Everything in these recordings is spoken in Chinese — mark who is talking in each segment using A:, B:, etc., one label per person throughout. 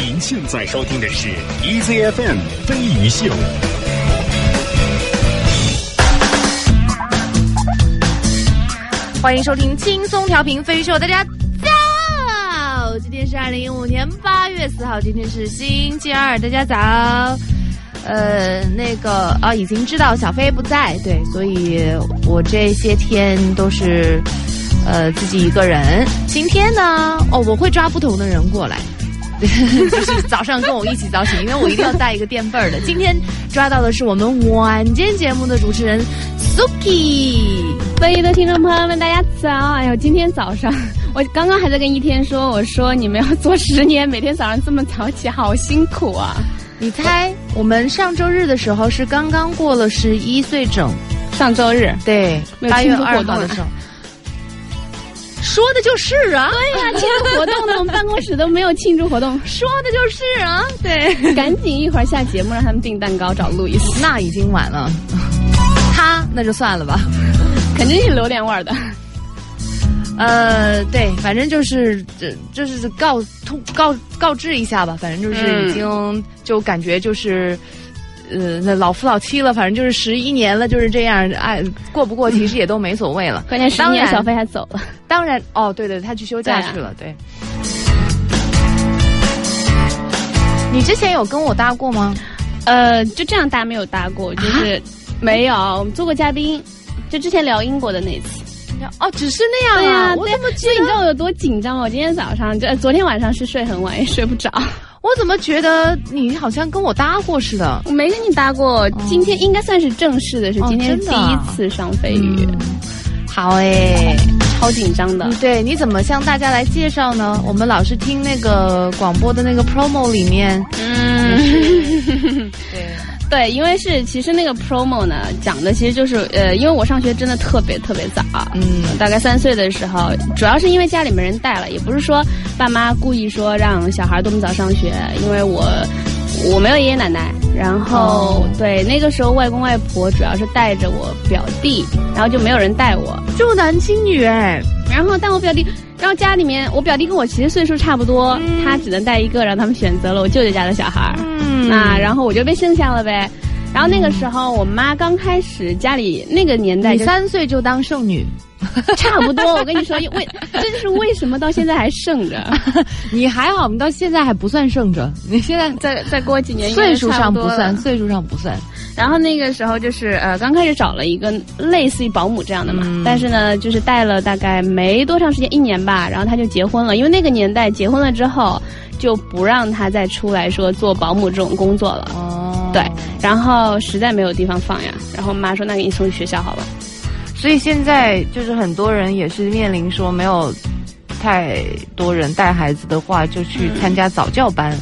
A: 您现在收听的是 EZFM 飞鱼秀。
B: 欢迎收听轻松调频飞鱼秀，大家早！今天是二零一五年八月四号，今天是星期二，大家早。呃，那个啊，已经知道小飞不在，对，所以我这些天都是呃自己一个人。今天呢，哦，我会抓不同的人过来。就是早上跟我一起早起，因为我一定要带一个垫背儿的。今天抓到的是我们晚间节目的主持人 Suki。
C: 飞鱼的听众朋友们，大家早！哎呦，今天早上 我刚刚还在跟一天说，我说你们要做十年，每天早上这么早起，好辛苦啊！
B: 你猜，我们上周日的时候是刚刚过了十一岁整，
C: 上周日
B: 对，八月二号的时候。说的就是啊，
C: 对呀，庆祝活动呢，我们办公室都没有庆祝活动，
B: 说的就是啊，
C: 对，赶紧一会儿下节目让他们订蛋糕找路易斯，
B: 那已经晚了，他那就算了吧，
C: 肯定是榴莲味的，
B: 呃，对，反正就是这就是告通告告知一下吧，反正就是已经就感觉就是。呃，那老夫老妻了，反正就是十一年了，就是这样。哎过不过，其实也都没所谓了。
C: 关键十年小飞还走了。
B: 当然，哦，对对，他去休假去了。对。你之前有跟我搭过吗？
C: 呃，就这样搭没有搭过，就是没有。我们做过嘉宾，就之前聊英国的那次。
B: 哦，只是那样
C: 啊？
B: 我怎么
C: 所以你知道我有多紧张吗？我今天早上就昨天晚上是睡很晚，也睡不着。
B: 我怎么觉得你好像跟我搭过似的？
C: 我没跟你搭过，今天应该算是正式的，是今天第一次上飞鱼。
B: 好哎，
C: 超紧张的。
B: 对，你怎么向大家来介绍呢？我们老是听那个广播的那个 promo 里面，嗯，
C: 对。对，因为是其实那个 promo 呢，讲的其实就是呃，因为我上学真的特别特别早，嗯，大概三岁的时候，主要是因为家里没人带了，也不是说爸妈故意说让小孩多么早上学，因为我我没有爷爷奶奶，然后对那个时候外公外婆主要是带着我表弟，然后就没有人带我，
B: 重男轻女哎，
C: 然后但我表弟，然后家里面我表弟跟我其实岁数差不多，他只能带一个，让他们选择了我舅舅家的小孩儿。那然后我就被剩下了呗，然后那个时候我妈刚开始家里那个年代，
B: 你三岁就当剩女，
C: 差不多。我跟你说，为 这就是为什么到现在还剩着。
B: 你还好，我们到现在还不算剩着。你现在
C: 再再过几年，
B: 岁数上不算，岁数上不算。
C: 然后那个时候就是呃，刚开始找了一个类似于保姆这样的嘛，但是呢，就是带了大概没多长时间，一年吧，然后他就结婚了。因为那个年代结婚了之后。就不让他再出来说做保姆这种工作了。哦，对，然后实在没有地方放呀，然后妈说那给你送去学校好了。
B: 所以现在就是很多人也是面临说没有太多人带孩子的话，就去参加早教班。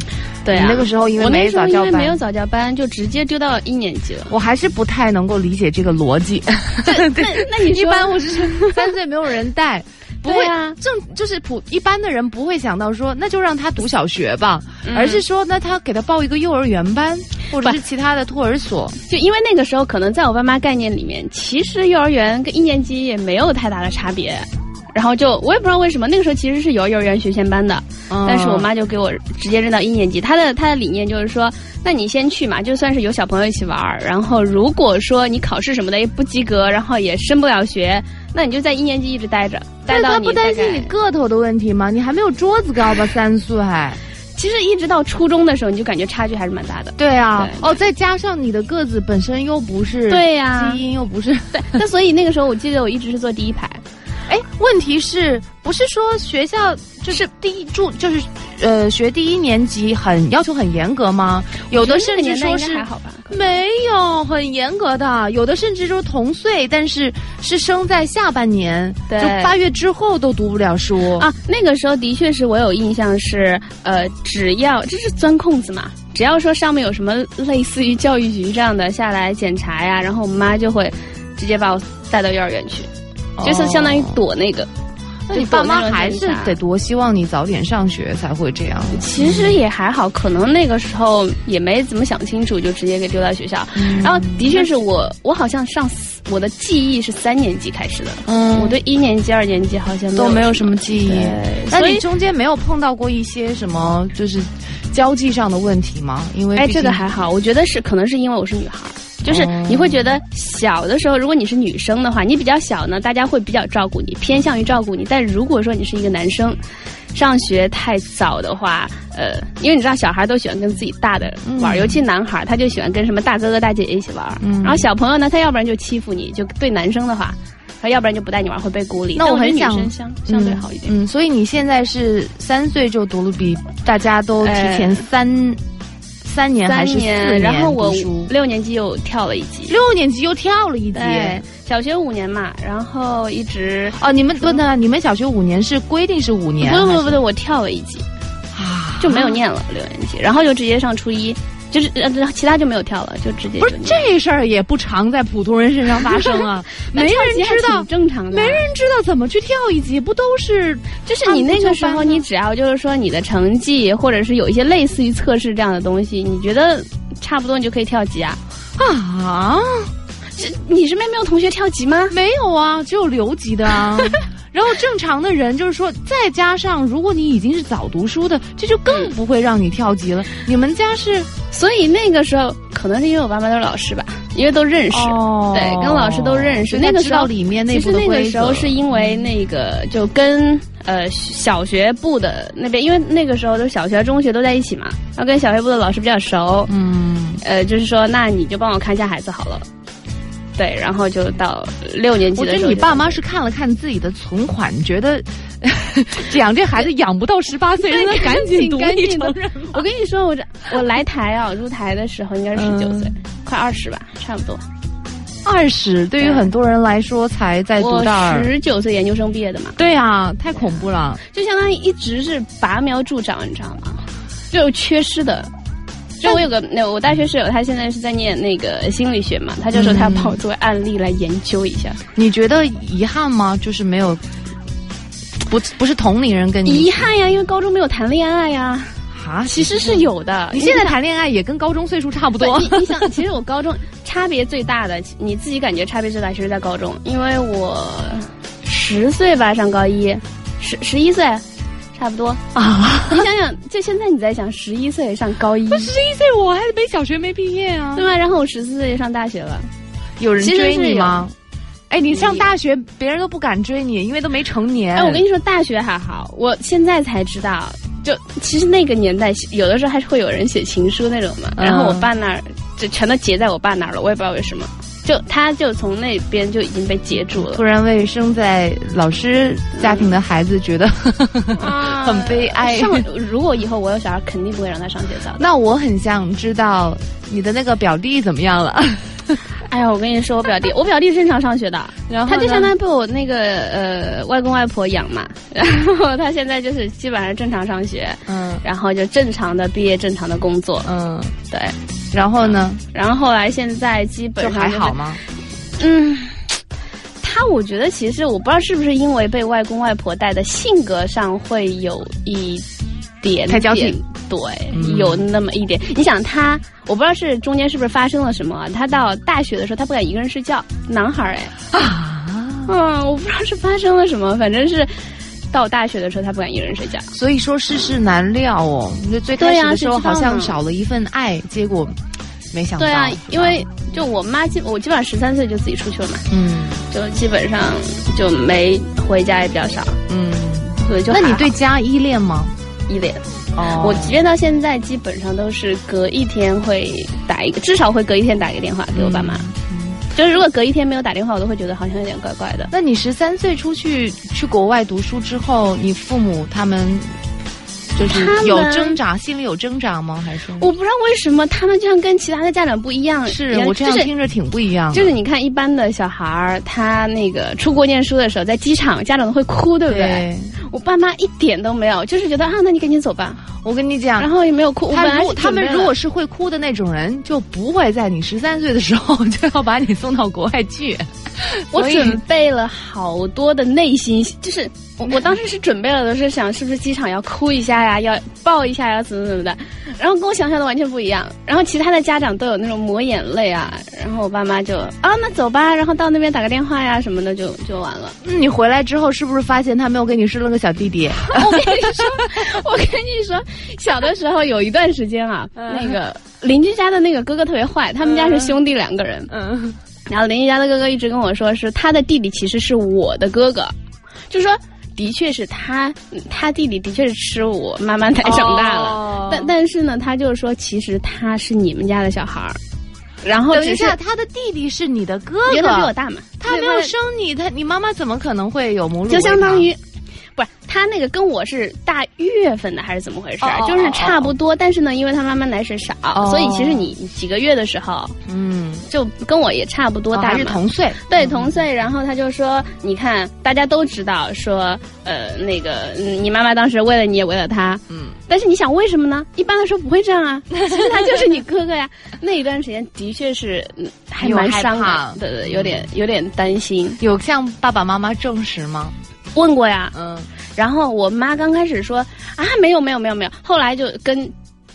C: 对啊，
B: 那个时候因为没早教班，
C: 没有早教班就直接丢到一年级了。
B: 我还是不太能够理解这个逻辑。
C: 对，那你
B: 一般我是 三岁没有人带。不会啊，正就是普一般的人不会想到说，那就让他读小学吧，而是说，那他给他报一个幼儿园班，或者是其他的托儿所。
C: 就因为那个时候，可能在我爸妈概念里面，其实幼儿园跟一年级也没有太大的差别。然后就我也不知道为什么，那个时候其实是有幼儿园学前班的，但是我妈就给我直接扔到一年级。她的她的理念就是说，那你先去嘛，就算是有小朋友一起玩儿。然后如果说你考试什么的也不及格，然后也升不了学。那你就在一年级一直待着，待到
B: 你不担心你个头的问题吗？你还没有桌子高吧？三岁，
C: 其实一直到初中的时候，你就感觉差距还是蛮大的。
B: 对啊，哦，再加上你的个子本身又不是
C: 对呀，
B: 基因又不是
C: 对，那所以那个时候我记得我一直是坐第一排。
B: 哎，问题是不是说学校就是第一住就是，呃，学第一年级很要求很严格吗？有的甚至说是没有很严格的，有的甚至说同岁，但是是生在下半年，就八月之后都读不了书
C: 啊。那个时候的确是我有印象是，呃，只要这是钻空子嘛，只要说上面有什么类似于教育局这样的下来检查呀，然后我妈就会直接把我带到幼儿园去。就是相当于躲那个，
B: 那你爸妈还是得多希望你早点上学才会这样。
C: 其实也还好，可能那个时候也没怎么想清楚，就直接给丢到学校。然后的确是我，我好像上我的记忆是三年级开始的。嗯，我对一年级、二年级好像
B: 都没有
C: 什
B: 么记忆。那你中间没有碰到过一些什么，就是？交际上的问题吗？因为
C: 哎，这个还好，我觉得是可能是因为我是女孩，就是你会觉得小的时候，如果你是女生的话，你比较小呢，大家会比较照顾你，偏向于照顾你。但如果说你是一个男生，上学太早的话，呃，因为你知道小孩都喜欢跟自己大的玩，尤其男孩他就喜欢跟什么大哥哥大姐姐一起玩。然后小朋友呢，他要不然就欺负你，就对男生的话。他要不然就不带你玩，会被孤立。
B: 那我很想
C: 相相对好一点。
B: 嗯，所以你现在是三岁就读了，比大家都提前三三年还是四年？
C: 然后我六年级又跳了一级，
B: 六年级又跳了一级。
C: 小学五年嘛，然后一直
B: 哦，你们不的，你们小学五年是规定是五年？
C: 不不不不对，我跳了一级啊，就没有念了六年级，然后就直接上初一。就是呃，其他就没有跳了，就直接
B: 不是这事儿也不常在普通人身上发生啊，没人知道
C: 正常的，
B: 没人知道怎么去跳一级，不都是
C: 就是你那个时候，你只要就是说你的成绩或者是有一些类似于测试这样的东西，你觉得差不多，你就可以跳级啊
B: 啊？
C: 这你身边没有同学跳级吗？
B: 没有啊，只有留级的啊。然后正常的人就是说，再加上如果你已经是早读书的，这就更不会让你跳级了。你们家是，
C: 所以那个时候可能是因为我爸妈都是老师吧，因为都认识，对，跟老师都认识。那个时候
B: 里面
C: 其实那个时候是因为那个就跟呃小学部的那边，因为那个时候都小学、中学都在一起嘛，然后跟小学部的老师比较熟，嗯，呃，就是说那你就帮我看一下孩子好了。对，然后就到六年级的时候。
B: 我觉得你爸妈是看了看自己的存款，觉得 养这孩子养不到十八岁，让他赶紧读一承认。
C: 我跟你说，我这我来台啊，入台的时候应该是十九岁，快二十吧，差不多。
B: 二十对于很多人来说才在读大
C: 二。十九岁研究生毕业的嘛。
B: 对啊，太恐怖了，
C: 就相当于一直是拔苗助长，你知道吗？就缺失的。就我有个那我大学室友，他现在是在念那个心理学嘛，他就说他要把我作为案例来研究一下。
B: 你觉得遗憾吗？就是没有，不不是同龄人跟你
C: 遗憾呀，因为高中没有谈恋爱呀。
B: 啊，
C: 其实是有的。
B: 你现在谈恋爱也跟高中岁数差不多。
C: 你你想，其实我高中差别最大的，你自己感觉差别最大，其实在高中，因为我十岁吧上高一，十十一岁。差不多啊！你想想，就现在你在想，十一岁上高一，
B: 十一岁我还没小学没毕业啊，
C: 对吧？然后我十四岁就上大学了，
B: 有人追你吗？哎，你上大学，别人都不敢追你，因为都没成年。
C: 哎，我跟你说，大学还好，我现在才知道，就其实那个年代，有的时候还是会有人写情书那种嘛。然后我爸那儿就全都结在我爸那儿了，我也不知道为什么。就他就从那边就已经被截住了，
B: 突然为生在老师家庭的孩子觉得 很悲哀。
C: 上如果以后我有小孩，肯定不会让他上学校。
B: 那我很想知道你的那个表弟怎么样了。
C: 哎呀，我跟你说，我表弟，我表弟正常上学的，然后他就相当于被我那个呃外公外婆养嘛，然后他现在就是基本上正常上学，嗯，然后就正常的毕业，正常的工作，嗯，对。
B: 然后呢？
C: 然后后来现在基本上
B: 还好吗？
C: 嗯，他我觉得其实我不知道是不是因为被外公外婆带的，性格上会有一点
B: 太娇气。
C: 对，有那么一点。你想他，我不知道是中间是不是发生了什么。他到大学的时候，他不敢一个人睡觉，男孩哎啊，嗯，我不知道是发生了什么，反正是到大学的时候，他不敢一个人睡觉。
B: 所以说世事难料哦。就最开始的时候好像少了一份爱，结果没想到。
C: 对啊，因为就我妈基我基本上十三岁就自己出去了嘛，嗯，就基本上就没回家也比较少，嗯，所以就
B: 那你对家依恋吗？
C: 依恋。哦我即便到现在，基本上都是隔一天会打一个，至少会隔一天打一个电话给我爸妈。嗯就是如果隔一天没有打电话，我都会觉得好像有点怪怪的。
B: 那你十三岁出去去国外读书之后，你父母他们？就是有挣扎，心里有挣扎吗？还是
C: 我不知道为什么他们这样跟其他的家长不一样。
B: 是我这样听着挺不一样。
C: 就是你看，一般的小孩儿，他那个出国念书的时候，在机场，家长都会哭，对不对？我爸妈一点都没有，就是觉得啊，那你赶紧走吧。
B: 我跟你讲，
C: 然后也没有哭。
B: 他如他们如果是会哭的那种人，就不会在你十三岁的时候 就要把你送到国外去。
C: 我准备了好多的内心，就是我我当时是准备了，都是想是不是机场要哭一下呀，要抱一下呀，怎么怎么的，然后跟我想象的完全不一样。然后其他的家长都有那种抹眼泪啊，然后我爸妈就啊，那走吧，然后到那边打个电话呀什么的，就就完了。
B: 你回来之后是不是发现他没有给你生了个小？小弟弟。
C: 我跟你说，我跟你说，小的时候有一段时间啊，那个邻居家的那个哥哥特别坏，他们家是兄弟两个人。嗯。然后邻居家的哥哥一直跟我说，是他的弟弟其实是我的哥哥，就说的确是他，他弟弟的确是吃我妈妈才长大了，但但是呢，他就是说其实他是你们家的小孩儿。然后
B: 等一下，他的弟弟是你的哥哥，
C: 因为他比我大嘛，
B: 他没有生你，他你妈妈怎么可能会有母乳？
C: 就相当于。他那个跟我是大月份的还是怎么回事？就是差不多，但是呢，因为他妈妈奶水少，所以其实你几个月的时候，嗯，就跟我也差不多大，
B: 是同岁，
C: 对同岁。然后他就说：“你看，大家都知道说，呃，那个你妈妈当时为了你也为了他，嗯，但是你想为什么呢？一般来说不会这样啊，其实他就是你哥哥呀。那一段时间的确是还蛮伤的，对对，有点有点担心。
B: 有向爸爸妈妈证实吗？”
C: 问过呀，嗯，然后我妈刚开始说啊，没有没有没有没有，后来就跟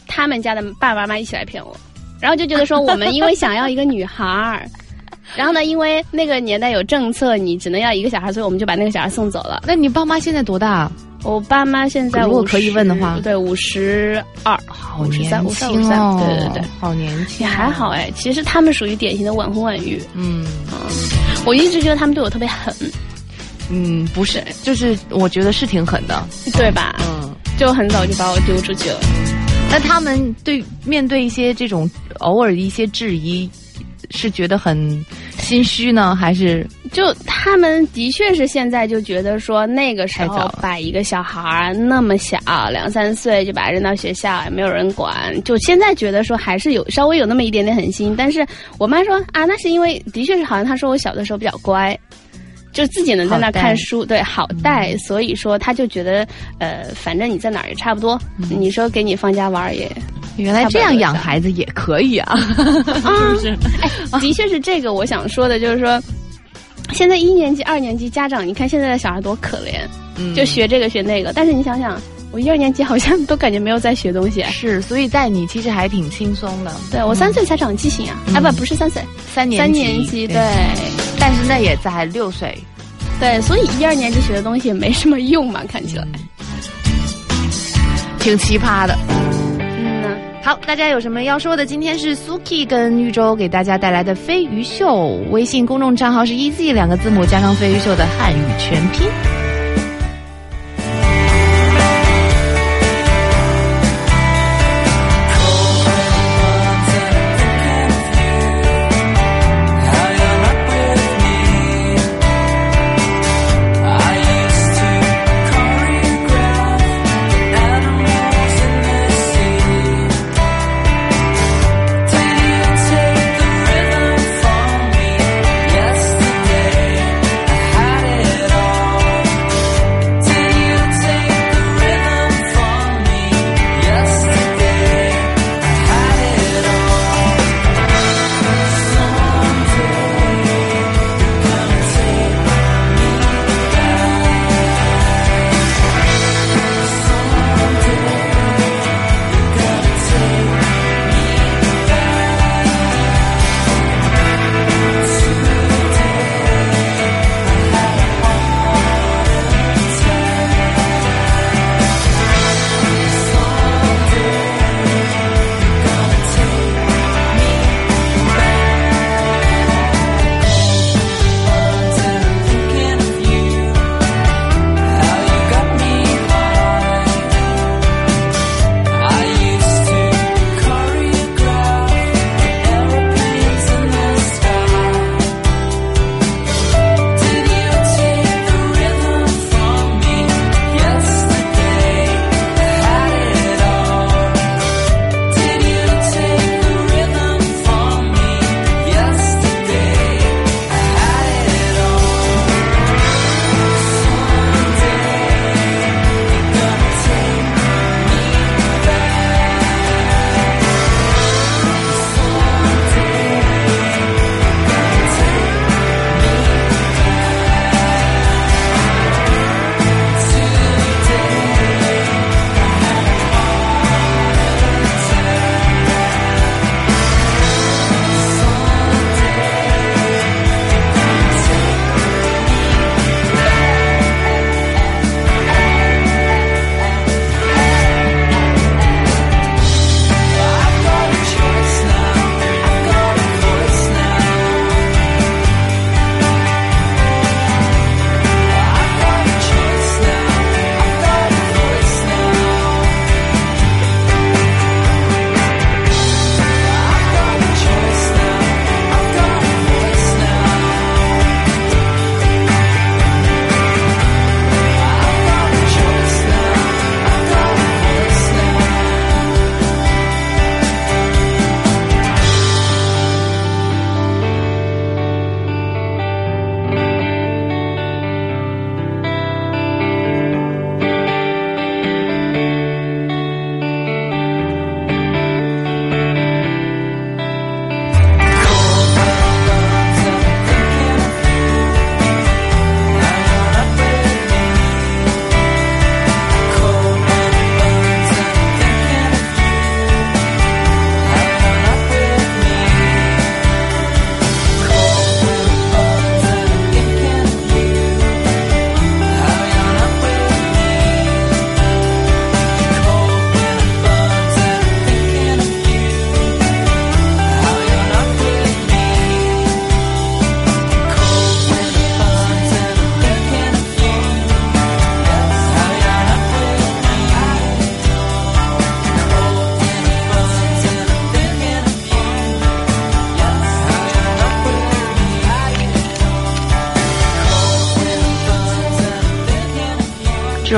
C: 他们家的爸爸妈妈一起来骗我，然后就觉得说我们因为想要一个女孩儿，然后呢，因为那个年代有政策，你只能要一个小孩，所以我们就把那个小孩送走了。
B: 那你爸妈现在多大？
C: 我爸妈现在
B: 如果可以问的话，
C: 对，五十二，
B: 好年
C: 轻哦，对对对，
B: 好年轻，
C: 也还好哎。其实他们属于典型的晚婚晚育，嗯，我一直觉得他们对我特别狠。
B: 嗯，不是，就是我觉得是挺狠的，
C: 对吧？嗯，就很早就把我丢出去了。
B: 那他们对面对一些这种偶尔一些质疑，是觉得很心虚呢，还是
C: 就他们的确是现在就觉得说那个时候把一个小孩那么小两三岁就把他扔到学校也没有人管，就现在觉得说还是有稍微有那么一点点狠心。但是我妈说啊，那是因为的确是好像她说我小的时候比较乖。就自己能在那看书，对，好带，所以说他就觉得，呃，反正你在哪儿也差不多。你说给你放假玩也，
B: 原来这样养孩子也可以啊，是不是？
C: 哎，的确是这个，我想说的就是说，现在一年级、二年级家长，你看现在的小孩多可怜，就学这个学那个。但是你想想，我一二年级好像都感觉没有在学东西。
B: 是，所以在你其实还挺轻松的。
C: 对我三岁才长记性啊，啊不，不是三岁，
B: 三年
C: 三年级对。
B: 但是那也在六岁，
C: 对，所以一二年级学的东西也没什么用嘛，看起来
B: 挺奇葩的。嗯呢，好，大家有什么要说的？今天是 Suki 跟玉州给大家带来的飞鱼秀，微信公众账号是 EZ 两个字母加上飞鱼秀的汉语全拼。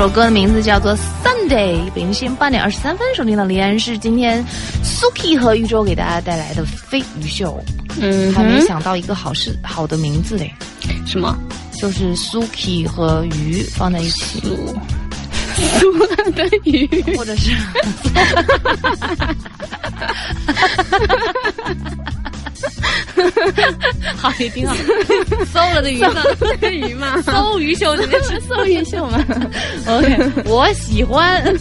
B: 首歌的名字叫做《Sunday》。北京时间八点二十三分，收听的依然是今天 Suki 和玉州给大家带来的飞鱼秀。嗯，还没想到一个好事好的名字嘞。
C: 什么？
B: 就是 Suki 和鱼放在一起。
C: 苏的鱼，
B: 或者是。好，你听好，馊了的鱼嘛，
C: 鱼嘛，
B: 馊鱼秀，这是
C: 搜鱼秀吗？
B: OK，我喜欢。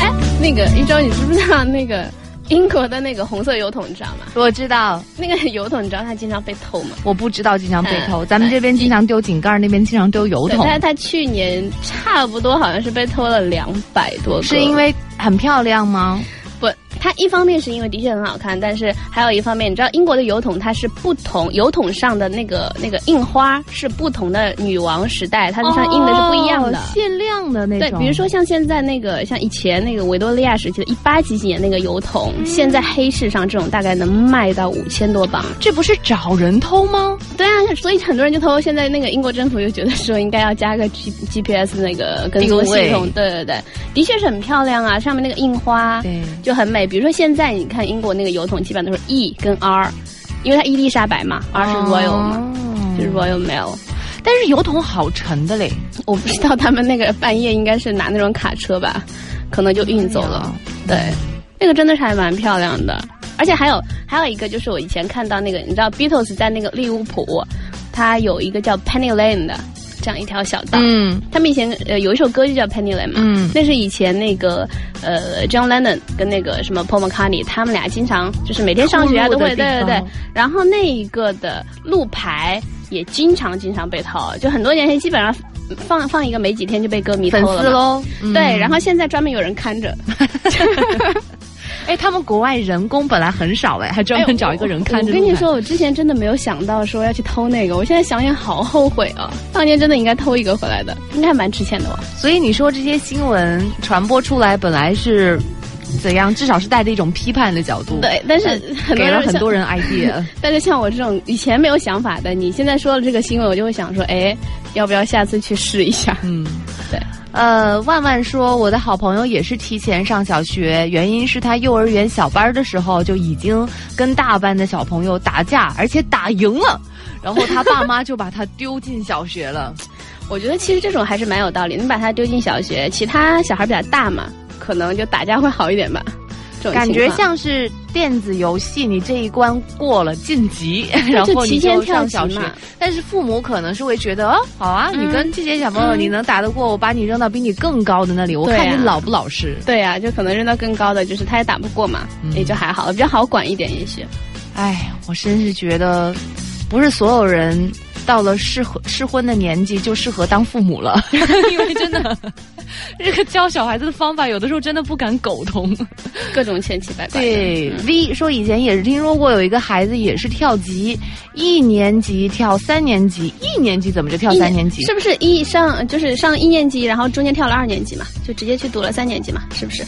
C: 哎，那个一周，你知不知道那个英国的那个红色油桶，你知道吗？
B: 我知道，
C: 那个油桶，你知道它经常被偷吗？
B: 我不知道经常被偷，咱们这边经常丢井盖，那边经常丢油桶。
C: 但是它去年差不多好像是被偷了两百多个，
B: 是因为很漂亮吗？
C: 不。它一方面是因为的确很好看，但是还有一方面，你知道英国的油桶它是不同，油桶上的那个那个印花是不同的女王时代，它上印的是不一样的，
B: 限量的那
C: 种。对，比如说像现在那个，像以前那个维多利亚时期的一八几几年那个油桶，现在黑市上这种大概能卖到五千多磅，
B: 这不是找人偷吗？
C: 对啊，所以很多人就偷。现在那个英国政府又觉得说应该要加个 G G P S 那个跟踪系统，对对对，的确是很漂亮啊，上面那个印花对就很美。比如说现在你。看英国那个油桶，基本上都是 E 跟 R，因为它伊丽莎白嘛，R 是 Royal 嘛，就是 Royal Mail。
B: 但是油桶好沉的嘞，
C: 我不知道他们那个半夜应该是拿那种卡车吧，可能就运走了。对，那个真的是还蛮漂亮的，而且还有还有一个就是我以前看到那个，你知道 Beatles 在那个利物浦，它有一个叫 Penny Lane 的。这样一条小道，嗯，他们以前呃有一首歌就叫 Penny Lane 嘛，嗯，那是以前那个呃 John Lennon 跟那个什么 Paul McCartney 他们俩经常就是每天上学啊都会，对对对，然后那一个的路牌也经常经常被偷，就很多年前基本上放放一个没几天就被歌迷偷了
B: 喽，
C: 对，然后现在专门有人看着。
B: 哎，他们国外人工本来很少哎，还专门找一个人看着。
C: 我跟你说，我之前真的没有想到说要去偷那个，我现在想想好后悔啊！当年真的应该偷一个回来的，应该蛮值钱的吧？
B: 所以你说这些新闻传播出来，本来是怎样？至少是带着一种批判的角度。
C: 对，但是
B: 给了很多人 idea。
C: 但是像我这种以前没有想法的，你现在说了这个新闻，我就会想说，哎，要不要下次去试一下？嗯，对。
B: 呃，万万说，我的好朋友也是提前上小学，原因是他幼儿园小班的时候就已经跟大班的小朋友打架，而且打赢了，然后他爸妈就把他丢进小学了。
C: 我觉得其实这种还是蛮有道理，你把他丢进小学，其他小孩比较大嘛，可能就打架会好一点吧。
B: 感觉像是电子游戏，你这一关过了晋级，然后你就上小学。但是父母可能是会觉得，哦，好啊，你跟这些小朋友你能打得过，我把你扔到比你更高的那里，我看你老不老实。
C: 对呀，就可能扔到更高的，就是他也打不过嘛，也就还好，比较好管一点也许。
B: 哎，我真是觉得，不是所有人。到了适合适婚的年纪，就适合当父母了，因为真的，这个教小孩子的方法，有的时候真的不敢苟同，
C: 各种千奇百怪。
B: 对，V 说以前也是听说过有一个孩子也是跳级，一年级跳三年级，一年级怎么就跳三年级？
C: 是不是一上就是上一年级，然后中间跳了二年级嘛，就直接去读了三年级嘛？是不是？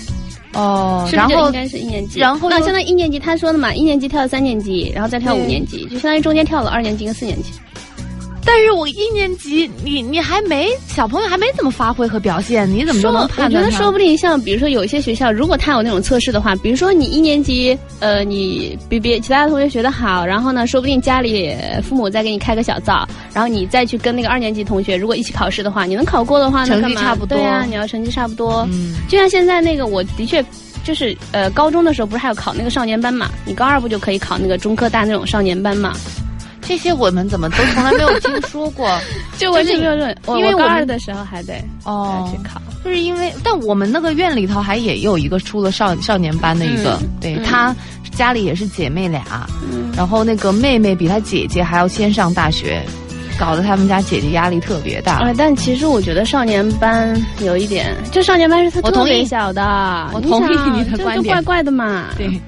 B: 哦，
C: 然后应该是一年级，
B: 然后
C: 那相当于一年级他说的嘛，一年级跳了三年级，然后再跳五年级，就相当于中间跳了二年级跟四年级。
B: 但是我一年级，你你还没小朋友还没怎么发挥和表现，你怎么就能判
C: 断？我觉得说不定像比如说有一些学校，如果他有那种测试的话，比如说你一年级，呃，你比别其他的同学学得好，然后呢，说不定家里父母再给你开个小灶，然后你再去跟那个二年级同学，如果一起考试的话，你能考过的话，
B: 成绩差不多。
C: 对呀，你要成绩差不多。嗯，就像现在那个，我的确就是呃，高中的时候不是还有考那个少年班嘛？你高二不就可以考那个中科大那种少年班嘛？
B: 这些我们怎么都从来没有听说过？
C: 就完全没有认，因为高二的时候还得哦。去考，
B: 就是因为但我们那个院里头还也有一个出了少少年班的一个，对他家里也是姐妹俩，然后那个妹妹比他姐姐还要先上大学，搞得他们家姐姐压力特别大。
C: 哎，但其实我觉得少年班有一点，就少年班是他特别小的，
B: 我同意你的观
C: 点，怪怪的嘛，
B: 对。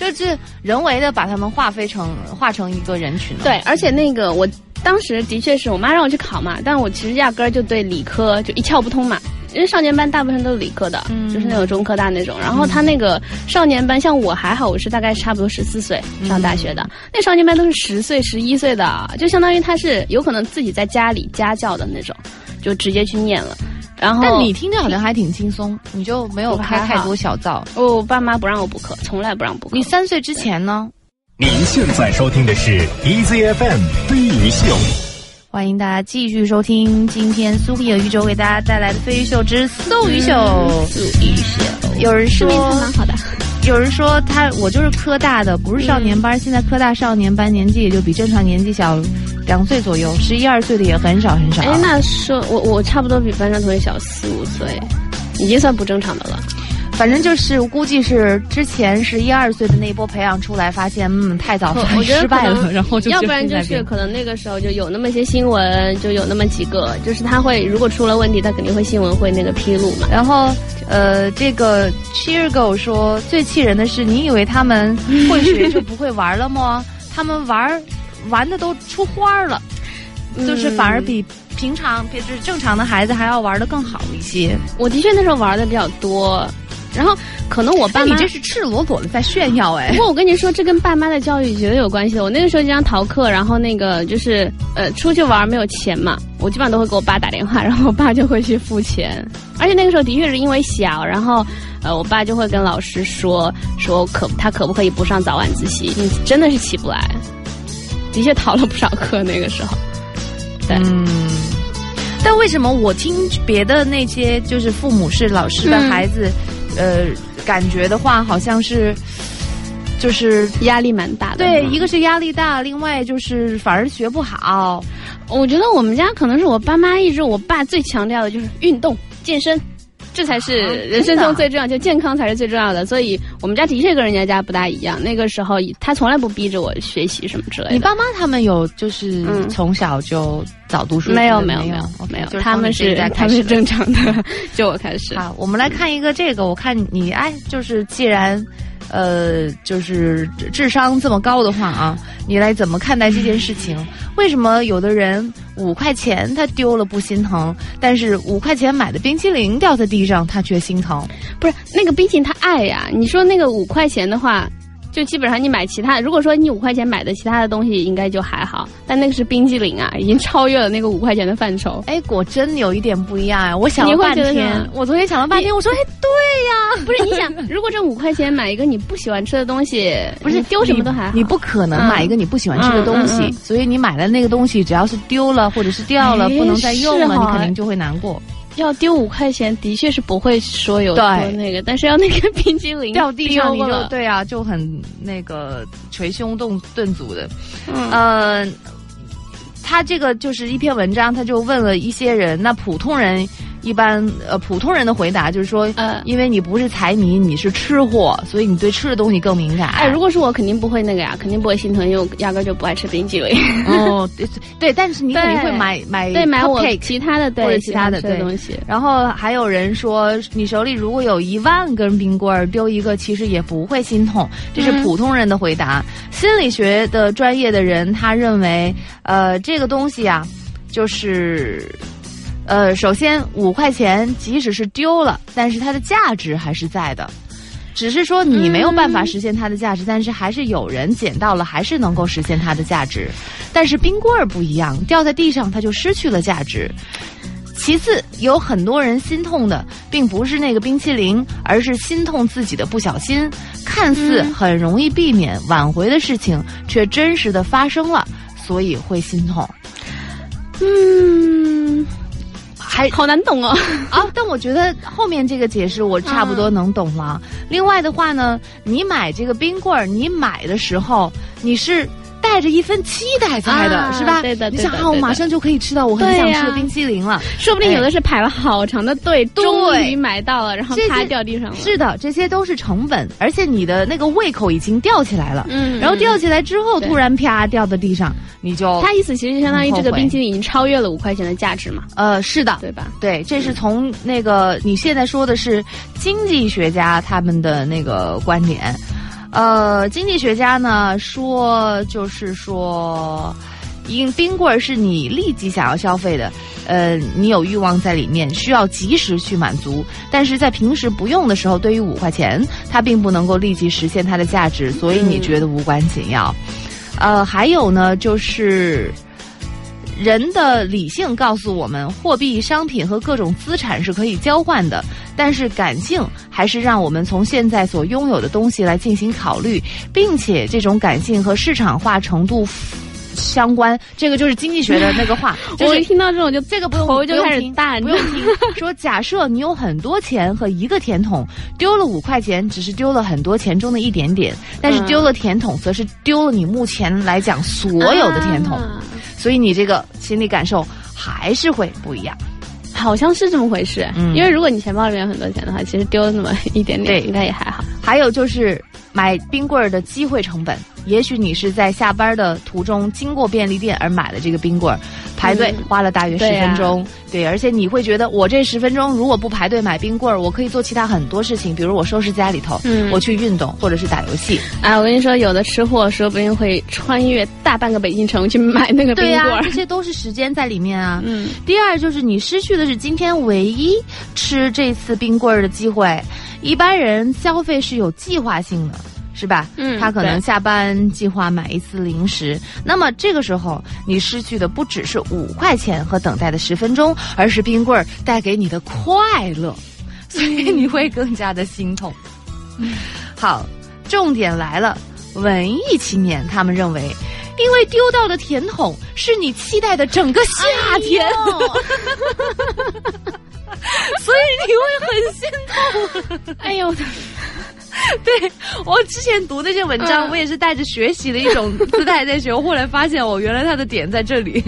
B: 就是人为的把他们划分成划成一个人群
C: 对，而且那个我当时的确是我妈让我去考嘛，但我其实压根儿就对理科就一窍不通嘛。因为少年班大部分都是理科的，就是那种中科大那种。然后他那个少年班，像我还好，我是大概差不多十四岁上大学的。那少年班都是十岁、十一岁的，就相当于他是有可能自己在家里家教的那种，就直接去念了。然后，
B: 但你听着好像还挺轻松，你就没有开太多小灶。
C: 我爸妈不让我补课，从来不让补课。
B: 你三岁之前呢？
A: 您现在收听的是 EZFM 飞鱼秀，
B: 欢迎大家继续收听今天苏菲和宇宙给大家带来的飞鱼秀之素鱼秀。
C: 素鱼秀，
B: 有人说
C: 蛮好的。
B: 有人说他我就是科大的，不是少年班。现在科大少年班年纪也就比正常年纪小两岁左右，十一二岁的也很少很少。
C: 哎，那说我我差不多比班上同学小四五岁，已经算不正常的了。
B: 反正就是估计是之前十一二岁的那一波培养出来，发现嗯太早失败了，然后就
C: 要不然就是可能那个时候就有那么些新闻，就有那么几个，就是他会如果出了问题，他肯定会新闻会那个披露嘛。
B: 然后呃，这个 Cheer Go 说最气人的是，你以为他们会学就不会玩了吗？他们玩玩的都出花了，就是反而比平常比就是正常的孩子还要玩的更好一些。
C: 我的确那时候玩的比较多。然后可能我爸妈，
B: 你这是赤裸裸的在炫耀哎！
C: 不过我跟你说，这跟爸妈的教育绝对有关系的。我那个时候经常逃课，然后那个就是呃出去玩没有钱嘛，我基本上都会给我爸打电话，然后我爸就会去付钱。而且那个时候的确是因为小，然后呃我爸就会跟老师说说可他可不可以不上早晚自习？你真的是起不来，的确逃了不少课那个时候。对。
B: 但为什么我听别的那些就是父母是老师的孩子？呃，感觉的话，好像是，就是
C: 压力蛮大的。
B: 对，一个是压力大，另外就是反而学不好。
C: 我觉得我们家可能是我爸妈一直，我爸最强调的就是运动健身。这才是人生中最重要，就健康才是最重要的。所以我们家的确跟人家家不大一样。那个时候他从来不逼着我学习什么之类的。
B: 你爸妈他们有就是从小就早读书？
C: 没有没有没有没有，他们是他们是正常的。就我开始。
B: 好，我们来看一个这个，我看你哎，就是既然。呃，就是智商这么高的话啊，你来怎么看待这件事情？为什么有的人五块钱他丢了不心疼，但是五块钱买的冰淇淋掉在地上他却心疼？
C: 不是那个冰淇淋他爱呀，你说那个五块钱的话。就基本上你买其他，如果说你五块钱买的其他的东西，应该就还好。但那个是冰激凌啊，已经超越了那个五块钱的范畴。
B: 哎，果真有一点不一样啊！我想了半天，我昨天想了半天，我说，哎，对呀，
C: 不是你想，如果这五块钱买一个你不喜欢吃的东西，不是丢什么都还好，
B: 你不可能买一个你不喜欢吃的东西，所以你买的那个东西，只要是丢了或者是掉了，不能再用了，你肯定就会难过。
C: 要丢五块钱，的确是不会说有多那个，但是要那个冰激凌
B: 掉地上，你就对啊，就很那个捶胸顿顿足的。嗯，他这个就是一篇文章，他就问了一些人，那普通人。一般呃，普通人的回答就是说，呃，因为你不是财迷，你是吃货，所以你对吃的东西更敏感。
C: 哎，如果是我，肯定不会那个呀，肯定不会心疼，因为我压根就不爱吃冰激凌。
B: 哦，对对，但是你肯定会买买
C: 对买我其他的对
B: 其他
C: 的东西。
B: 然后还有人说，你手里如果有一万根冰棍儿，丢一个其实也不会心痛，这是普通人的回答。心理学的专业的人他认为，呃，这个东西啊，就是。呃，首先五块钱即使是丢了，但是它的价值还是在的，只是说你没有办法实现它的价值，但是还是有人捡到了，还是能够实现它的价值。但是冰棍儿不一样，掉在地上它就失去了价值。其次，有很多人心痛的并不是那个冰淇淋，而是心痛自己的不小心，看似很容易避免挽回的事情，却真实的发生了，所以会心痛。嗯。还
C: 好难懂哦
B: 啊！但我觉得后面这个解释我差不多能懂了。另外的话呢，你买这个冰棍儿，你买的时候你是。带着一份期待在的是吧？
C: 对的，
B: 你想啊，我马上就可以吃到我很想吃的冰淇淋了。
C: 说不定有的是排了好长的队，终于买到了，然后啪掉地上了。
B: 是的，这些都是成本，而且你的那个胃口已经吊起来了。嗯，然后吊起来之后，突然啪掉到地上，你就
C: 他意思其实就相当于这个冰淇淋已经超越了五块钱的价值嘛？
B: 呃，是的，
C: 对吧？
B: 对，这是从那个你现在说的是经济学家他们的那个观点。呃，经济学家呢说，就是说，因冰棍儿是你立即想要消费的，呃，你有欲望在里面，需要及时去满足。但是在平时不用的时候，对于五块钱，它并不能够立即实现它的价值，所以你觉得无关紧要。呃，还有呢，就是人的理性告诉我们，货币、商品和各种资产是可以交换的，但是感性还是让我们从现在所拥有的东西来进行考虑，并且这种感性和市场化程度。相关，这个就是经济学的那个话。
C: 我一听到这种就
B: 这个不用
C: 头就开始大，
B: 不用听。说假设你有很多钱和一个甜筒，丢了五块钱，只是丢了很多钱中的一点点，但是丢了甜筒，则是丢了你目前来讲所有的甜筒，所以你这个心理感受还是会不一样。
C: 好像是这么回事，因为如果你钱包里面有很多钱的话，其实丢了那么一点点，应该也还好。
B: 还有就是买冰棍儿的机会成本。也许你是在下班的途中经过便利店而买了这个冰棍儿，排队花了大约十分钟，对，而且你会觉得我这十分钟如果不排队买冰棍儿，我可以做其他很多事情，比如我收拾家里头，嗯我去运动或者是打游戏。
C: 啊，我跟你说，有的吃货说不定会穿越大半个北京城去买那个冰棍儿，
B: 这些都是时间在里面啊。嗯。第二就是你失去的是今天唯一吃这次冰棍儿的机会，一般人消费是有计划性的。是吧？嗯，他可能下班计划买一次零食，那么这个时候你失去的不只是五块钱和等待的十分钟，而是冰棍儿带给你的快乐，所以你会更加的心痛。好，重点来了，文艺青年他们认为，因为丢到的甜筒是你期待的整个夏天，所以你会很心痛。哎呦！对我之前读那些文章，我也是带着学习的一种姿态在学。后来发现，我，原来他的点在这里。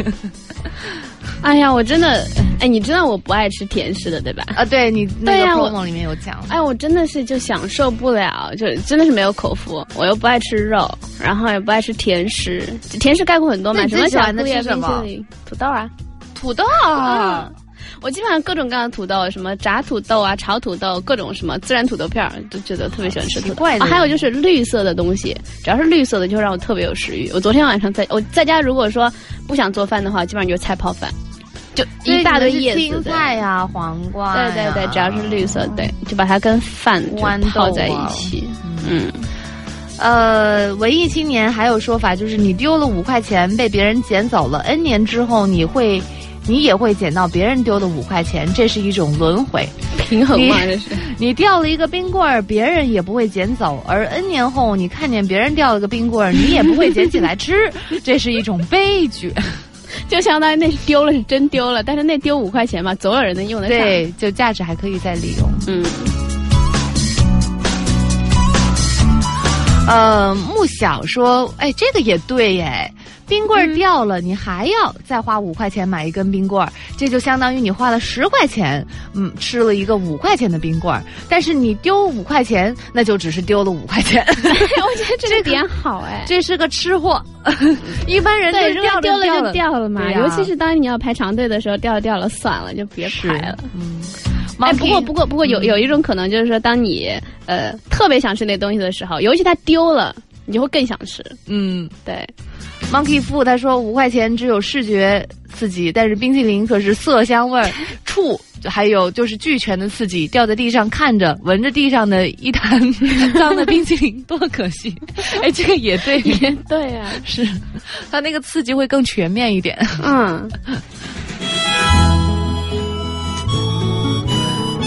C: 哎呀，我真的，哎，你知道我不爱吃甜食的，对吧？
B: 啊，对你那个 promo 里面有讲。
C: 哎，我真的是就享受不了，就真的是没有口福。我又不爱吃肉，然后也不爱吃甜食，甜食概括很多嘛，什么巧克力、冰淇淋、土豆啊，
B: 土豆。啊。
C: 我基本上各种各样的土豆，什么炸土豆啊、炒土豆，各种什么孜然土豆片儿，都觉得特别喜欢吃土豆。啊，还有就是绿色的东西，只要是绿色的，就让我特别有食欲。我昨天晚上在我在家，如果说不想做饭的话，基本上就是菜泡饭，就一大堆叶子
B: 青菜呀、黄瓜。
C: 对对对，只要是绿色，对，就把它跟饭泡在一起。嗯，
B: 呃，文艺青年还有说法，就是你丢了五块钱被别人捡走了，N 年之后你会。你也会捡到别人丢的五块钱，这是一种轮回，
C: 平衡嘛？这是
B: 你掉了一个冰棍儿，别人也不会捡走，而 N 年后你看见别人掉了个冰棍儿，你也不会捡起来吃，这是一种悲剧，
C: 就相当于那丢了是真丢了，但是那丢五块钱嘛，总有人能用得上，
B: 对，就价值还可以再利用。嗯，呃，木小说，哎，这个也对耶。冰棍儿掉了，你还要再花五块钱买一根冰棍儿，这就相当于你花了十块钱，嗯，吃了一个五块钱的冰棍儿。但是你丢五块钱，那就只是丢了五块钱。我
C: 觉得这个点好哎，
B: 这是个吃货。一般人
C: 对
B: 掉
C: 丢了
B: 就
C: 掉了嘛，尤其是当你要排长队的时候，掉了掉了算了，就别排了。嗯，哎，不过不过不过有有一种可能就是说，当你呃特别想吃那东西的时候，尤其它丢了，你就会更想吃。嗯，对。
B: Monkey Fu 他说五块钱只有视觉刺激，但是冰淇淋可是色香味儿、触，还有就是俱全的刺激。掉在地上看着，闻着地上的一滩 脏的冰淇淋，多可惜！哎，这个也对，
C: 对呀，
B: 是，它那个刺激会更全面一点。嗯。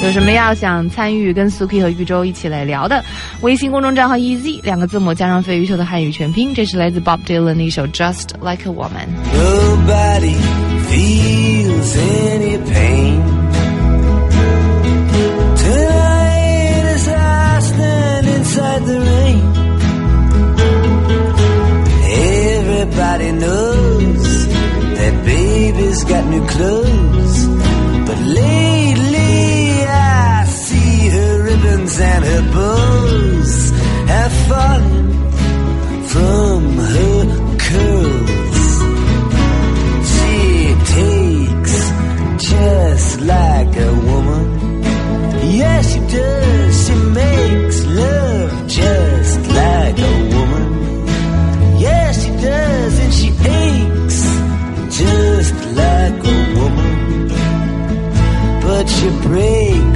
B: 有什么要想参与跟 Suki 和玉州一起来聊的？微信公众账号 EZ 两个字母加上费玉秋的汉语全拼，这是来自 Bob Dylan 的一首 Just Like a Woman。Nobody feels any pain. Tonight as I stand inside the rain, everybody knows that baby's got new clothes, and her bows have fallen from her curls. She takes just like a woman. Yeah, she does. She makes love just like a woman. Yeah, she does. And she aches just
D: like a woman. But she breaks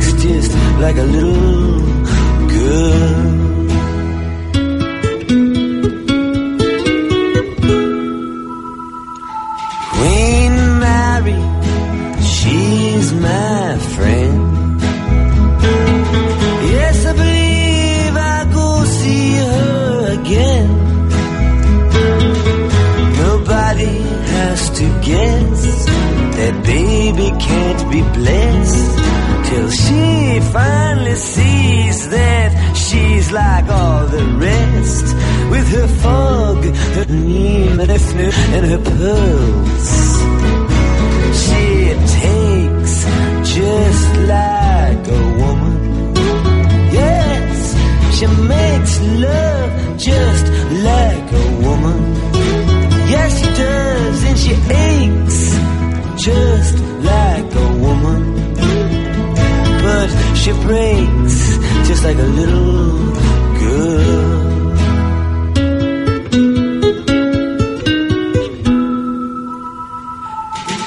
D: little girl. Queen Mary, she's my friend. Yes, I believe I'll go see her again. Nobody has to guess that baby can't be blessed till she finally sees that she's like all the rest with her fog, her neem and her snow and her pearls. She takes just like a woman. Yes, she makes love just like a woman. Yes, she does, and she aches just She breaks just like a little girl.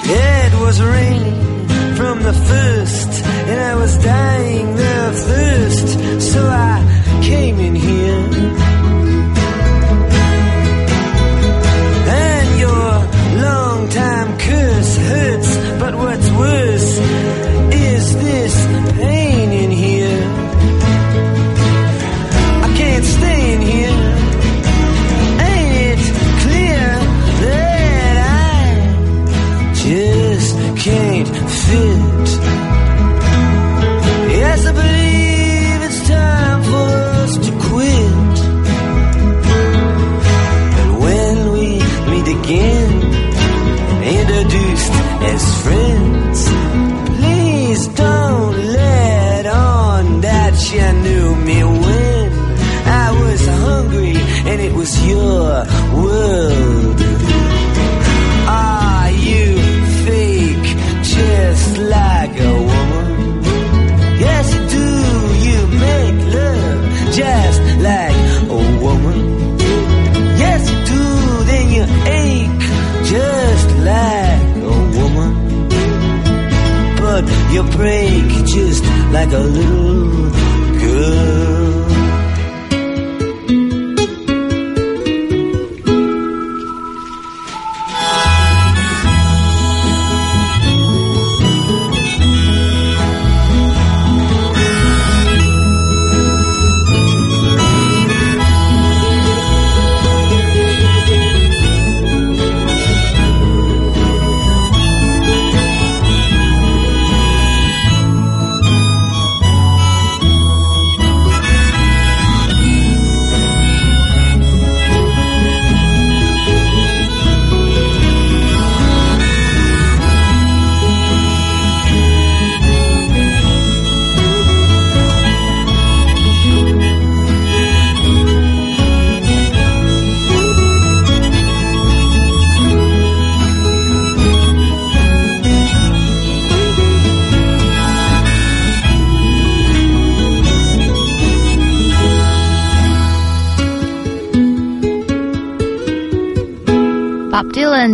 D: It was raining from the first, and I was dying of thirst, so I came in here. you break just like a little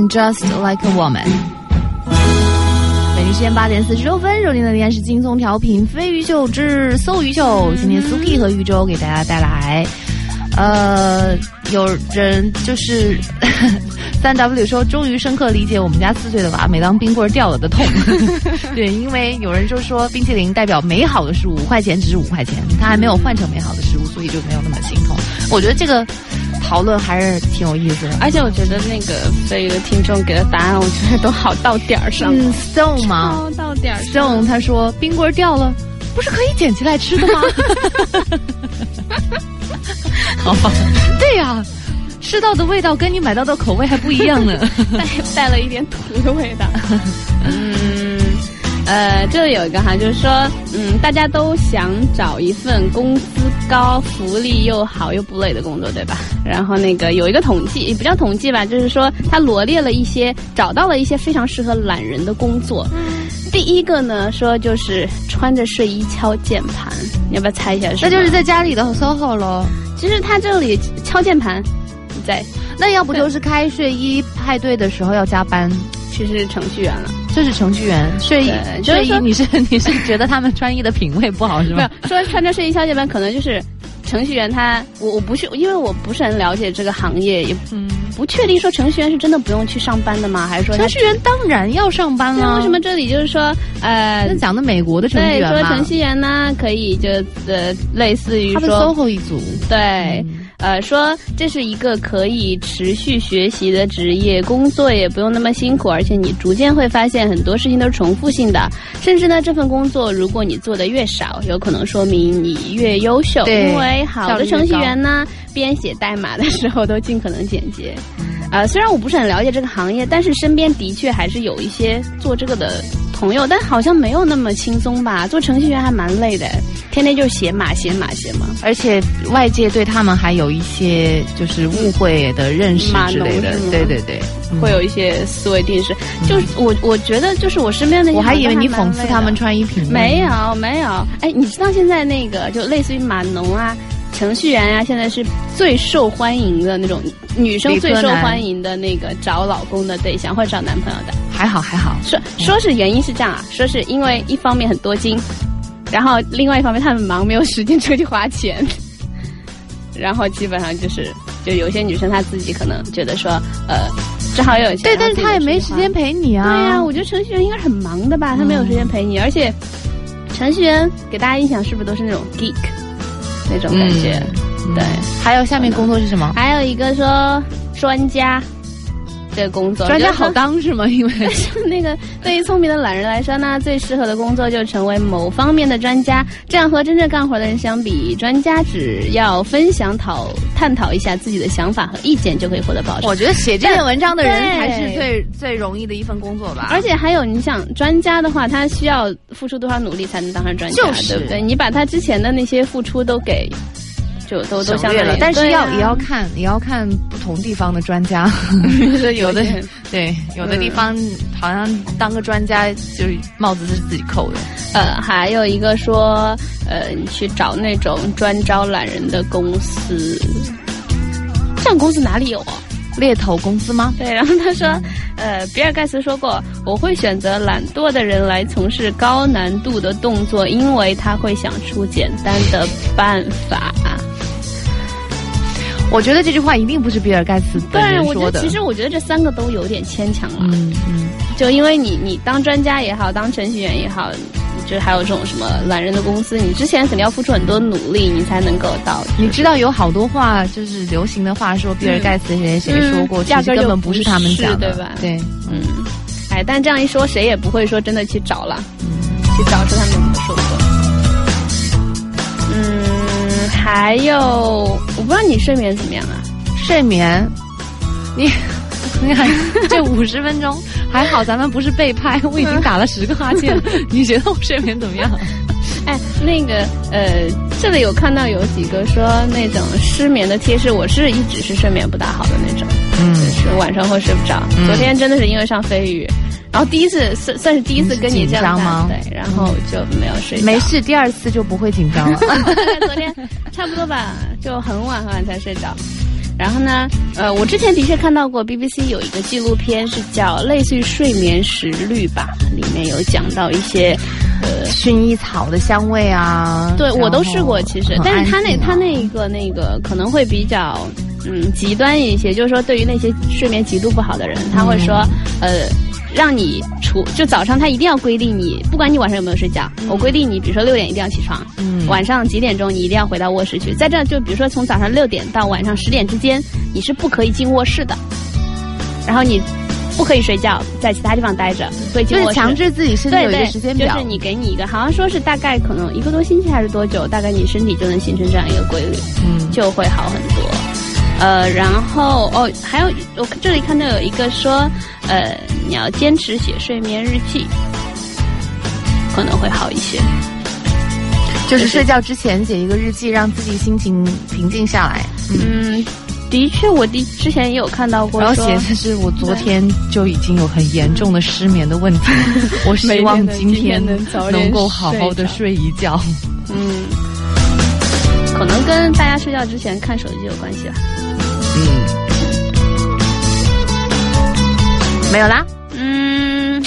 B: Just Like a Woman。北京时间八点四十六分，收听的依然是轻松调频飞鱼秀之搜鱼秀。今天苏 K 和玉州给大家带来，呃，有人就是 三 W 说，终于深刻理解我们家四岁的娃每当冰棍掉了的痛。对，因为有人就说冰淇淋代表美好的事物，五块钱只是五块钱，它还没有换成美好的事物，所以就没有那么心痛。我觉得这个。讨论还是挺有意思的，
C: 而且我觉得那个飞鱼的听众给的答案，我觉得都好到点儿上。
B: 嗯，Stone 吗？
C: 到点儿。
B: Stone 他说冰棍掉了，不是可以捡起来吃的吗？好吧，对呀、吃到的味道跟你买到的口味还不一样呢，
C: 带带了一点土的味道。嗯，呃，这里有一个哈，就是说，嗯，大家都想找一份工资高、福利又好又不累的工作，对吧？然后那个有一个统计，也不叫统计吧，就是说他罗列了一些，找到了一些非常适合懒人的工作。第一个呢，说就是穿着睡衣敲键盘，你要不要猜一下？
B: 那就是在家里的 SOHO 喽。
C: 其实他这里敲键盘，在
B: 那要不就是开睡衣派对的时候要加班，
C: 其实是程序员了。
B: 就是程序员睡衣，睡衣你是你是觉得他们穿衣的品味不好是
C: 吗？说穿着睡衣小姐们可能就是程序员，他我我不是因为我不是很了解这个行业，也不确定说程序员是真的不用去上班的吗？还是说
B: 程序员当然要上班了？
C: 为什么这里就是说呃，那
B: 讲的美国的程序员对
C: 说程序员呢可以就呃类似于说
B: SOHO 一族
C: 对。呃，说这是一个可以持续学习的职业，工作也不用那么辛苦，而且你逐渐会发现很多事情都是重复性的。甚至呢，这份工作如果你做的越少，有可能说明你越优秀。因为好的程序员呢，编写代码的时候都尽可能简洁。呃，虽然我不是很了解这个行业，但是身边的确还是有一些做这个的。朋友，但好像没有那么轻松吧？做程序员还蛮累的，天天就写码、写码、写码，
B: 而且外界对他们还有一些就是误会的认识之类的。对对对，
C: 会有一些思维定式。就是我，我觉得就是我身边的，
B: 我还以为你讽刺他们穿衣品味。
C: 没有没有，哎，你知道现在那个就类似于码农啊、程序员啊，现在是最受欢迎的那种女生最受欢迎的那个找老公的对象或者找男朋友的。
B: 还好还好，
C: 说说是原因是这样啊，说是因为一方面很多金，然后另外一方面他们忙没有时间出去花钱，然后基本上就是就有些女生她自己可能觉得说呃正好有钱，
B: 对，但是她也没时间陪你啊。
C: 对呀，我觉得程序员应该很忙的吧，他没有时间陪你，而且程序员给大家印象是不是都是那种 geek 那种感觉？对，
B: 还有下面工作是什么？
C: 还有一个说专家。这个工作
B: 专家好当是吗？因为
C: 那个对于聪明的懒人来说呢，最适合的工作就成为某方面的专家。这样和真正干活的人相比，专家只要分享、讨探讨一下自己的想法和意见，就可以获得报酬。
B: 我觉得写这篇文章的人才是最最容易的一份工作吧。
C: 而且还有，你想专家的话，他需要付出多少努力才能当上专家？对不对？你把他之前的那些付出都给。就都都相对
B: 了，但是要也要看，也要看不同地方的专家。有的 对，有的地方好像当个专家就是帽子是自己扣的。
C: 呃，还有一个说，呃，你去找那种专招懒人的公司，这样公司哪里有啊？
B: 猎头公司吗？
C: 对，然后他说，呃，比尔盖茨说过，我会选择懒惰的人来从事高难度的动作，因为他会想出简单的办法。
B: 我觉得这句话一定不是比尔盖茨本人
C: 说的。其实我觉得这三个都有点牵强了。嗯嗯，就因为你你当专家也好，当程序员也好，就还有这种什么懒人的公司，你之前肯定要付出很多努力，你才能够到。
B: 你知道有好多话就是流行的话，说比尔盖茨谁谁谁说过，其实根本不是他们讲
C: 的，对吧？
B: 对，嗯。
C: 哎，但这样一说，谁也不会说真的去找了，去找出他们怎么说过。还有，我不知道你睡眠怎么样啊？
B: 睡眠，你 你看这五十分钟还好，咱们不是被拍，我已经打了十个哈欠。你觉得我睡眠怎么样？
C: 哎，那个呃，这里有看到有几个说那种失眠的贴士，我是一直是睡眠不大好的那种，嗯，就是晚上会睡不着。昨天真的是因为上飞鱼。然后第一次算算是第一次跟你这样吗？对，然后就没有睡。
B: 没事，第二次就不会紧张了。
C: 昨天差不多吧，就很晚很晚才睡着。然后呢，呃，我之前的确看到过 BBC 有一个纪录片，是叫类似于睡眠时率吧，里面有讲到一些呃
B: 薰衣草的香味啊。
C: 对，我都试过，其实，但是他那他那一个那个可能会比较嗯极端一些，就是说对于那些睡眠极度不好的人，他会说呃。让你除就早上，他一定要规定你，不管你晚上有没有睡觉，我规定你，比如说六点一定要起床，嗯。晚上几点钟你一定要回到卧室去。在这就比如说从早上六点到晚上十点之间，你是不可以进卧室的，然后你不可以睡觉，在其他地方待着，所以
B: 就是强制自己身体有一个时间
C: 表，就是你给你一个，好像说是大概可能一个多星期还是多久，大概你身体就能形成这样一个规律，嗯，就会好很多。呃，然后哦，还有我这里看到有一个说，呃，你要坚持写睡眠日记，可能会好一些。
B: 就是睡觉之前写一个日记，让自己心情平静下来。
C: 嗯，的确，我的之前也有看到过。
B: 然后写的是我昨天就已经有很严重的失眠的问题，我希望今天能够好好的睡一觉。嗯，
C: 可能跟大家睡觉之前看手机有关系吧。嗯，
B: 没有啦。
C: 嗯，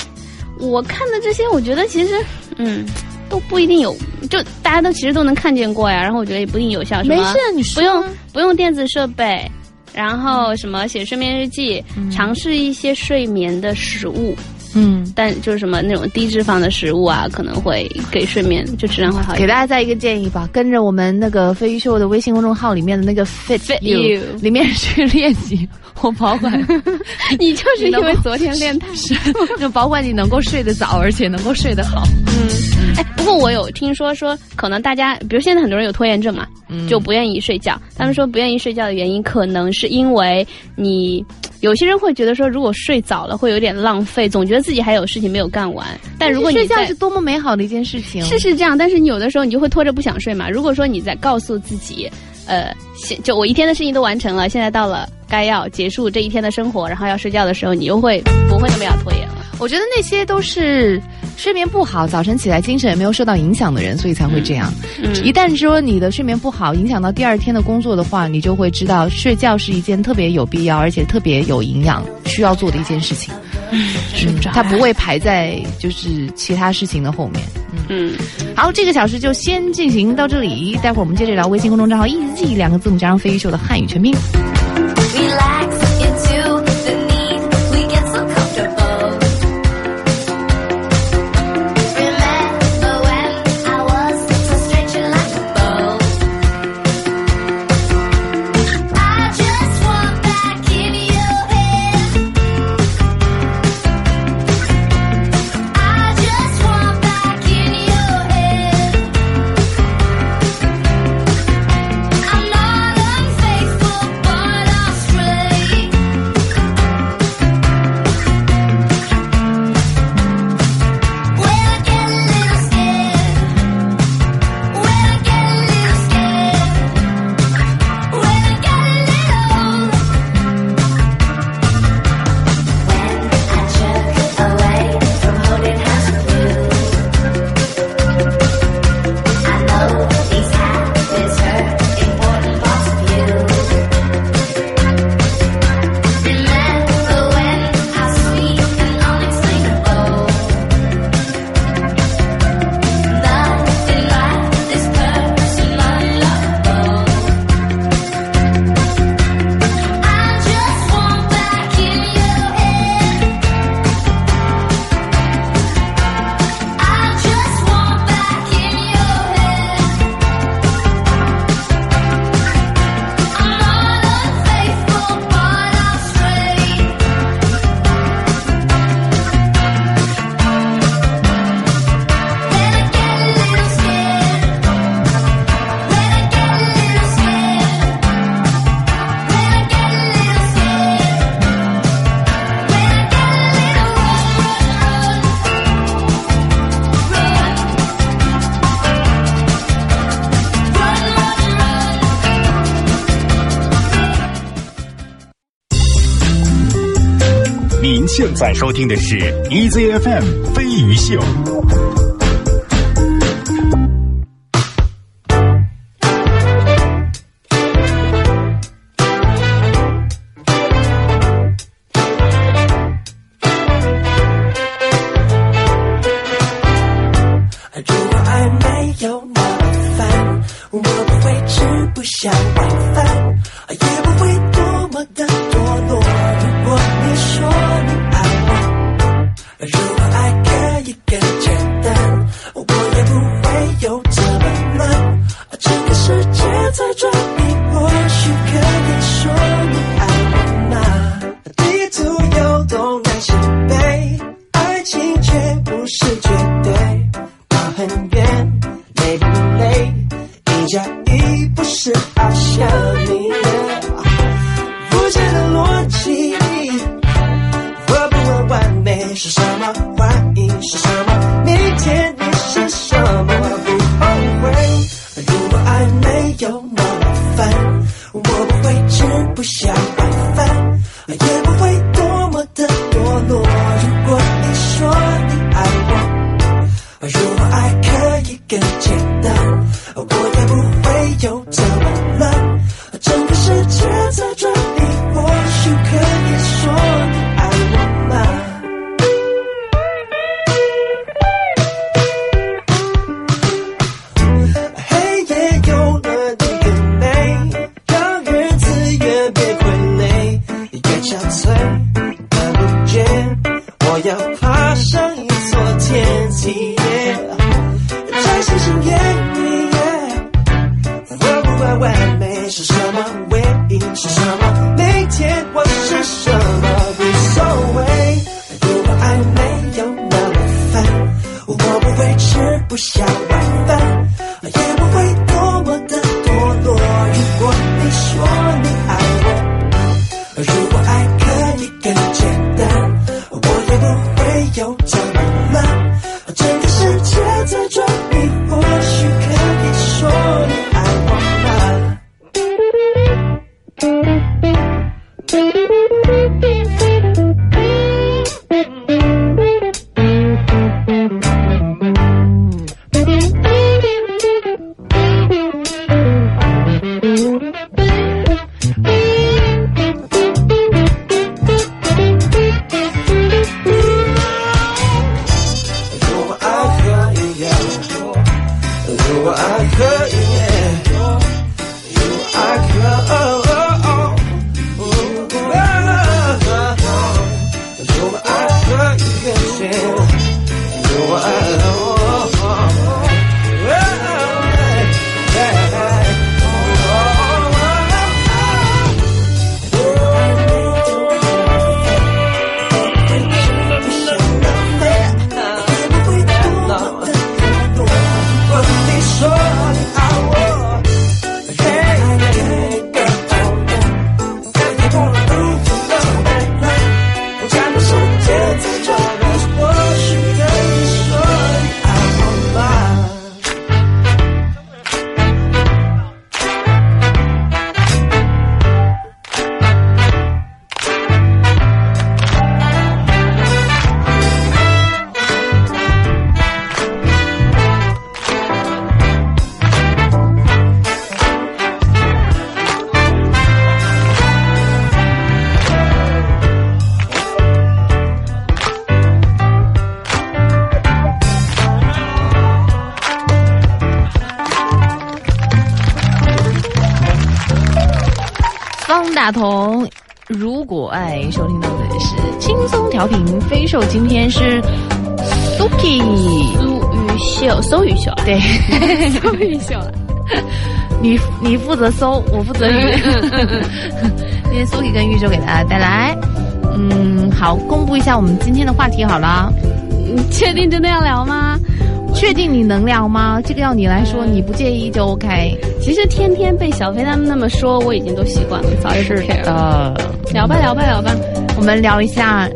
C: 我看的这些，我觉得其实，嗯，都不一定有，就大家都其实都能看见过呀。然后我觉得也不一定有效。
B: 没事，你
C: 不用不用电子设备，然后什么写睡眠日记，尝试一些睡眠的食物。嗯，但就是什么那种低脂肪的食物啊，可能会给睡眠就质量会好一点。
B: 给大家再一个建议吧，跟着我们那个飞鱼秀的微信公众号里面的那个 Fit You 里面去练习，我保管
C: 你就是因为昨天练太
B: 深，就保管你能够睡得早，而且能够睡得好。
C: 嗯，哎，不过我有听说说，可能大家比如现在很多人有拖延症嘛，就不愿意睡觉。他们说不愿意睡觉的原因，可能是因为你。有些人会觉得说，如果睡早了会有点浪费，总觉得自己还有事情没有干完。但如果你
B: 睡觉是多么美好的一件事情，
C: 是是这样。但是你有的时候你就会拖着不想睡嘛。如果说你在告诉自己，呃，现就我一天的事情都完成了，现在到了该要结束这一天的生活，然后要睡觉的时候，你又会不会那么要拖延了？
B: 我觉得那些都是睡眠不好，早晨起来精神也没有受到影响的人，所以才会这样。一旦说你的睡眠不好，影响到第二天的工作的话，你就会知道睡觉是一件特别有必要，而且特别有营养需要做的一件事情。
C: 睡不着，
B: 它不会排在就是其他事情的后面。嗯，好，这个小时就先进行到这里，待会儿我们接着聊微信公众账号 “easy” 两个字母加上飞鱼秀的汉语全拼。
A: relax. 正在收听的是 EZFM 飞鱼秀。
B: 收听到的是轻松调频飞兽，今天是 Suki
C: 苏雨秀，搜雨秀，
B: 对，
C: 搜雨秀，
B: 你你负责搜，我负责语。今天 Suki 跟玉秀给大家带来，嗯，好，公布一下我们今天的话题好了。
C: 你确定真的要聊吗？
B: 确定你能聊吗？这个要你来说，你不介意就 OK。
C: 其实天天被小飞他们那么说，我已经都习惯了，早就不 care 了。
B: 的，
C: 聊吧聊吧聊吧，
B: 我们聊一下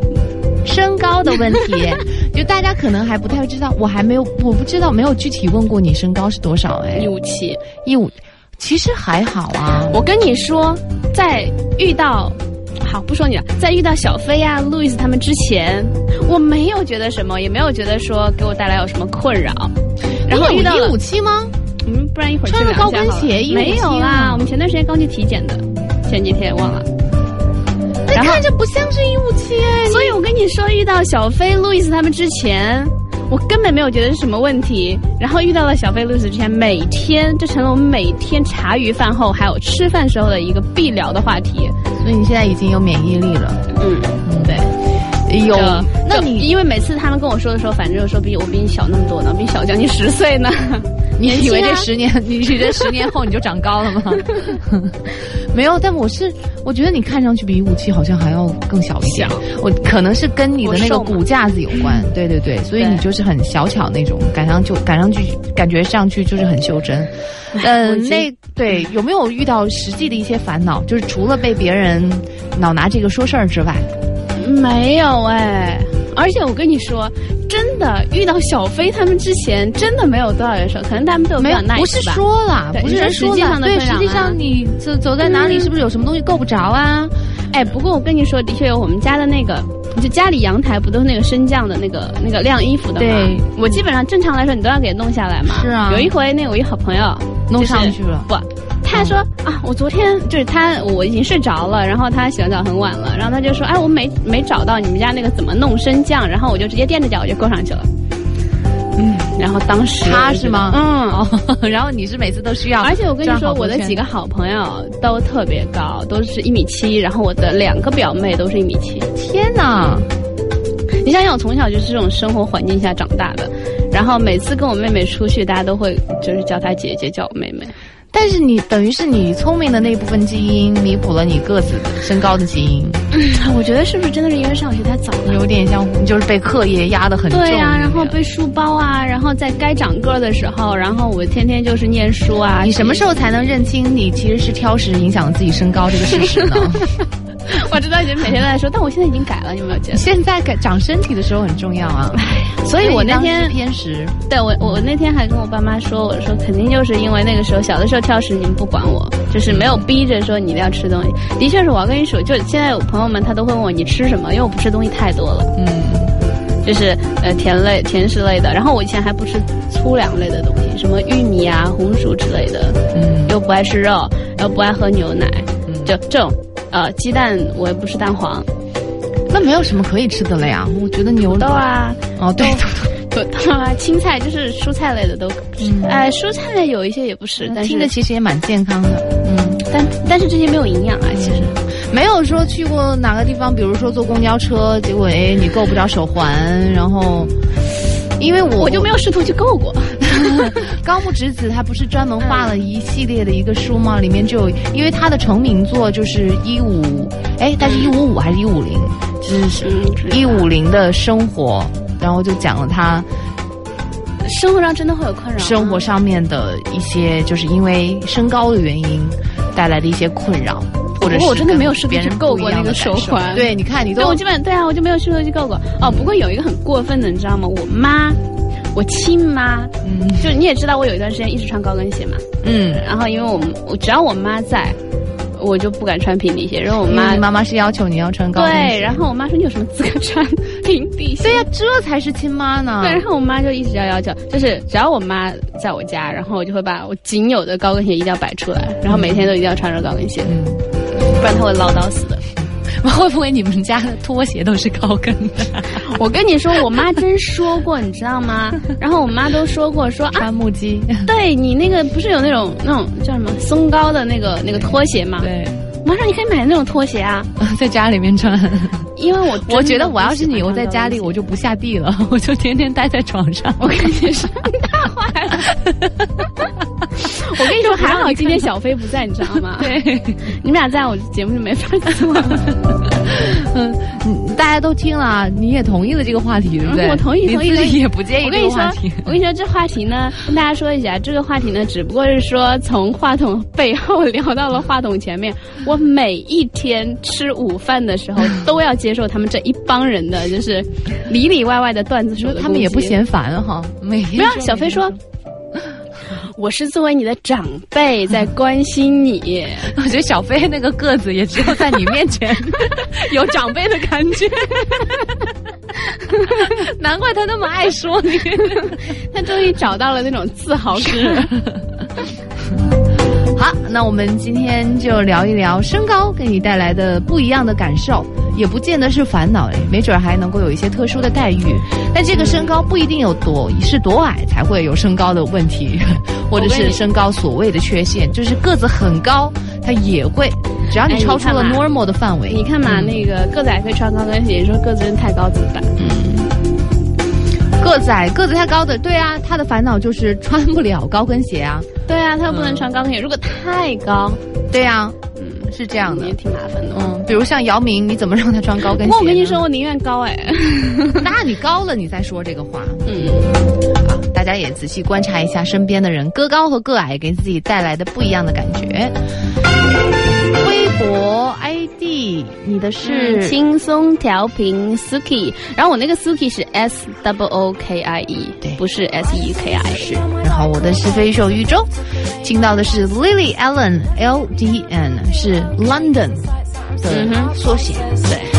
B: 身高的问题。就大家可能还不太知道，我还没有，我不知道，没有具体问过你身高是多少哎
C: 一，五七。
B: 一五，其实还好啊。
C: 我跟你说，在遇到好不说你了，在遇到小飞啊、路易斯他们之前，我没有觉得什么，也没有觉得说给我带来有什么困扰。然后遇到了
B: 一五七吗？
C: 嗯，不然一会儿
B: 穿着高跟鞋一五七
C: 没有啦，我们前段时间刚去体检的，前几天忘了。
B: 看着不像是一五七哎。
C: 所以我跟你说，遇到小飞、路易斯他们之前，我根本没有觉得是什么问题。然后遇到了小飞、路易斯之前，每天就成了我们每天茶余饭后还有吃饭时候的一个必聊的话题。
B: 所以你现在已经有免疫力了。
C: 嗯，
B: 嗯，
C: 对。
B: 有那你
C: 因为每次他们跟我说的时候，反正就说比我比你小那么多呢，比你小将近十岁呢。
B: 你以为这十年，你以为这十年后你就长高了吗？没有，但我是我觉得你看上去比一五七好像还要更小一点。我可能是跟你的那个骨架子有关，对对对，所以你就是很小巧那种，赶上就赶上去，感觉上去就是很袖珍。呃，
C: 我已经
B: 那对有没有遇到实际的一些烦恼？就是除了被别人老拿这个说事儿之外，
C: 没有哎，而且我跟你说，真的遇到小飞他们之前，真的没有多少人说，可能他们都
B: 没有
C: 较 nice
B: 不是说了，不是
C: 说
B: 说了。
C: 实际上的
B: 对，实际上你走走在哪里，
C: 嗯。
B: 是不是有什么东西够不着啊？
C: 哎，不过我跟你说，的确有我们家的那个，就家里阳台不都是那个升降的那个那个晾衣服的吗？
B: 对。
C: 我基本上正常来说你都要给弄下来嘛。
B: 是啊。
C: 有一回那我一好朋友
B: 弄上去了。
C: 不，他说啊，我昨天就是他我已经睡着了，然后他洗完澡很晚了，然后他就说，哎，我没没找到你们家那个怎么弄升降，然后我就直接垫着脚我就够上去了。嗯，然后当时
B: 他是吗？
C: 嗯，
B: 哦，然后你是每次都需要，
C: 而且我跟你说，我的几
B: 个
C: 个好朋友都特别高，都是一米七，然后我的两个表妹都是一米七。
B: 天哪，
C: 你想想，我从小就是这种生活环境下长大的，然后每次跟我妹妹出去，大家都会就是叫她姐姐，叫我妹妹。
B: 但是你等于是你聪明的那部分基因弥补了你个子身高的基因。
C: 我觉得是不是真的是因为上学太早了？
B: 有点像，就是被课业压得很重。
C: 对呀，然后背书包啊，然后在该长个的时候，然后我天天就是念书啊。
B: 你什么时候才能认清你其实是挑食影响自己身高这个事实呢？
C: 我知道你每天都在说，但我现在已经改了，你有没有觉得？
B: 现在改长身体的时候很重要啊。
C: 所以我那天
B: 偏食。
C: 对我，我那天还跟我爸妈说，我说肯定就是因为那个时候小的时候挑食，你们不管我，就是没有逼着说你一定要吃东西。的确是我要跟你说，就现在有朋友们他都会问我你吃什么，因为我不吃东西太多了。嗯，就是呃甜类、甜食类的，然后我以前还不吃粗粮类的东西，什么玉米啊、红薯之类的。嗯，又不爱吃肉，又不爱喝牛奶，就这种。呃，鸡蛋我也不吃蛋黄，
B: 那没有什么可以吃的了呀。我觉得牛
C: 豆啊，
B: 哦对，
C: 土豆啊，青菜就是蔬菜类的都，哎，蔬菜类有一些也不是，但
B: 是其实也蛮健康的，
C: 嗯，但但是这些没有营养啊，其实
B: 没有说去过哪个地方，比如说坐公交车，结果哎你够不着手环，然后。因为我
C: 我就没有试图去够过。
B: 高木直子他不是专门画了一系列的一个书吗？里面就有，因为他的成名作就是一五，哎，他是一五五还是一五零？就是一五零的生活，然后就讲了他
C: 生活上真的会有困扰，
B: 生活上面的一些就是因为身高的原因带来的一些困扰。
C: 不过我真的没有试过去够过那个手环。
B: 对，你看你都，
C: 我基本对啊，我就没有试过去够过。哦，不过有一个很过分的，你知道吗？我妈，我亲妈，嗯，就你也知道，我有一段时间一直穿高跟鞋嘛，嗯，然后因为我们，我只要我妈在，我就不敢穿平底鞋。然后我妈，
B: 妈妈是要求你要穿高跟
C: 鞋。对，然后我妈说你有什么资格穿平底鞋？
B: 对呀，这才是亲妈呢。
C: 对，然后我妈就一直要要求，就是只要我妈在我家，然后我就会把我仅有的高跟鞋一定要摆出来，然后每天都一定要穿着高跟鞋。嗯。不然他会唠叨死的。
B: 会不会你们家的拖鞋都是高跟的？
C: 我跟你说，我妈真说过，你知道吗？然后我妈都说过，说
B: 穿木屐。
C: 对你那个不是有那种那种叫什么松糕的那个那个拖鞋吗？
B: 对，
C: 妈说你可以买那种拖鞋啊，
B: 在家里面穿。
C: 因为我
B: 我觉得我要是你，我在家里我就不下地了，我就天天待在床上。
C: 我跟你说，太坏了。我跟你说，还好今天小飞不在，你知道吗？
B: 对，
C: 你们俩在我节目就没法做。
B: 嗯，大家都听了，你也同意了这个话题，对不对？
C: 我同意，同意，
B: 也不介意。
C: 我跟你说，我跟你说，这话题呢，跟大家说一下，这个话题呢，只不过是说从话筒背后聊到了话筒前面。我每一天吃午饭的时候，都要接受他们这一帮人的就是里里外外的段子手
B: 他们也不嫌烦哈。每天，
C: 不要小飞说。我是作为你的长辈 在关心你，
B: 我觉得小飞那个个子也只有在你面前有长辈的感觉，难怪他那么爱说你，
C: 他终于找到了那种自豪感。
B: 好，那我们今天就聊一聊身高给你带来的不一样的感受。也不见得是烦恼哎，没准还能够有一些特殊的待遇。但这个身高不一定有多是多矮才会有身高的问题，或者是身高所谓的缺陷，就是个子很高，它也会，只要你超出了 normal 的范围。
C: 你看嘛，那个个子矮可以穿高跟鞋，你说个子太高怎么办？嗯，
B: 个子矮个子太高的，对啊，他的烦恼就是穿不了高跟鞋啊。
C: 对啊，他又不能穿高跟鞋，如果太高，
B: 对呀。是这样的，
C: 也挺麻烦的。嗯，
B: 比如像姚明，你怎么让他穿高跟鞋？
C: 我跟你说，我宁愿高哎。
B: 那你高了，你再说这个话。嗯，好，大家也仔细观察一下身边的人，个高和个矮给自己带来的不一样的感觉。微博 ID，你的是
C: 轻松调频 Suki，然后我那个 Suki 是 S W O K I E，
B: 对，
C: 不是 S E K I，
B: 是。然后我的是飞手宇宙，听到的是 Lily Allen L D N，是 London 的缩写，对。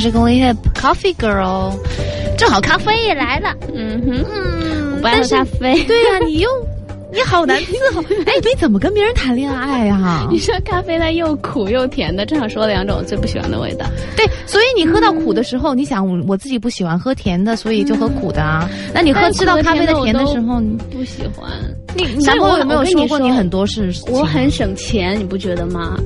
B: 来自 Tragically Hip Coffee Girl，正好咖啡也来了。
C: 嗯哼，
B: 嗯，
C: 我不爱喝咖啡。
B: 对呀、你又 你好难伺候。哎，你怎么跟别人谈恋爱呀、
C: 你说咖啡它又苦又甜的，正好说了两种我最不喜欢的味道。
B: 对，所以你喝到苦的时候，你想我我自己不喜欢喝甜的，所以就喝苦的啊。那你喝
C: 但
B: 吃到咖啡的甜的时候，你
C: 不喜欢。
B: 你你
C: 所以我
B: 男朋友有没有
C: 说
B: 过你很多事？
C: 我很省钱，你不觉得吗？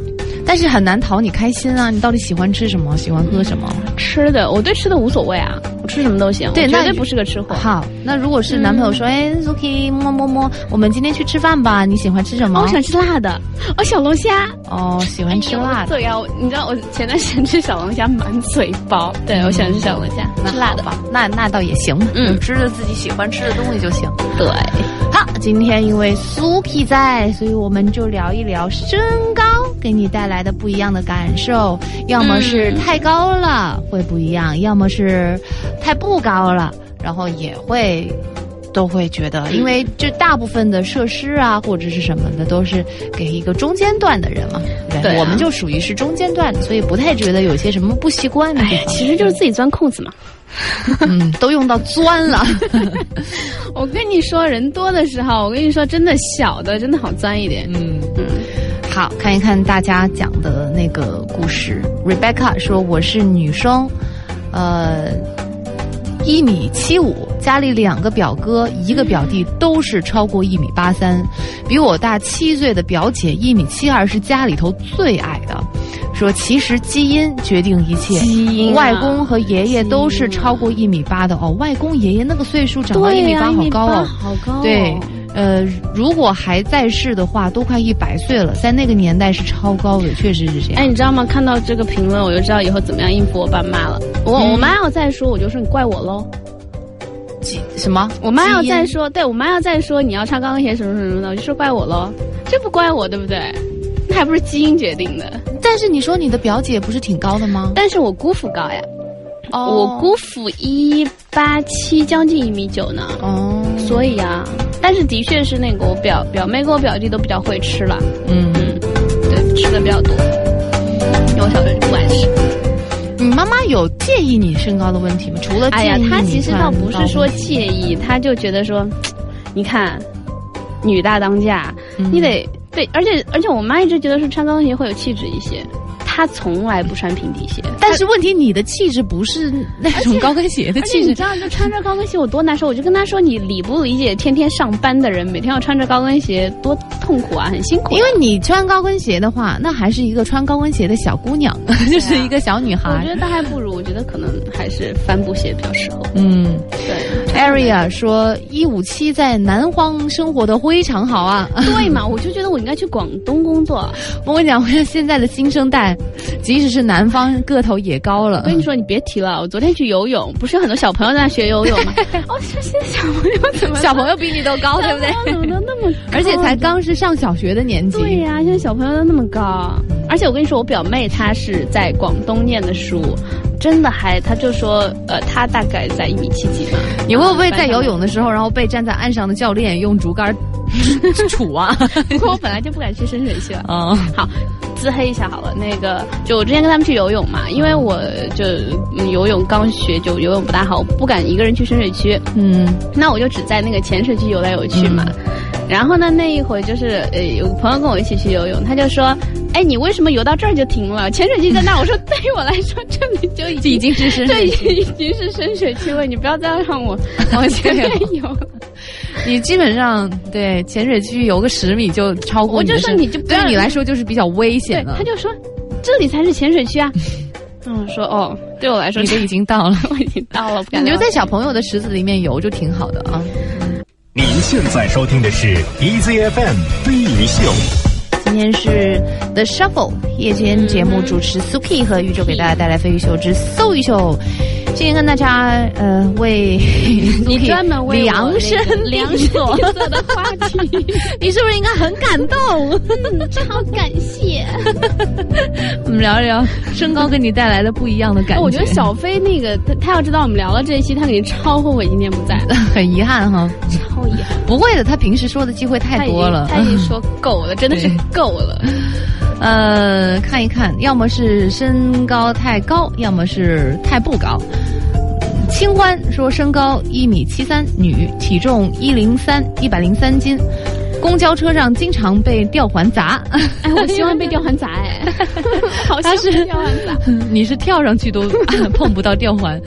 B: 但是很难讨你开心啊！你到底喜欢吃什么？喜欢喝什么？
C: 吃的，我对吃的无所谓啊，我吃什么都行。
B: 对那
C: 我绝对不是个吃货。
B: 好，那如果是男朋友说，哎，Zuki，摸摸摸，我们今天去吃饭吧？你喜欢吃什么？
C: 哦我想吃辣的，哦，小龙虾。
B: 哦，喜欢吃辣的。
C: 对呀，你知道我前段时间吃小龙虾满嘴包。对，我喜欢吃小龙虾，
B: 那
C: 吃辣的
B: 好。吧，那那倒也行吧，
C: 嗯
B: 有吃着自己喜欢吃的东西就行。
C: 对，
B: 好，今天因为 Suki 在，所以我们就聊一聊身高给你带来的不一样的感受，要么是太高了会不一样，要么是太不高了，然后也会。都会觉得，因为这大部分的设施啊，或者是什么的，都是给一个中间段的人嘛。对
C: 对啊
B: 我们就属于是中间段的，所以不太觉得有些什么不习惯的。
C: 其实就是自己钻空子嘛。
B: 嗯，都用到钻了。
C: 我跟你说，人多的时候，我跟你说，真的小的真的好钻一点。
B: 嗯
C: 嗯，
B: 好看一看大家讲的那个故事。Rebecca 说我是女生，呃，一米七五，家里两个表哥，一个表弟都是超过一米八三，比我大七岁的表姐一米七二，是家里头最矮的。说其实基因决定一切，
C: 基因
B: 外公和爷爷都是超过一米八的哦。外公爷爷那个岁数长到一米八，好高哦，
C: 好高。
B: 对，呃，如果还在世的话，都快一百岁了，在那个年代是超高的，确实是这样。
C: 哎，你知道吗？看到这个评论，我就知道以后怎么样应付我爸妈了。我我妈要再说，我就说你怪我喽。
B: 什么？
C: 我妈要再说，对我妈要再说你要穿高跟鞋什么什么的，我就说怪我喽。这不怪我，对不对？那还不是基因决定的。
B: 但是你说你的表姐不是挺高的吗？
C: 但是我姑父高呀，哦，我姑父一八七，将近一米九呢。哦，所以啊，但是的确是那个我表表妹跟我表弟都比较会吃了。嗯嗯，对，吃的比较多。我小时候不爱吃。
B: 你妈妈有介意你身高的问题吗？除了
C: 哎呀，她其实倒不是说介意，她就觉得说，你看，女大当嫁，你得。对，而且而且，我妈一直觉得是穿高跟鞋会有气质一些。她从来不穿平底鞋，
B: 但是问题你的气质不是那种高跟鞋的气质。
C: 你知道，就穿着高跟鞋我多难受。我就跟她说：“你理不理解天天上班的人每天要穿着高跟鞋多痛苦啊，很辛苦。”
B: 因为你穿高跟鞋的话，那还是一个穿高跟鞋的小姑娘，就是一个小女孩。
C: 我觉得她还不如，我觉得可能还是帆布鞋比较适合。嗯，对。
B: Area 说：“一五七在南方生活的非常好啊。”
C: 对嘛，我就觉得我应该去广东工作。
B: 我跟你讲，我现在的新生代。即使是南方，个头也高了。
C: 我跟你说，你别提了。我昨天去游泳，不是很多小朋友在那学游泳吗？哦，这些小朋友怎么？
B: 小朋友比你都高，对不对？
C: 怎么都那么？
B: 而且才刚是上小学的年纪。
C: 对呀，现在小朋友都那么高。而且我跟你说，我表妹她是在广东念的书。真的还，他就说，呃，他大概在一米七几嘛。
B: 你会不会在游泳的时候，然后被站在岸上的教练用竹竿杵啊？
C: 我本来就不敢去深水区了。嗯，好，自黑一下好了。那个，就我之前跟他们去游泳嘛，因为我就游泳刚学，就游泳不大好，不敢一个人去深水区。嗯，那我就只在那个浅水区游来游去嘛。然后呢，那一会就是呃，有朋友跟我一起去游泳，他就说：“哎，你为什么游到这儿就停了？潜水区在那。”我说：“对于我来说，这里就已经
B: 已经是深水
C: 区，已经是深水区了。你不要再让我往前面游。
B: 你基本上对潜水区游个十米就超过。
C: 我就说你就
B: 对你来说就是比较危险了。
C: 他就说这里才是潜水区啊。嗯，说哦，对我来说
B: 你都已经到了，
C: 我已经到了。你
B: 就在小朋友的池子里面游就挺好的啊。
A: 您现在收听的是 EZFM 飞鱼秀。
B: 今天是 The Shuffle 夜间节目主持 Suki 和宇宙给大家带来飞鱼秀之搜鱼秀。今天跟大家呃为
C: 你专门为
B: 量身
C: 量身色的话题，
B: 你是不是应该很感动？
C: 超感谢！
B: 我们聊一聊身高给你带来的不一样的感觉。
C: 我觉得小飞那个他他要知道我们聊了这一期，他肯定超后悔今天不在的，
B: 很遗憾哈，
C: 超遗憾。
B: 不会的，他平时说的机会太多了，
C: 他已经说够了，真的是够了。
B: 呃，看一看，要么是身高太高，要么是太不高。清欢说身高一米七三，女，体重一零三，一百零三斤。公交车上经常被吊环砸，
C: 哎，我希望被吊环砸哎，好像是吊环砸，
B: 你是跳上去都 碰不到吊环，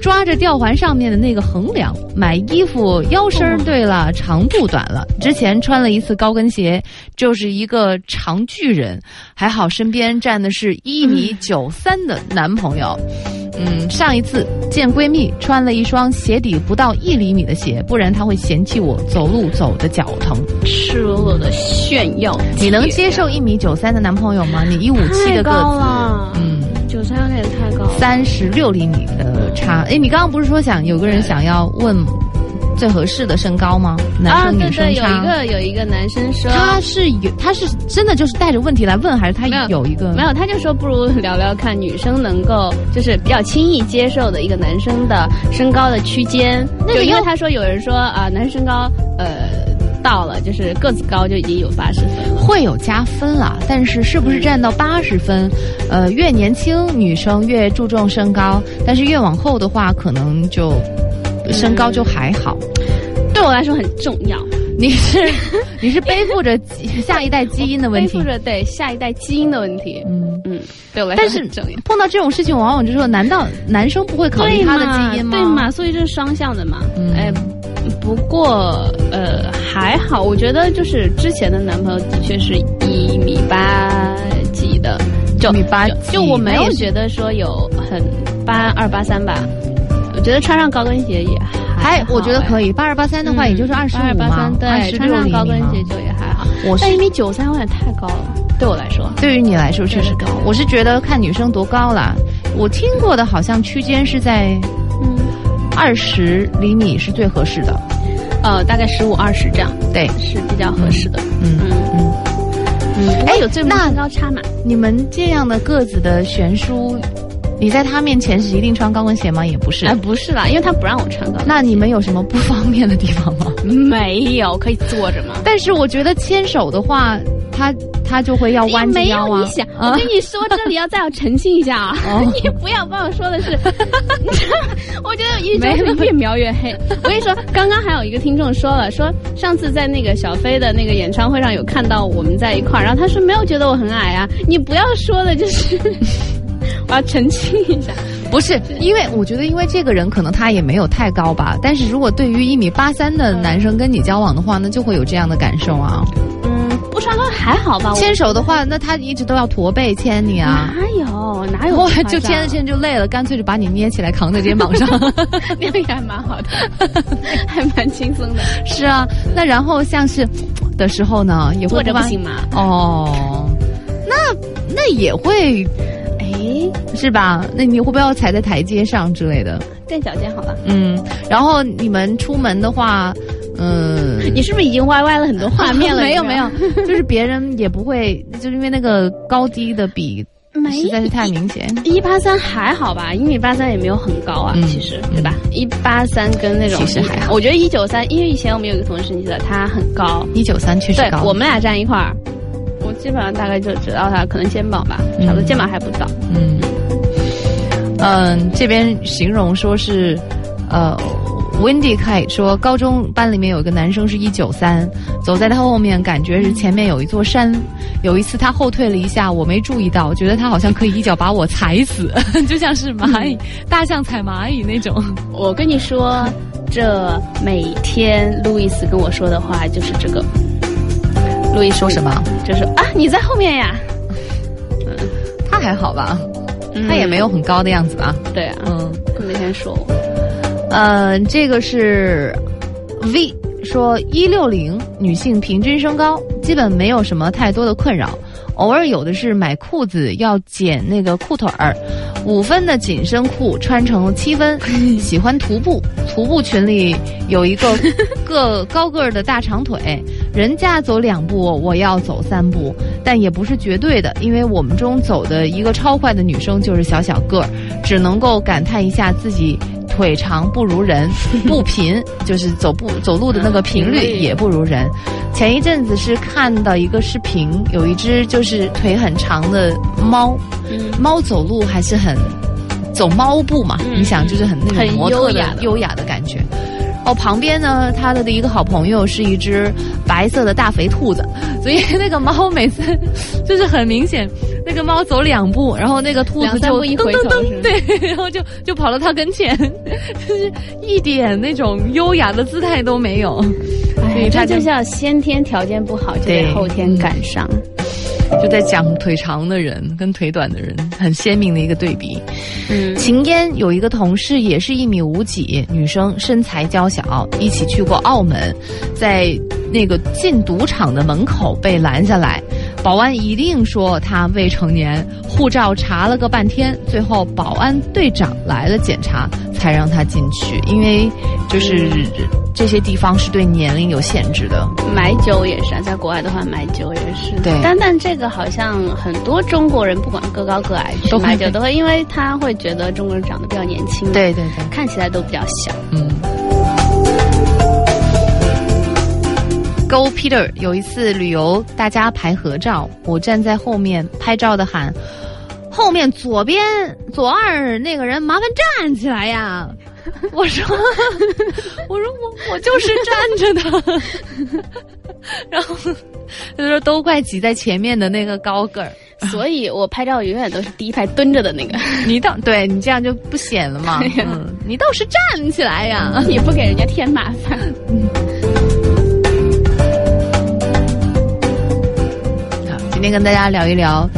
B: 抓着吊环上面的那个横梁买衣服，腰身对了，长度短了。之前穿了一次高跟鞋，就是一个长巨人，还好身边站的是一米九三的男朋友。嗯，上一次见闺蜜穿了一双鞋底不到一厘米的鞋，不然她会嫌弃我走路走的脚疼。
C: 赤裸裸的炫耀，
B: 你能接受一米九三的男朋友吗？你一五七的个子，
C: 嗯，九三有点太高，
B: 三十六厘米的差。哎，你刚刚不是说想有个人想要问？最合适的身高吗？男生女生
C: 差。有一个有一个男生说，
B: 他是有他是真的就是带着问题来问，还是他有一个
C: 没有？他就说不如聊聊看女生能够就是比较轻易接受的一个男生的身高的区间。那就因为他说有人说啊，男生身高呃到了就是个子高就已经有八十分，
B: 会有加分了。但是是不是占到八十分？呃，越年轻女生越注重身高，但是越往后的话可能就。身高就还好，
C: 对我来说很重要。
B: 你是 你是背负着下一代基因的问题，
C: 背负着对下一代基因的问题。嗯嗯，对我来说
B: 但是碰到这种事情，往往就说，难道男生不会考虑他的基因吗？
C: 对嘛，所以这是双向的嘛。嗯哎，不过呃还好，我觉得就是之前的男朋友的确是一米八几的，
B: 就米八，
C: 就我没有觉得说有很八二八三吧。我觉得穿上高跟鞋也还，
B: 我觉得可以。八二八三的话，也就是二十五
C: 嘛，对，穿上高跟鞋就也还好。我但一米九三有点太高了，对我来说，
B: 对于你来说确实高。我是觉得看女生多高了，我听过的好像区间是在嗯二十厘米是最合适的，
C: 呃，大概十五二十这样，
B: 对，
C: 是比较合适的。嗯嗯嗯嗯。哎，有最身高差嘛？
B: 你们这样的个子的悬殊。你在他面前是一定穿高跟鞋吗？也不是，
C: 哎，不是啦，因为他不让我穿高跟。
B: 那你们有什么不方便的地方吗？
C: 没有，可以坐着吗？
B: 但是我觉得牵手的话，他他就会要弯着腰
C: 啊。你想，我跟你说，这里要再要澄清一下啊，你不要帮我说的是，我觉得越描越黑。我跟你说，刚刚还有一个听众说了，说上次在那个小飞的那个演唱会上有看到我们在一块儿，然后他说没有觉得我很矮啊，你不要说的就是。我要澄清一下，
B: 不是因为我觉得，因为这个人可能他也没有太高吧。但是如果对于一米八三的男生跟你交往的话，那就会有这样的感受啊。
C: 嗯，不穿高还好吧？
B: 牵手的话，那他一直都要驼背牵你啊？
C: 哪有哪有？
B: 就牵着牵着就累了，干脆就把你捏起来扛在肩膀上，
C: 那样也还蛮好的，还蛮轻松的。
B: 是啊，那然后像是的时候呢，也会
C: 坐着不行吗？
B: 哦，那那也会。是吧？那你会不会要踩在台阶上之类的？
C: 垫脚尖好了。
B: 嗯，然后你们出门的话，嗯，
C: 你是不是已经歪歪了很多画面了？
B: 没有没有，就是别人也不会，就是因为那个高低的比实在是太明显。
C: 一八三还好吧？一米八三也没有很高啊，其实对吧？一八三跟那种
B: 其实还好。
C: 我觉得一九三，因为以前我们有一个同事，你记得他很高，
B: 一九三确实高。
C: 我们俩站一块儿，我基本上大概就知道他可能肩膀吧，差不多肩膀还不到。嗯。
B: 嗯，这边形容说是，呃，Wendy K 说高中班里面有一个男生是一九三，走在他后面感觉是前面有一座山。有一次他后退了一下，我没注意到，觉得他好像可以一脚把我踩死，就像是蚂蚁、大象踩蚂蚁那种。
C: 我跟你说，这每天路易斯跟我说的话就是这个。路易
B: 说什么？
C: 就是啊，你在后面呀。
B: 嗯，他还好吧？他也没有很高的样子吧？
C: 对啊，嗯，每天说。
B: 呃，这个是 V 说一六零女性平均身高，基本没有什么太多的困扰，偶尔有的是买裤子要剪那个裤腿儿，五分的紧身裤穿成七分，喜欢徒步，徒步群里有一个 个高个儿的大长腿，人家走两步我要走三步。但也不是绝对的，因为我们中走的一个超快的女生就是小小个儿，只能够感叹一下自己腿长不如人，步频就是走步走路的那个频率也不如人。前一阵子是看到一个视频，有一只就是腿很长的猫，猫走路还是很走猫步嘛，你想就是很那种模特的优雅的感觉。哦，旁边呢，他的的一个好朋友是一只白色的大肥兔子，所以那个猫每次就是很明显，那个猫走两步，然后那个兔子就
C: 噔噔
B: 噔，对，然后就就跑到他跟前，就是一点那种优雅的姿态都没有。
C: 哎，这就叫先天条件不好，就得后天赶上。
B: 就在讲腿长的人跟腿短的人很鲜明的一个对比。嗯，秦嫣有一个同事也是一米五几，女生身材娇小，一起去过澳门，在那个进赌场的门口被拦下来，保安一定说她未成年，护照查了个半天，最后保安队长来了检查才让她进去，因为就是。这些地方是对年龄有限制的，
C: 买酒也是啊，在国外的话买酒也是。
B: 对，
C: 但但这个好像很多中国人不管个高个矮都买酒都会，因为他会觉得中国人长得比较年轻，
B: 对对对，
C: 看起来都比较小。嗯。
B: Go Peter 有一次旅游，大家拍合照，我站在后面拍照的喊，后面左边左二那个人麻烦站起来呀。我说，我说我我就是站着的。然后他说都怪挤在前面的那个高个儿，
C: 所以我拍照永远都是第一排蹲着的那个。
B: 你倒对你这样就不显了嘛。嗯，你倒是站起来呀，
C: 也不给人家添麻烦。
B: 好，今天跟大家聊一聊，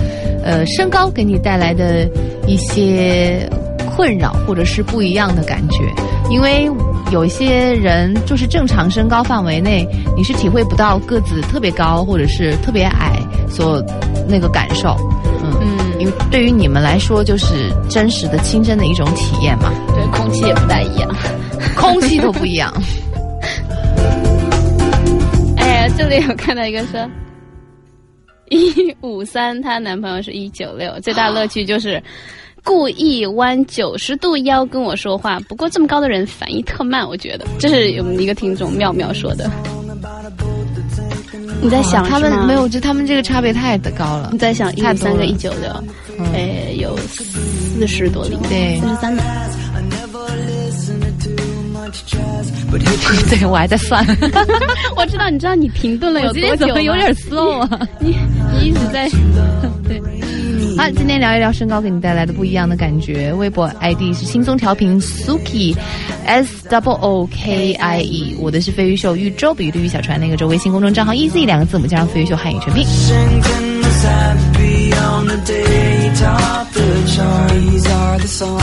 B: 呃，身高给你带来的一些困扰或者是不一样的感觉，因为。有一些人就是正常身高范围内，你是体会不到个子特别高或者是特别矮所那个感受，嗯，因为对于你们来说就是真实的、亲身的一种体验嘛。
C: 对，空气也不太一样，
B: 空气都不一样。
C: 哎呀，这里有看到一个说一五三，她男朋友是一九六，最大乐趣就是。故意弯九十度腰跟我说话，不过这么高的人反应特慢，我觉得这是我们一个听众妙妙说的。你在想
B: 他们没有？就他们这个差别太高了。
C: 你在想一三个一九六，哎，有四十多厘米，
B: 对，
C: 四十三呢。
B: 对，我还在算。
C: 我知道，你知道你停顿了有多久
B: 有点 slow 啊？
C: 你你一直在 对。
B: 好，今天聊一聊身高给你带来的不一样的感觉。微博 ID 是轻松调频 Suki，S W O K I E。我的是飞鱼秀玉周，比喻的玉小船那个周。微信公众账号 EZ 两个字母加上飞鱼秀汉语全拼。
E: song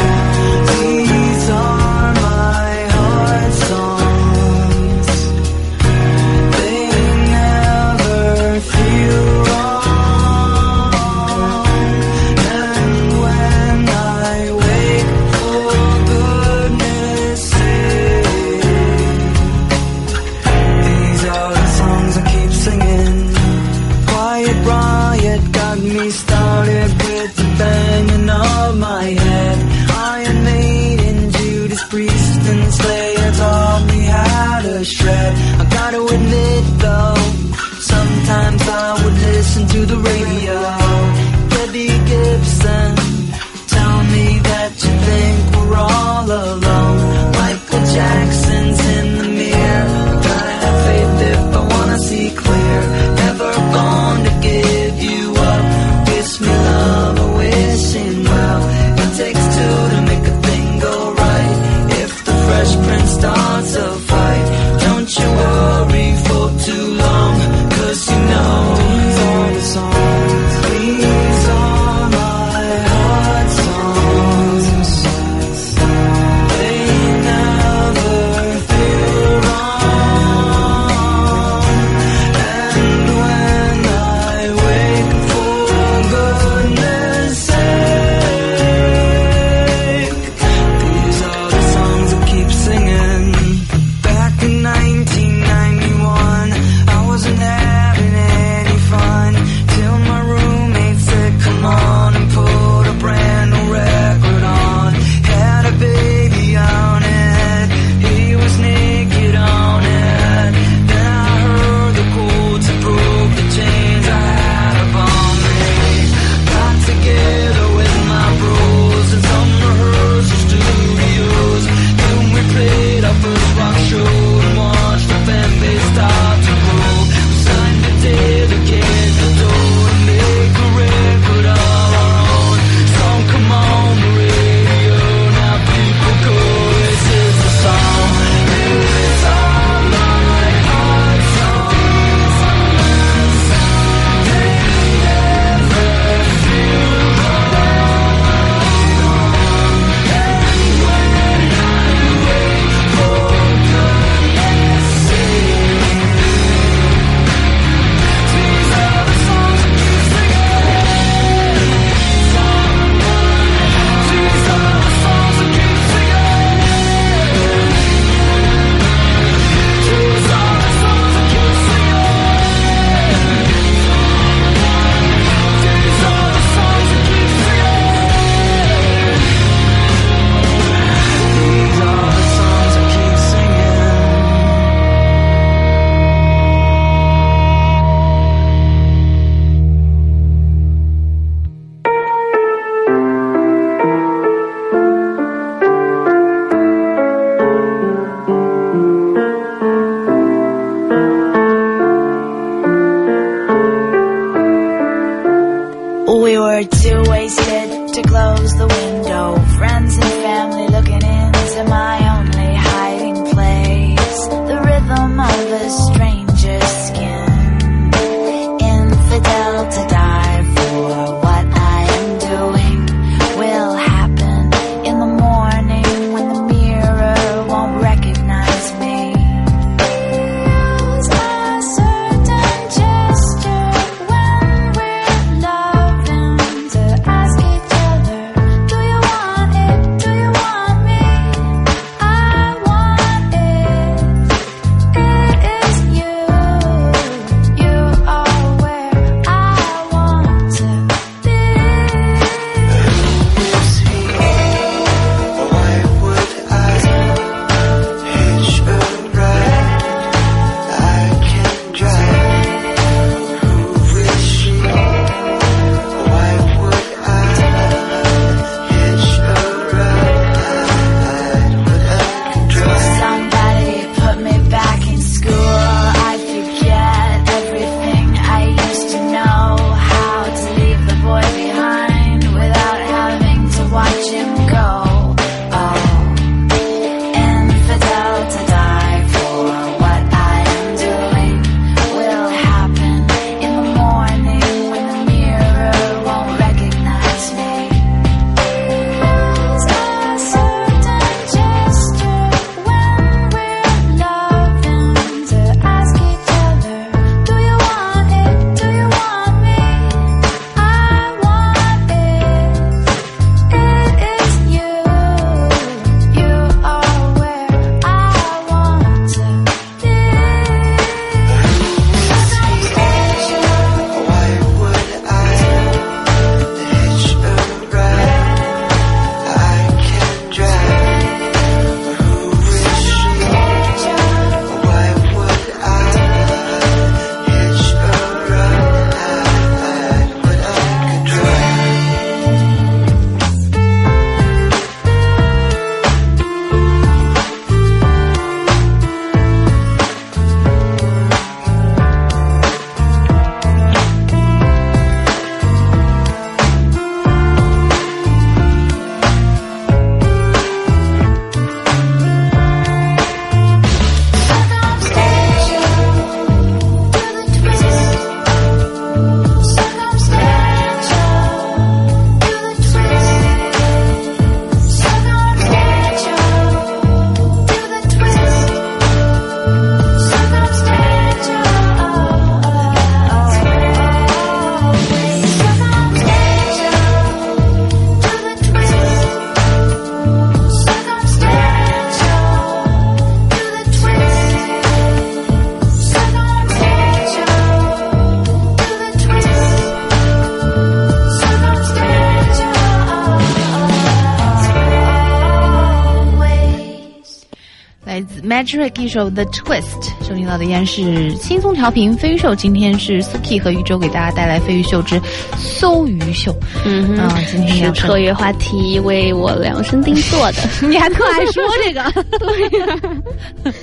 B: Trick 一首 The Twist，收听到的依然是轻松调频飞鱼秀。今天是 Suki 和宇宙给大家带来飞鱼秀之搜鱼秀。
C: 嗯哼，
B: 今天
C: 是特约话题，为我量身定做的。
B: 你还特爱说这个？
C: 对呀。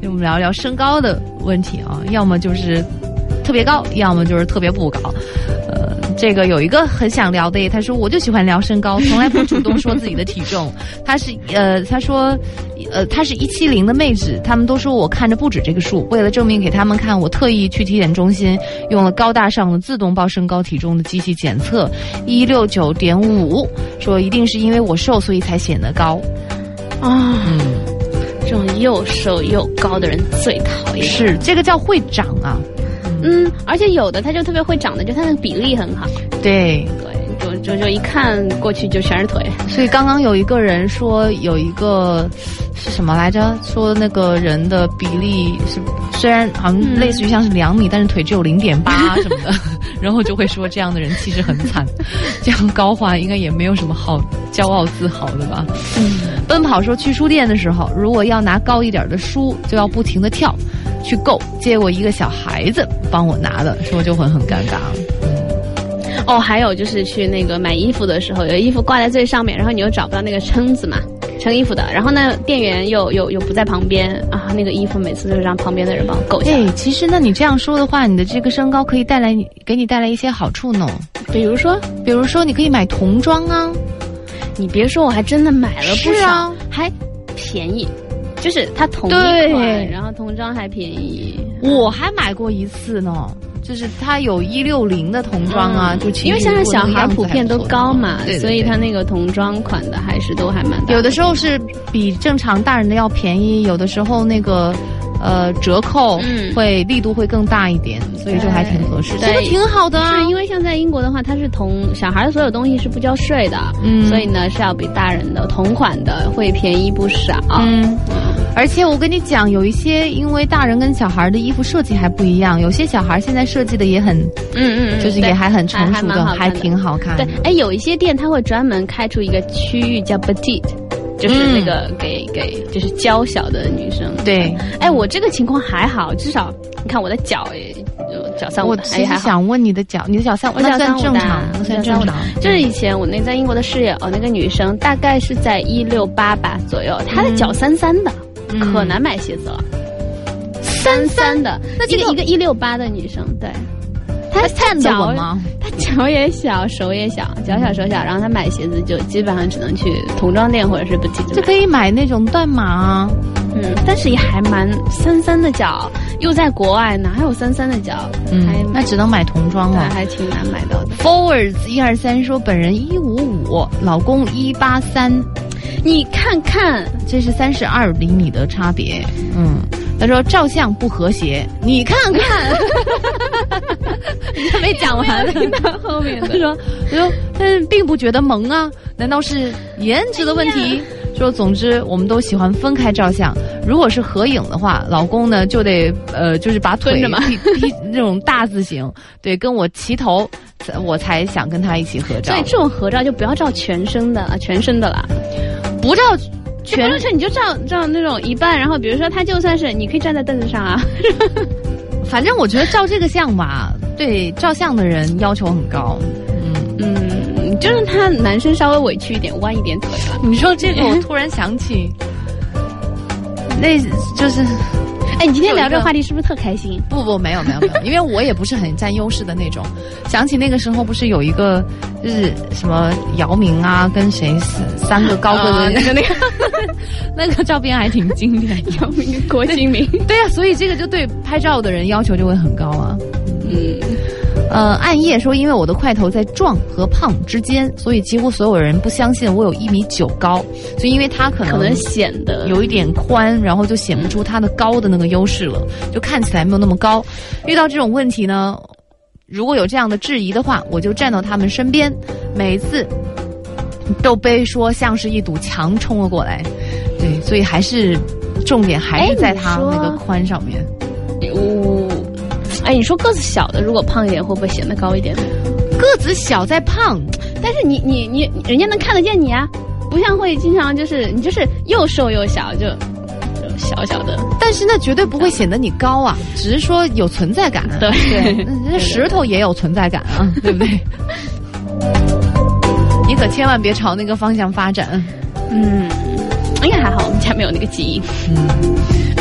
B: 我们聊聊身高的问题啊，要么就是特别高，要么就是特别不高。呃，这个有一个很想聊的，他说我就喜欢聊身高，从来不主动说自己的体重。他是呃，他说。呃，她是一七零的妹纸，他们都说我看着不止这个数。为了证明给他们看，我特意去体检中心用了高大上的自动报身高体重的机器检测，一六九点五，说一定是因为我瘦，所以才显得高。
C: 啊，嗯，这种又瘦又高的人最讨厌。
B: 是这个叫会长啊，
C: 嗯，而且有的他就特别会长的，就他那个比例很好。
B: 对
C: 对。就就就一看过去就全是腿，
B: 所以刚刚有一个人说有一个是什么来着？说那个人的比例是虽然好像类似于像是两米，但是腿只有零点八 什么的，然后就会说这样的人其实很惨，这样高话应该也没有什么好骄傲自豪的吧？嗯，奔跑说去书店的时候，如果要拿高一点的书，就要不停的跳去够，结果一个小孩子帮我拿的，说就会很尴尬。
C: 哦，还有就是去那个买衣服的时候，有衣服挂在最上面，然后你又找不到那个撑子嘛，撑衣服的，然后呢，店员又又又不在旁边啊，那个衣服每次都是让旁边的人帮我够下。
B: 哎，其实那你这样说的话，你的这个身高可以带来给你带来一些好处呢。
C: 比如说，
B: 比如说你可以买童装啊，
C: 你别说，我还真的买了不少，
B: 啊
C: 还便宜，就是它同一
B: 对
C: 款，然后童装还便宜。
B: 我还买过一次呢，就是它有一六零的童装啊，
C: 嗯。
B: 就其实
C: 因为现在小孩普遍都高嘛，
B: 对对对。
C: 所以它那个童装款的还是都还蛮。
B: 有的时候是比正常大人的要便宜，有的时候那个呃折扣
C: 嗯。
B: 会力度会更大一点，所以就还挺合适，
C: 的
B: 这个挺好的啊。
C: 是因为像在英国的话，它是同小孩的所有东西是不交税的，
B: 嗯。
C: 所以呢是要比大人的同款的会便宜不少。
B: 嗯，而且我跟你讲，有一些因为大人跟小孩的衣服设计还不一样，有些小孩现在设计的也很，
C: 嗯嗯嗯，
B: 就是也还很成熟的，还挺好看的
C: 对。，哎，有一些店它会专门开出一个区域叫 petite，就是那个给、给就是娇小的女生。
B: 对，
C: 哎，我这个情况还好，至少你看我的脚脚三五
B: 我。其实想问你的脚，你的脚三，
C: 我
B: 那算
C: 脚三五
B: 正常，那算正常。
C: 就是以前我那在英国的室友，哦，那个女生大概是在一六八吧左右，她的脚三三的，
B: 嗯
C: 可难买鞋子了。三三的，
B: 那这个
C: 一个一六八的女生，对，她脚
B: 稳吗？
C: 她脚也小，手也小，脚小手小，然后她买鞋子就基本上只能去童装店或者是 boutique 买。
B: 就可以买那种断码啊。
C: 嗯，但是也还蛮三三的脚，又在国外，哪有三三的脚？
B: 嗯
C: 还，
B: 那只能买童装
C: 对，
B: 了。
C: 还挺难买到的。
B: Forwards 一二三说本人一五五，老公一八三，
C: 你看看，
B: 这是三十二厘米的差别。嗯，他说照相不和谐，你看看，你 还没讲完呢。
C: 到后面
B: 他说，他说，但是并不觉得萌啊，难道是颜值的问题？说，总之我们都喜欢分开照相。如果是合影的话，老公呢就得呃，就是把腿劈劈那种大字形，对，跟我齐头，我才想跟他一起合照
C: 所以。这种合照就不要照全身的了，全身的啦。
B: 不照
C: 全
B: 全
C: 身你就照照那种一半，然后比如说他就算是你可以站在凳子上啊，
B: 反正我觉得照这个相吧，对照相的人要求很高。嗯，
C: 嗯，就让他男生稍微委屈一点，弯一点腿吧。
B: 你说这个，我突然想起，那就是
C: 哎，你今天聊这话题是不是特开心？
B: 不不没有没有没有，因为我也不是很占优势的那种。想起那个时候不是有一个就是什么姚明啊，跟谁三三个高个
C: 啊
B: 的
C: 那个那个
B: 那个照片还挺经典。
C: 姚明跟郭敬明，
B: 对呀、所以这个就对拍照的人要求就会很高啊。呃，暗夜说，因为我的块头在壮和胖之间，所以几乎所有人不相信我有一米九高，就因为他可能
C: 显得
B: 有一点宽，然后就显不出他的高的那个优势了，就看起来没有那么高。遇到这种问题呢，如果有这样的质疑的话，我就站到他们身边，每次都被说像是一堵墙冲了过来。对，所以还是重点还是在他那个宽上面。
C: 我。哎，你说个子小的，如果胖一点，会不会显得高一点？
B: 个子小再胖，
C: 但是你你你，人家能看得见你啊，不像会经常就是你就是又瘦又小，就就小小的。
B: 但是那绝对不会显得你高啊，只是说有存在感。
C: 对
B: 对，那石头也有存在感啊，对不对？你可千万别朝那个方向发展。
C: 嗯，应该还好，我们家没有那个基因。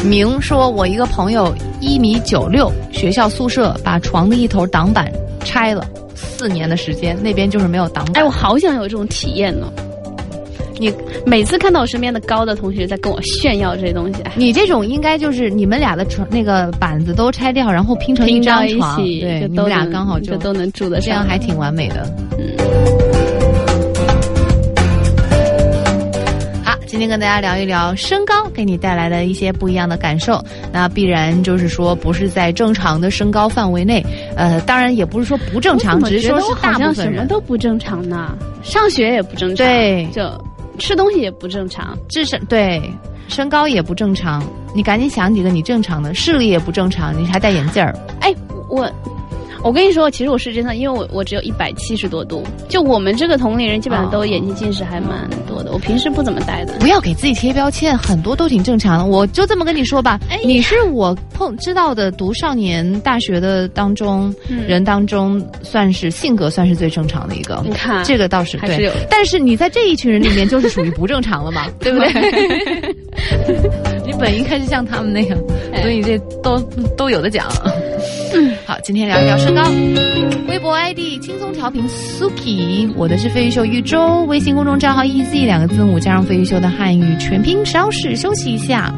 B: 明说，我一个朋友一米九六，学校宿舍把床的一头挡板拆了，四年的时间，那边就是没有挡板。
C: 哎，我好想有这种体验呢。
B: 你
C: 每次看到我身边的高的同学在跟我炫耀这些东西，哎
B: 你这种应该就是你们俩的床那个板子都拆掉，然后拼成一张床，对，你们俩刚好就
C: 就都能住得上，
B: 这样还挺完美的。
C: 嗯。
B: 天跟大家聊一聊身高给你带来的一些不一样的感受。那必然就是说不是在正常的身高范围内，呃，当然也不是说不正常，只是说是
C: 觉得我好像什么
B: 大部分人。
C: 都不正常呢，上学也不正常，
B: 对
C: 就吃东西也不正常，
B: 至少对身高也不正常，你赶紧想几个你正常的，视力也不正常，你还戴眼镜儿。
C: 哎，我。我跟你说，其实我是真的，因为我我只有一百七十多度，就我们这个同龄人基本上都眼睛近视还蛮多的。我平时不怎么戴的。
B: 不要给自己贴标签，很多都挺正常的。我就这么跟你说吧，
C: 哎
B: 你是我碰知道的读少年大学的当中、
C: 嗯
B: 人当中，算是性格算是最正常的一个。
C: 你看
B: 这个倒是对
C: 是，
B: 但是你在这一群人里面就是属于不正常了嘛，对不对？你本应该是像他们那样，
C: 哎
B: 所以这都都有的讲。好，今天聊一聊身高。微博 ID 轻松调频 Suki，我的是飞鱼秀玉州，微信公众账号 EZ 两个字母加上飞鱼秀的汉语全拼，稍事休息一下。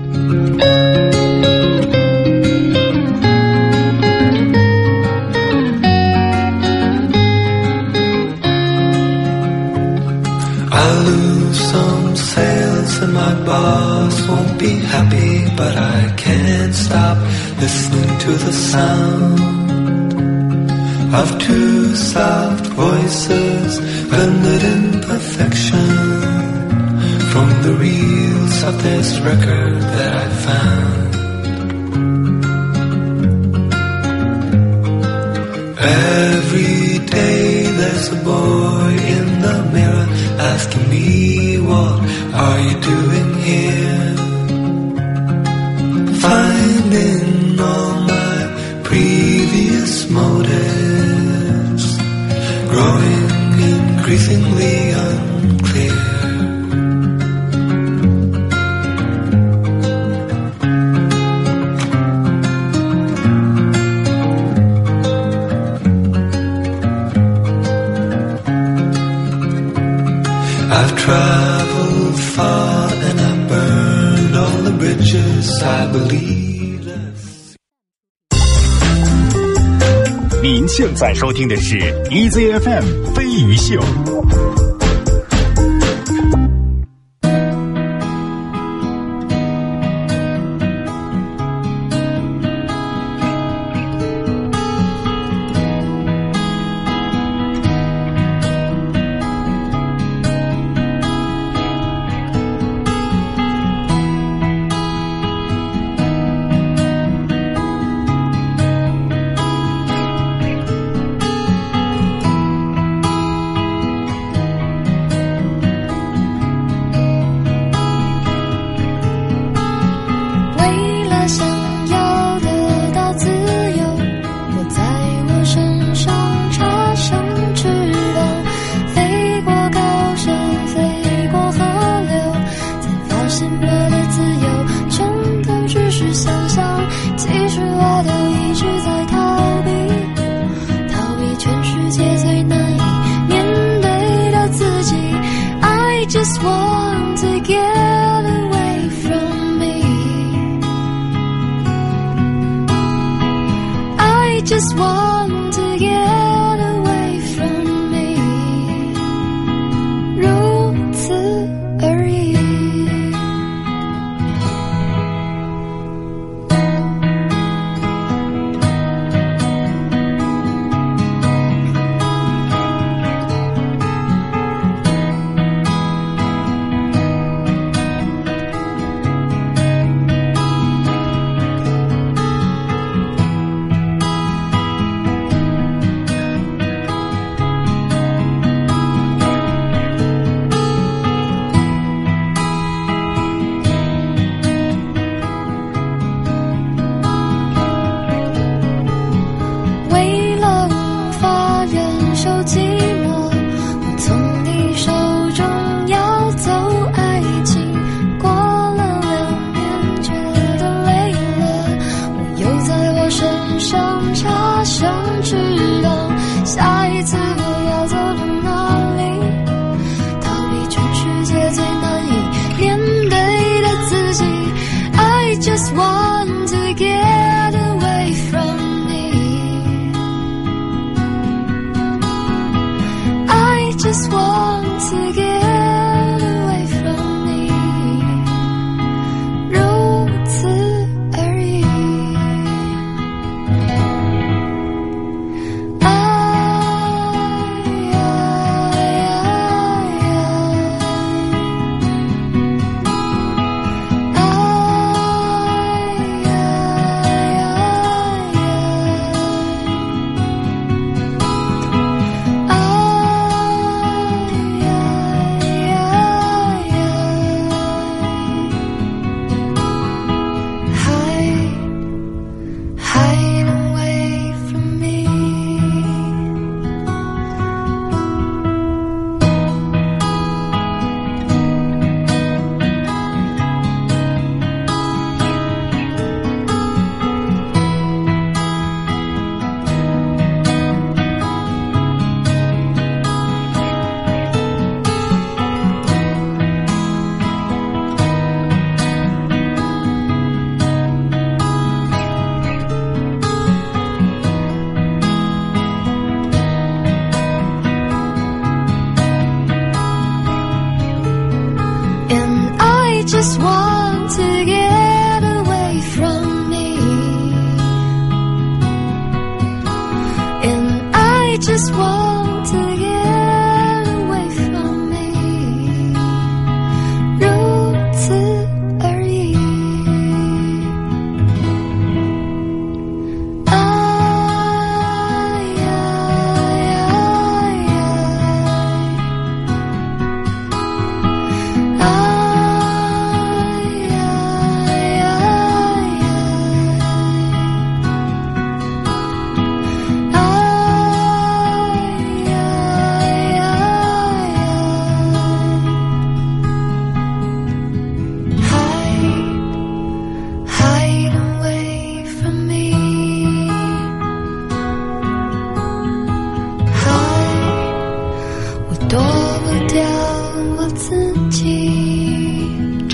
F: I lose some sales and my boss won't be happy, but I can't stop listening to the sound of two soft voices blended in perfection from the reels of this record that I found. Every day there's a boy in the mirror asking me what are you doing here finding all my previous motives growing increasingly unclear I've traveled far and I burned all the bridges I believe.
G: 现在收听的是 EZFM 飞鱼秀。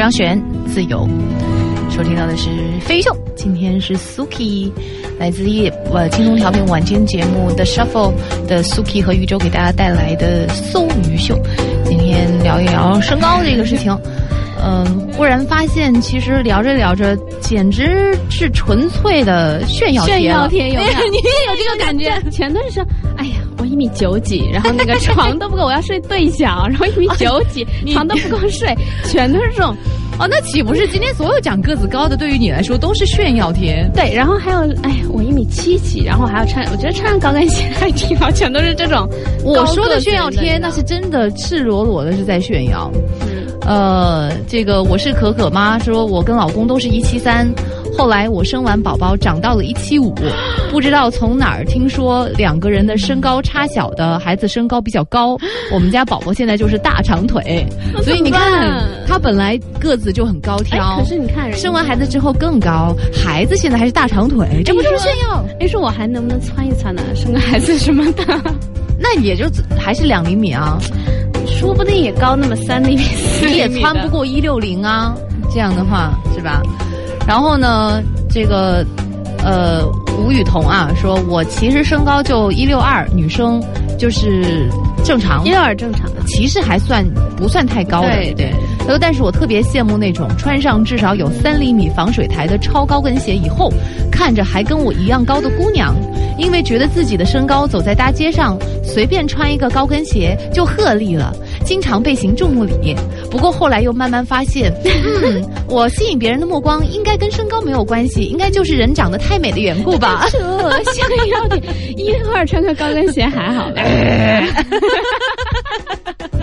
B: 张悬自由，收听到的是飞秀，今天是 Suki，来自夜呃轻松调频晚间节目的 Shuffle 的 Suki 和宇宙给大家带来的搜鱼秀，今天聊一聊身高这个事情。嗯，忽然发现，其实聊着聊着，简直是纯粹的炫耀
C: 炫耀
B: 贴了
C: 贴有没有？
B: 你也有这个感觉？
C: 全都是说，哎呀，我一米九几，然后那个床都不够，我要睡对角，然后一米九几，床都不够睡，全都是这种。
B: 哦，那岂不是今天所有长个子高的，对于你来说都是炫耀天？
C: 对，然后还有，哎，我一米七几，然后还要穿，我觉得穿上高跟鞋还挺好，全都是这种。
B: 我说的炫耀天，那是真的赤裸裸的是在炫耀。呃，这个我是可可妈，说我跟老公都是一七三，后来我生完宝宝长到了一七五，不知道从哪儿听说两个人的身高差小的孩子身高比较高，我们家宝宝现在就是大长腿，所以你看他本来个子就很高
C: 哎
B: 挑，，
C: 可是你看
B: 生完孩子之后更高，孩子现在还是大长腿，这不就是炫耀？
C: 哎，说我还能不能窜一窜呢？生个孩子什么的，
B: 那也就还是两厘米啊，
C: 说不定也高那么三厘米、厘米
B: 你也穿不。过一六零啊，这样的话是吧？然后呢，这个呃吴雨桐啊，说我其实身高就一六二，女生就是正常。
C: 一，六二正常。的，
B: 其实还算不算太高的，
C: 对对。
B: 他说，但是我特别羡慕那种穿上至少有三厘米防水台的超高跟鞋以后，看着还跟我一样高的姑娘，因为觉得自己的身高走在大街上，随便穿一个高跟鞋就鹤立了。经常被行注目礼，不过后来又慢慢发现，嗯，我吸引别人的目光应该跟身高没有关系，应该就是人长得太美的缘故吧。
C: 这想要点一会儿穿个高跟鞋还好吧？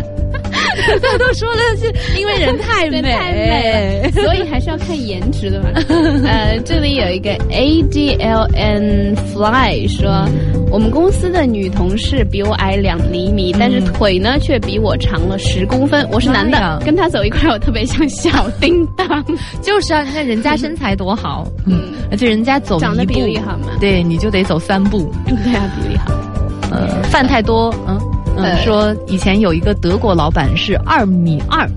B: 这 都说的是因为人太美，
C: 太美了，所以还是要看颜值的嘛。呃，这里有一个 A D L N Fly 说，我们公司的女同事比我矮两厘米，但是腿呢却比我长了十公分。我是男的，跟她走一块儿，我特别像小叮当。
B: 就是啊，你看人家身材多好，嗯，而且人家走
C: 长得比例好嘛
B: 对，你就得走三步。
C: 对啊，比例好。
B: 呃，饭太多，嗯嗯，
C: 呃
B: 说以前有一个德国老板是二米二，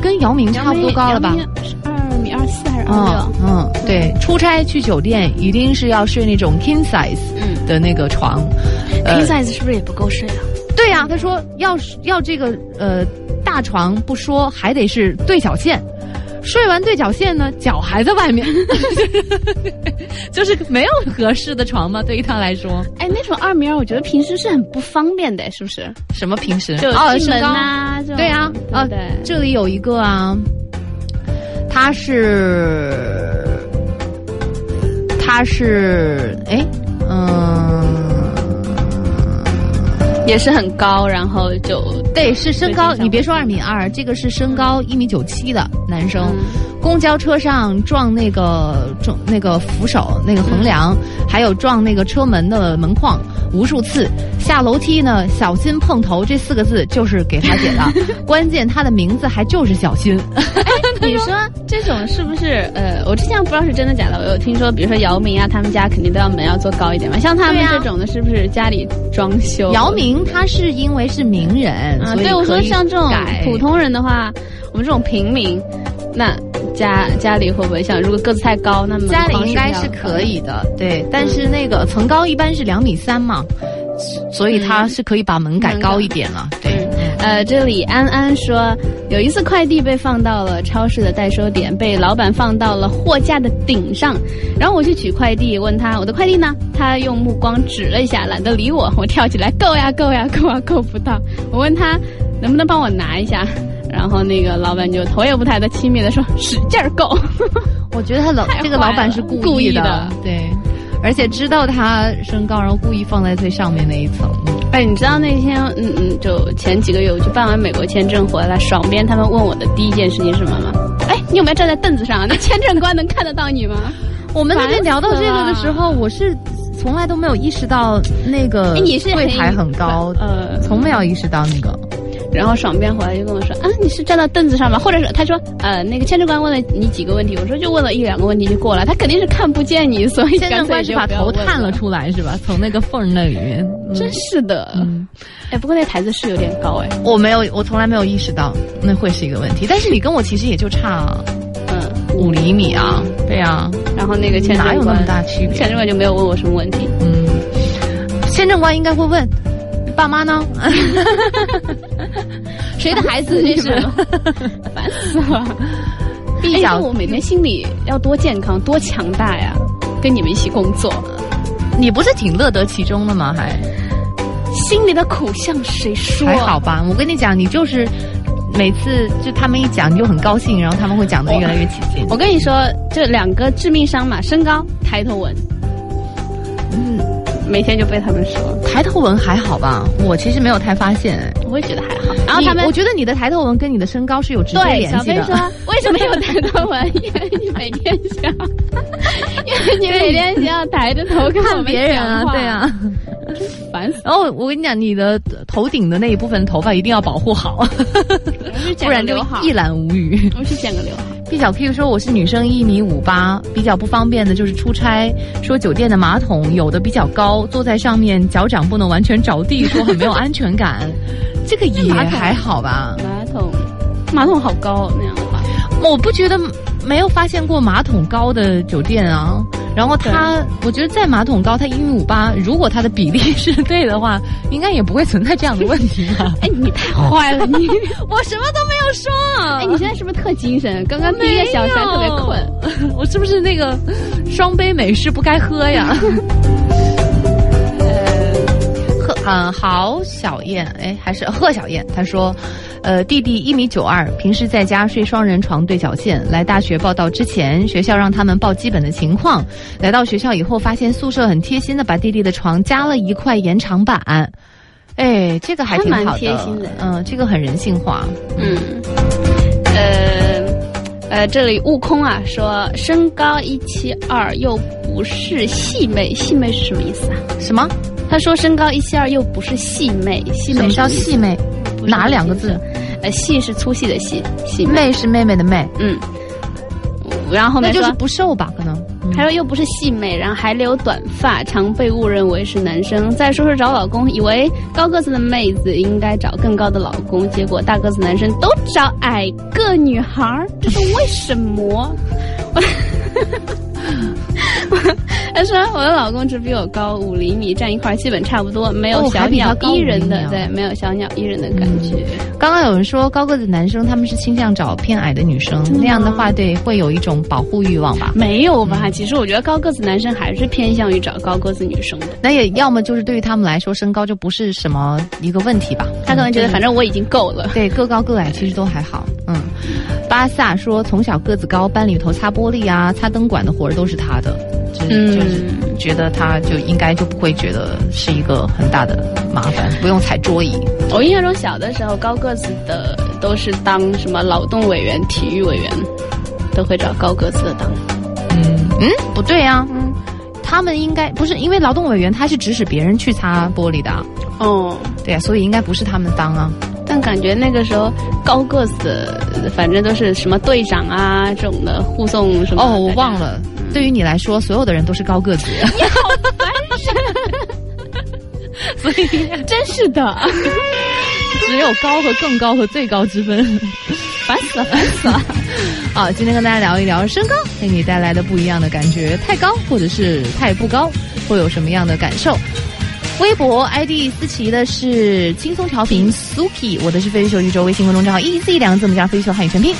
B: 跟姚明差不多高了吧？
C: 二米二四还是二
B: 嗯
C: 六？
B: 嗯，对，出差去酒店一定是要睡那种 king size
C: 嗯
B: 的那个床，呃
C: king size 是不是也不够睡啊？
B: 对呀、他说要是要这个呃大床不说，还得是对角线。睡完对角线呢，脚还在外面，就是没有合适的床嘛。对于他来说，
C: 哎，那种二米二，我觉得平时是很不方便的，是不是？
B: 什么平时
C: 就
B: 哦，
C: 进门
B: 身高
C: 呐、
B: 对啊，啊
C: 对不对，
B: 这里有一个啊，他是他是哎嗯。
C: 也是很高，然后就
B: 对，是身高，你别说二米二，这个是身高一米九七的男生。
C: 嗯
B: 公交车上撞那个撞那个扶手那个横梁，还有撞那个车门的门框，无数次。下楼梯呢，小心碰头这四个字就是给他写的，关键他的名字还就是小心。
C: 你说这种是不是？呃，我之前不知道是真的假的，我有听说，比如说姚明啊，他们家肯定都要门要做高一点嘛。像他们这种的，是不是家里装修？
B: 姚明他是因为是名人，
C: 啊，
B: 所以
C: 对我说像这种普通人的话，我们这种平民，那家家里会不会像如果个子太高，那么
B: 家里应该是可以的，对，但是那个层高一般是两米三嘛，所以他是可以把门改高一点了，对。
C: 嗯呃，这里安安说，有一次快递被放到了超市的代收点，被老板放到了货架的顶上，然后我去取快递，问他我的快递呢？他用目光指了一下，懒得理我。我跳起来，够呀，够呀，够啊，够不到。我问他能不能帮我拿一下，然后那个老板就头也不抬的轻蔑的说，使劲儿够。
B: 我觉得他老这个老板是故意的，对。而且知道他身高，然后故意放在最上面那一层。
C: 哎，你知道那天，嗯嗯，就前几个月，我去办完美国签证回来，爽边他们问我的第一件事情是什么吗？哎，你有没有站在凳子上？那签证官能看得到你吗？
B: 我们那天聊到这个的时候，我是从来都没有意识到那个柜台很高，呃，从没有意识到那个。
C: 然后爽边回来就跟我说啊，你是站到凳子上吗？或者是他说呃，那个签证官问了你几个问题，我说就问了一两个问题就过了，他肯定是看不见你，所以
B: 签证官是把头探了出来是吧？从那个缝那里面，
C: 真是的。嗯，哎，不过那台子是有点高哎，
B: 我没有，我从来没有意识到那会是一个问题。但是你跟我其实也就差嗯五厘米啊，对啊。
C: 然后那个签证官
B: 哪有那么大区别？
C: 签证官就没有问我什么问题。
B: 嗯，签证官应该会问。爸妈呢？
C: 谁的孩子？这是 烦死了！毕竟我每天心里要多健康、多强大呀！跟你们一起工作，
B: 你不是挺乐得其中的吗？还
C: 心里的苦向谁说？
B: 还好吧？我跟你讲，你就是每次就他们一讲，你就很高兴，然后他们会讲的越来越起劲。
C: 我跟你说，这两个致命伤嘛，身高、抬头纹。嗯。每天就被他们说
B: 抬头纹还好吧？我其实没有太发现，
C: 我也觉得还好。然后他们，
B: 我觉得你的抬头纹跟你的身高是有直接联系
C: 的。小飞说：“为什么有抬头纹？因为你每天想，因为你每天想要抬着头看
B: 别人啊，对啊，
C: 烦死。
B: 然后我跟你讲，你的头顶的那一部分头发一定要保护好，不然就一览无余。
C: 我去剪个刘海。”
B: B 小 Q 说：“我是女生，一米五八，比较不方便的就是出差。说酒店的马桶有的比较高，坐在上面脚掌不能完全着地，说很没有安全感。这个也还好吧？
C: 马桶，马桶好高那样的话，
B: 我不觉得没有发现过马桶高的酒店啊。”然后他，我觉得在马桶高，他一米五八，如果他的比例是对的话，应该也不会存在这样的问题吧？
C: 哎，你太坏了，你
B: 我什么都没有说。
C: 哎，你现在是不是特精神？刚刚第一个小时还特别困，
B: 我是不是那个双杯美式不该喝呀？嗯，郝小燕，哎，还是贺小燕，她说，呃，弟弟一米九二，平时在家睡双人床对角线。来大学报道之前，学校让他们报基本的情况。来到学校以后，发现宿舍很贴心的把弟弟的床加了一块延长板。哎，这个还挺好
C: 的，
B: 嗯，这个很人性化。
C: 嗯，呃，呃，这里悟空啊说，身高一七二又不是细妹，细妹是什么意思啊？
B: 什么？
C: 他说身高一七二又不是细妹，细妹
B: 叫细妹？哪两个字？
C: 呃，细是粗细的细，细
B: 妹是妹妹的妹。
C: 嗯，然后
B: 那就是不瘦吧？可能。
C: 他说又不是细妹，然后还留短发，常被误认为是男生。再说说找老公，以为高个子的妹子应该找更高的老公，结果大个子男生都找矮个女孩，这是为什么？他说：“我的老公只比我高五厘米，站一块基本差不多，没有小鸟依人的，对，没有小鸟依人的感觉。
B: 刚刚有人说高个子男生他们是倾向找偏矮的女生，那样的话，对，会有一种保护欲望吧？
C: 没有吧？其实我觉得高个子男生还是偏向于找高个子女生的。
B: 那也要么就是对于他们来说，身高就不是什么一个问题吧？
C: 他可能觉得反正我已经够了。
B: 对，个高个矮其实都还好。嗯，巴萨说从小个子高，班里头擦玻璃啊、擦灯管的活儿都是他的。”就是觉得他就应该就不会觉得是一个很大的麻烦，不用踩桌椅。
C: 我印象中小的时候高个子的都是当什么劳动委员、体育委员，都会找高个子的当。
B: 嗯嗯，不对呀，嗯，他们应该不是因为劳动委员他是指使别人去擦玻璃的。
C: 哦，
B: 对呀，所以应该不是他们当啊。
C: 但感觉那个时候高个子，反正都是什么队长啊这种的护送什么。
B: 哦，我忘了。对于你来说，所有的人都是高个子。
C: 你好烦
B: 人，所以
C: 真是的，
B: 只有高和更高和最高之分，
C: 烦死了，烦死了。
B: 好，今天跟大家聊一聊身高给你带来的不一样的感觉，太高或者是太不高，会有什么样的感受？微博 ID 思琪的是轻松调频 Suki，我的是飞球宇宙微信公众账号 EZ 两个字母加飞球汉语全拼。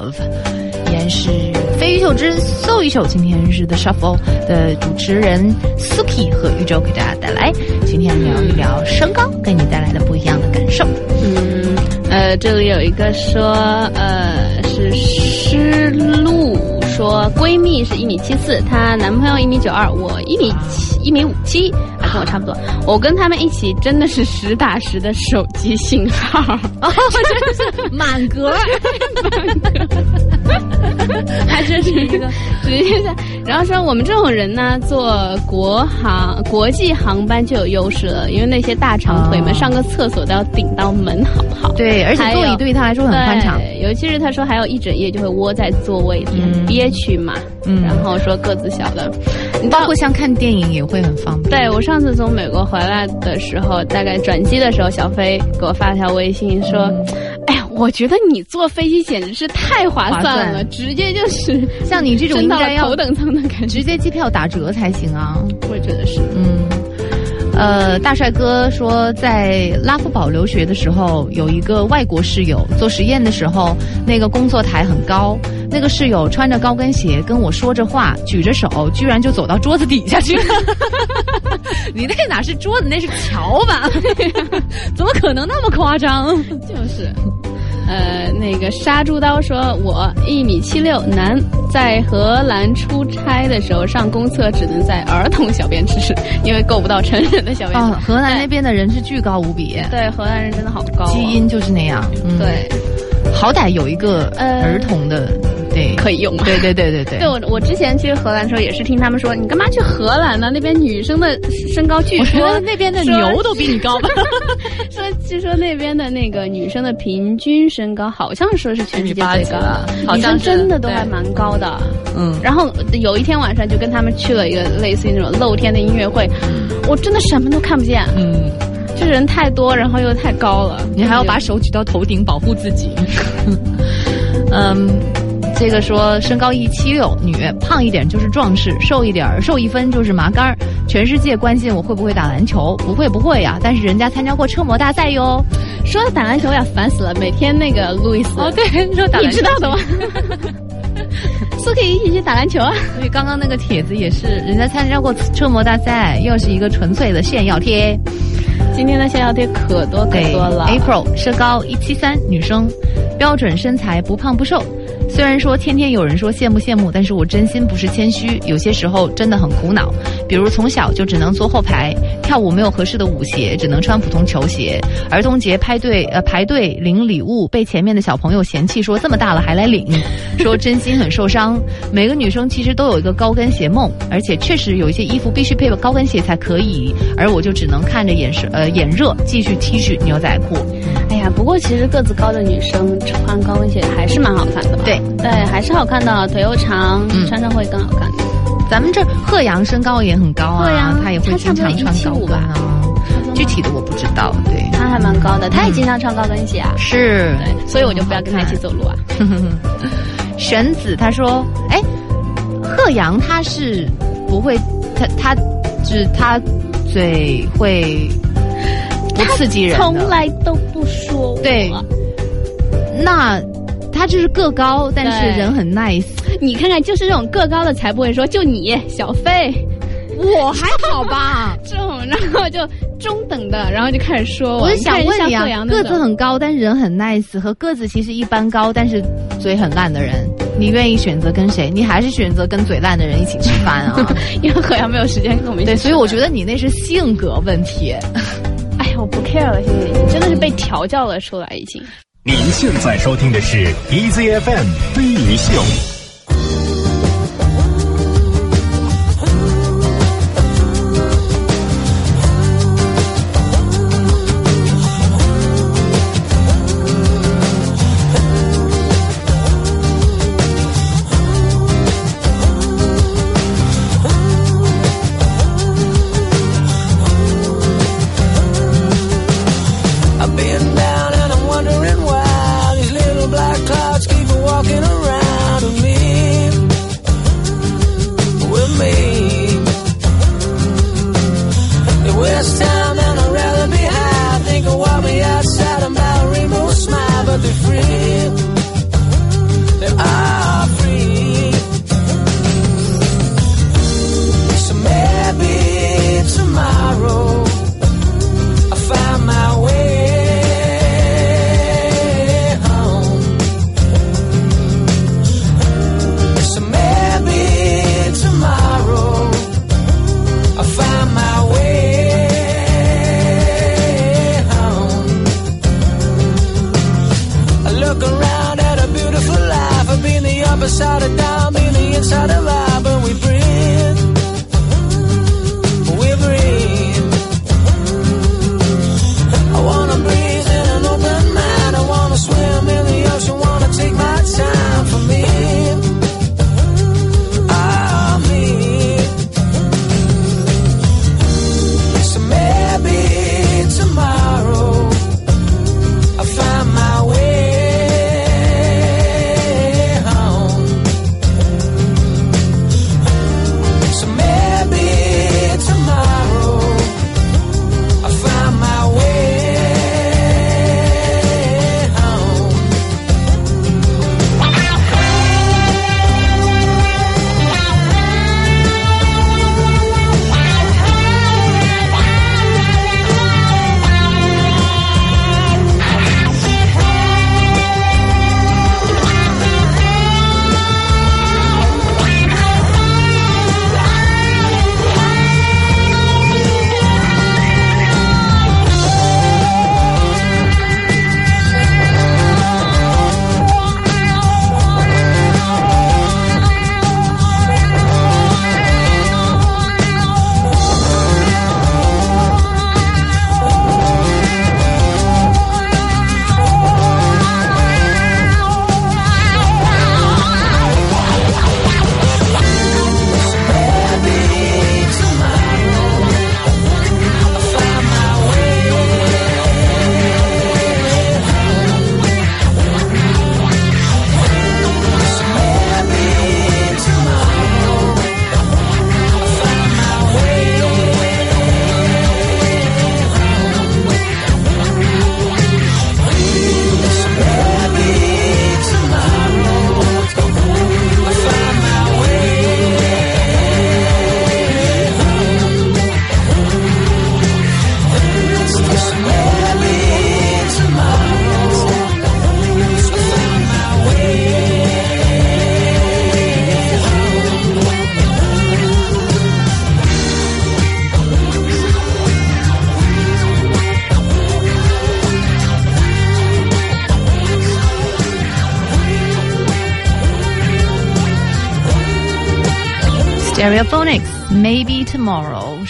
B: Love》，依然是飞鱼秀之 So 一秀。今天是 The Shuffle 的主持人 Suki 和宇宙给大家带来，今天聊一聊身高给你带来的不一样的感受。
C: 嗯，呃，这里有一个说，呃，是诗露说，闺蜜是一米七四，她男朋友一米九二，我一米七一米五七，还跟我差不多。我跟他们一起真的是实打实的手机信号，
B: 哦，真是满格，
C: 满格，还真是一个直接在。然后说我们这种人呢，坐国航国际航班就有优势了，因为那些大长腿们上个厕所都要顶到门，好不好？
B: 对，而且座椅对于他来说很宽敞，
C: 尤其是他说还有一整夜就会窝在座位里，很憋屈嘛。嗯，然后说个子小的，
B: 包括像看电影也会很方便。
C: 对我上次从美国回来的时候，大概转机的时候，小飞给我发条微信说：“哎呀，我觉得你坐飞机简直是太划算了，直接就是
B: 像你这种应该要
C: 头等舱的感觉，
B: 直接机票打折才行啊。”
C: 我也觉得是，
B: 嗯。呃，大帅哥说，在拉夫堡留学的时候，有一个外国室友做实验的时候，那个工作台很高，那个室友穿着高跟鞋跟我说着话，举着手，居然就走到桌子底下去了。你那哪是桌子，那是桥吧？怎么可能那么夸张？
C: 就是。呃，那个杀猪刀说，我一米七六，男，在荷兰出差的时候上公厕只能在儿童小便池，因为够不到成人的小便池。
B: 荷兰那边的人是巨高无比，
C: 对，荷兰人真的好高，
B: 基因就是那样。
C: 对，
B: 好歹有一个儿童的。对，
C: 可以用。
B: 对对对对对。
C: 对我，我之前去荷兰的时候也是听他们说，你干嘛去荷兰呢？那边女生的身高据说
B: 那边的牛都比你高吧？
C: 说据说那边的那个女生的平均身高好像说是全世界最高的，女生真的都还蛮高的。嗯。然后有一天晚上就跟他们去了一个类似于那种露天的音乐会，我真的什么都看不见。嗯。就人太多，然后又太高了，
B: 你还要把手举到头顶保护自己。嗯。这个说身高一七六，女，胖一点就是壮士，瘦一点瘦一分就是麻杆儿。全世界关心我会不会打篮球，不会不会呀，但是人家参加过车模大赛哟。
C: 说到打篮球呀，烦死了，每天那个路易斯
B: 哦，对，说打篮
C: 球，你知道的吗？苏可以一起去打篮球啊。
B: 所以刚刚那个帖子也是，人家参加过车模大赛，又是一个纯粹的炫耀贴。
C: 今天的炫耀贴可多可多了。
B: April 身高一七三，女生，标准身材，不胖不瘦。虽然说天天有人说羡慕羡慕，但是我真心不是谦虚，有些时候真的很苦恼。比如从小就只能坐后排，跳舞没有合适的舞鞋，只能穿普通球鞋。儿童节排队呃排队领礼物，被前面的小朋友嫌弃说这么大了还来领，说真心很受伤。每个女生其实都有一个高跟鞋梦，而且确实有一些衣服必须配高跟鞋才可以，而我就只能看着眼是呃眼热，继续 T 恤牛仔裤。
C: 哎呀，不过其实个子高的女生穿高跟鞋还是蛮好看的。
B: 对。
C: 对，还是好看的，腿又长，穿上会更好看。
B: 咱们这贺阳身高也很高啊，他也会经常穿高跟啊。具体的我不知道，对。
C: 他还蛮高的，他也经常穿高跟鞋啊。
B: 是，
C: 所以我就不要跟他一起走路啊。
B: 玄子他说：“哎，贺阳他是不会，他他只他嘴会不刺激人，
C: 从来都不说
B: 对，那。”他就是个高，但是人很 nice。
C: 你看看，就是这种个高的才不会说，就你小费，
B: 我还好吧？
C: 这种，然后就中等的，然后就开始说。
B: 我是想问你啊，个子很高，但是人很 nice，和个子其实一般高，但是嘴很烂的人，你愿意选择跟谁？你还是选择跟嘴烂的人一起吃饭啊？
C: 因为何阳没有时间跟我们一起。
B: 对，所以我觉得你那是性格问题。
C: 哎呀，我不 care 了，谢谢你，真的是被调教了出来，已经。
A: 您现在收听的是 EZFM 飞鱼秀。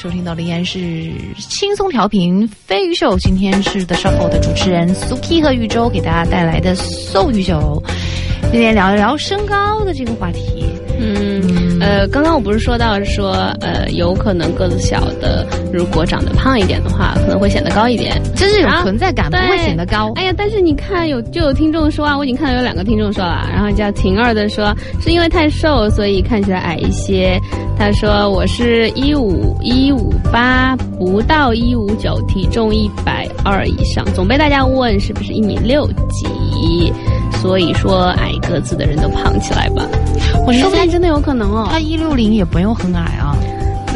B: 收听到的依然是轻松调频飞鱼秀。今天是 The Shuffle 的主持人 Suki 和宇宙给大家带来的 So 鱼秀。今天聊一聊身高的这个话题。
C: 嗯，呃，刚刚我不是说到说，呃，有可能个子小的，如果长得胖一点的话，可能会显得高一点，
B: 真是有
C: 啊
B: 存在感，不会显得高。
C: 哎呀，但是你看有就有听众说啊，我已经看到有两个听众说了，然后叫婷儿的说是因为太瘦，所以看起来矮一些。他说我是一五一五八，不到一五九，体重一百二以上，总被大家问是不是一米六几，所以说矮个子的人都胖起来吧。
B: 我
C: 说不定真的有可能哦。
B: 他一六零也不用很矮啊。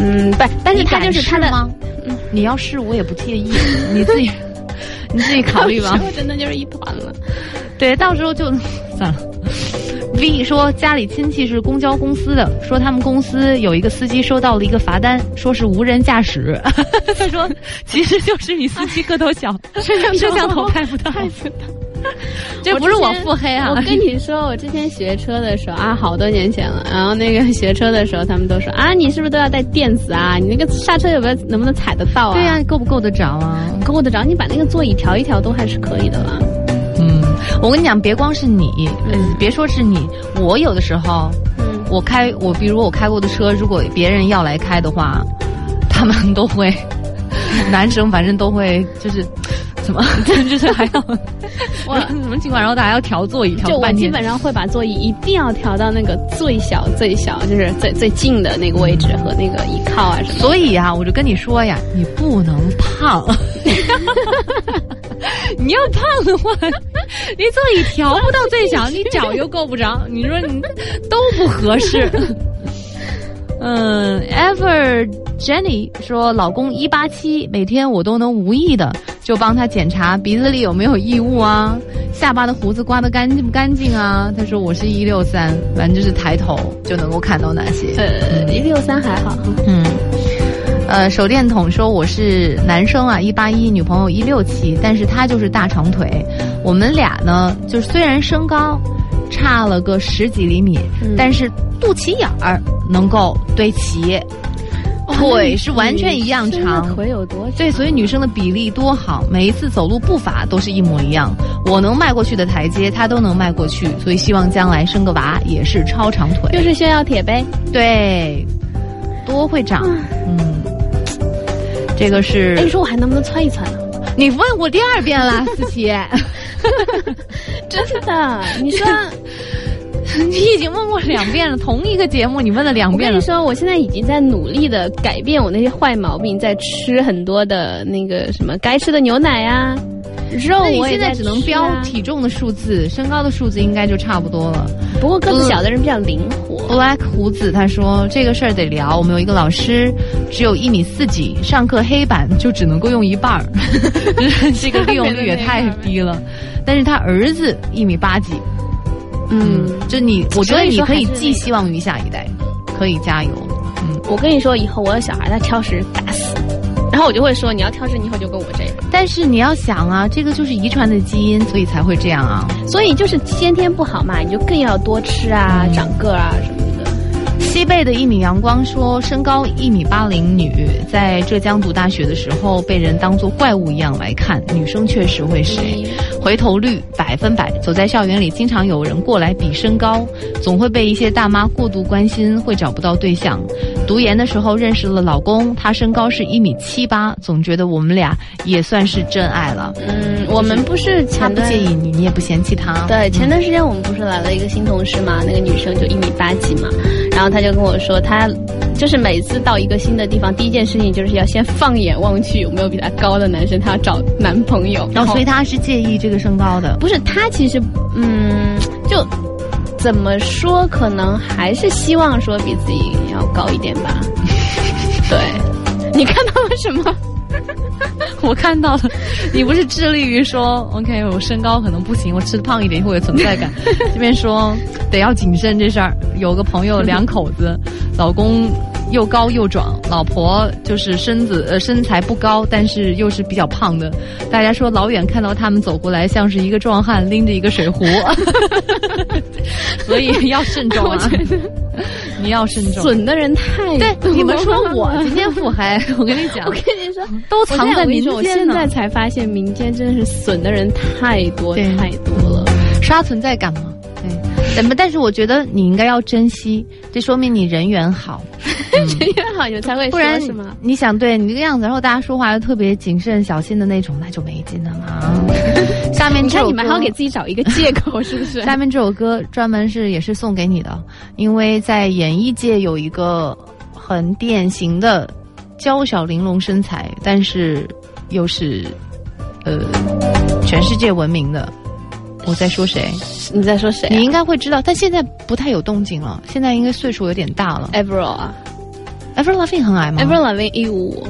C: 嗯，不，但是他就是他的
B: 吗？你要是我也不介意，你自己 你自己考虑吧
C: 真的就是一团了。
B: 对，到时候就。V 说家里亲戚是公交公司的，说他们公司有一个司机收到了一个罚单，说是无人驾驶。他说其实就是你司机个头小，摄像摄像头拍不到。这不是我腹黑啊！
C: 我跟你说，我之前学车的时候啊，好多年前了。然后那个学车的时候，他们都说啊，你是不是都要带电子啊？你那个刹车有没有能不能踩得到啊？
B: 对呀、够不够得着啊？
C: 够得着。你把那个座椅调一调都还是可以的啦。
B: 嗯，我跟你讲，别光是你，嗯，别说是你，我有的时候，
C: 嗯，
B: 我开我比如我开过的车，如果别人要来开的话，他们都会，男生反正都会就是。怎么？就是还要我 什么情况然后大家要调座椅，调
C: 就我。基本上会把座椅一定要调到那个最小最小，就是最最近的那个位置和那个倚靠啊什么。
B: 所以啊，我就跟你说呀，你不能胖。你要胖的话，你座椅调不到最小，你脚又够不着，你说你都不合适。嗯，Ever Jenny 说，老公一八七，每天我都能无意的就帮他检查鼻子里有没有异物啊，下巴的胡子刮的干净不干净啊。他说我是一六三，反正就是抬头就能够看到那些。
C: 呃，一六三还好。
B: 嗯，呃，手电筒说我是男生啊，一八一，女朋友一六七，但是他就是大长腿。我们俩呢，就是虽然身高，差了个十几厘米，
C: 嗯
B: 但是肚脐眼儿能够对齐，腿是完全一样长。
C: 腿有多长？
B: 对，所以女生的比例多好，每一次走路步伐都是一模一样。我能迈过去的台阶，她都能迈过去，所以希望将来生个娃也是超长腿。
C: 就是炫耀铁呗。
B: 对，多会长，嗯，这个是
C: 哎，你说我还能不能窜一窜呢？
B: 你问我第二遍了，思琪，
C: 真的，你说，
B: 你已经问过两遍了，同一个节目你问了两遍了。
C: 我跟你说，我现在已经在努力的改变我那些坏毛病，在吃很多的那个什么该吃的牛奶呀、肉我
B: 现在只能标体重的数字，身高的数字应该就差不多了。
C: 不过个子小的人比较灵活。
B: Black 胡子他说这个事儿得聊，我们有一个老师只有一米四几，上课黑板就只能够用一半儿，这个利用率也太低了。但是他儿子一米八几，
C: 嗯，
B: 就你，我觉得你可以寄希望于下一代，可以加油。嗯，
C: 我跟你说，以后我有小孩，他挑食打死，然后我就会说，你要挑食，你以后就跟我这样。
B: 但是你要想啊，这个就是遗传的基因，所以才会这样啊。
C: 所以就是先天不好嘛，你就更要多吃啊，长个儿啊什么的。
B: 西贝的一米阳光说，身高一米八零女，在浙江读大学的时候被人当作怪物一样来看，女生确实会谁，回头率百分百。走在校园里，经常有人过来比身高，总会被一些大妈过度关心，会找不到对象。读研的时候认识了老公，他身高是一米七八，总觉得我们俩也算是真爱了。
C: 嗯，我们不是
B: 他不介意你，你也不嫌弃他。
C: 对，前段时间我们不是来了一个新同事嘛，那个女生就一米八几嘛，然后他就跟我说，他就是每次到一个新的地方，第一件事情就是要先放眼望去有没有比他高的男生，她要找男朋友。
B: 然后所以他是介意这个身高的。
C: 不是他其实嗯，就怎么说，可能还是希望说比自己要高一点吧。对，你看到了什么？
B: 我看到了，你不是致力于说，OK，我身高可能不行，我吃的胖一点会有存在感。这边说得要谨慎这事儿。有个朋友两口子，老公又高又壮，老婆就是身子呃身材不高，但是又是比较胖的。大家说老远看到他们走过来，像是一个壮汉拎着一个水壶，所以要慎重啊！你要慎重。
C: 损的人太
B: 对
C: 多
B: 你们说我今天腹黑，我跟你讲
C: 我，跟你说，
B: 都藏在民
C: 我跟你说，我现在才发现民间真的是损的人太多太多了。
B: 刷存在感嘛。对，怎么？但是我觉得你应该要珍惜，这说明你人缘好，
C: 人缘好，你才会说
B: 不然
C: 什么？
B: 你想对你这个样子，然后大家说话又特别谨慎小心的那种，那就没劲了嘛。下面
C: 你看
B: 这首歌
C: 你们还要给自己找一个借口，是不是？
B: 下面这首歌专门是也是送给你的，因为在演艺界有一个很典型的娇小玲珑身材，但是又是呃全世界闻名的。我在说谁？
C: 你在说谁、啊？
B: 你应该会知道，但现在不太有动静了。现在应该岁数有点大了。
C: Avril 啊
B: Avril Lavigne 很矮吗
C: ，Avril Lavigne 一五五，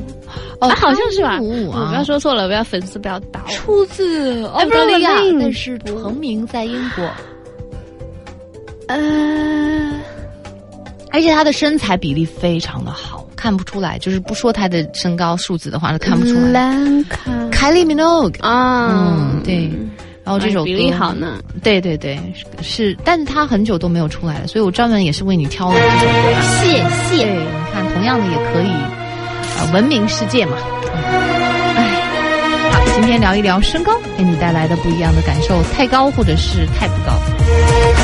B: 哦，
C: 啊，好像是吧？
B: 五五啊，
C: 不要说错了，不要粉丝不要打我。
B: 出自澳大利亚但是成名在英国，
C: 呃，
B: 而且她的身材比例非常的好，看不出来。就是不说她的身高数字的话，是看不出来。
C: 兰卡
B: 凯莉米诺
C: 啊，
B: 嗯，对。然后这首歌
C: 比例好呢，
B: 对对对，是，是但是他很久都没有出来了，所以我专门也是为你挑了这首歌。
C: 谢谢。
B: 对，你看，同样的也可以，呃，闻名世界嘛。哎，好，今天聊一聊身高给你带来的不一样的感受，太高或者是太不高。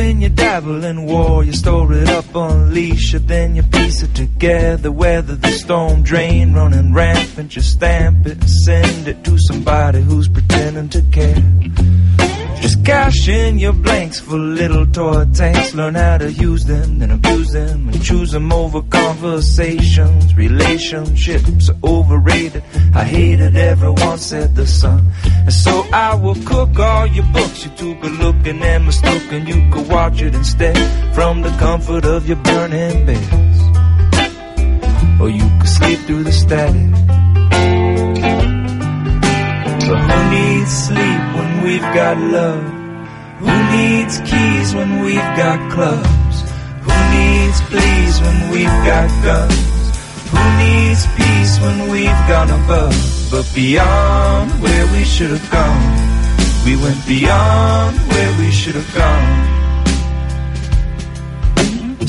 E: When you dabble in war. You store it up, unleash it, then you piece it together. Weather the storm drain, running rampant. You stamp it, send it to somebody who's pretending to care. Just cash in your blanks for little toy tanks. Learn how to use them, then abuse them, and choose them over conversations. Relationships are overrated. I hated everyone said the sun. And so I will cook all your books. You too good looking and mistaken. You could watch it instead from the comfort of your burning beds. Or you could sleep through the static. But who needs sleep when we've got love? Who needs keys when we've got clubs? Who needs pleas when we've got guns? Who needs peace when we've gone above? But beyond where we should have gone, we went beyond where we should have gone.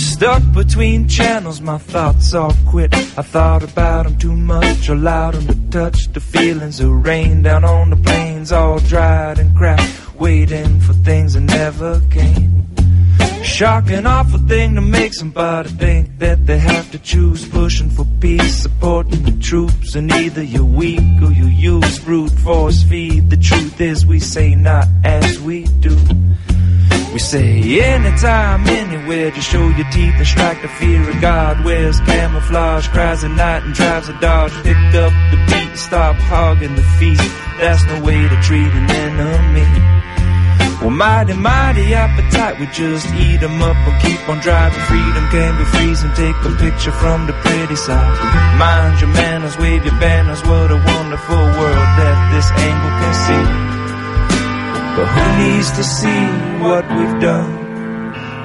E: Stuck between channels, my thoughts all quit. I thought about them too much, allowed them to touch the feelings that rain down on the plains, all dried and cracked, waiting for things that never came. Shocking, awful thing to make somebody think that they have to choose pushing for peace, supporting the troops, and either you're weak or you use brute force feed. The truth is, we say not as we do. We say anytime, anywhere, just show your teeth and strike the fear of God. Wears camouflage, cries at night and drives a Dodge. Pick up the beat, stop hogging the feast. That's no way to treat an enemy. Well, mighty, mighty appetite, we just eat 'em up and keep on driving. Freedom can be freezing, take a picture from the pretty side. Mind your manners, wave your banners, what a wonderful world that this angle can see. But who needs to see what we've done?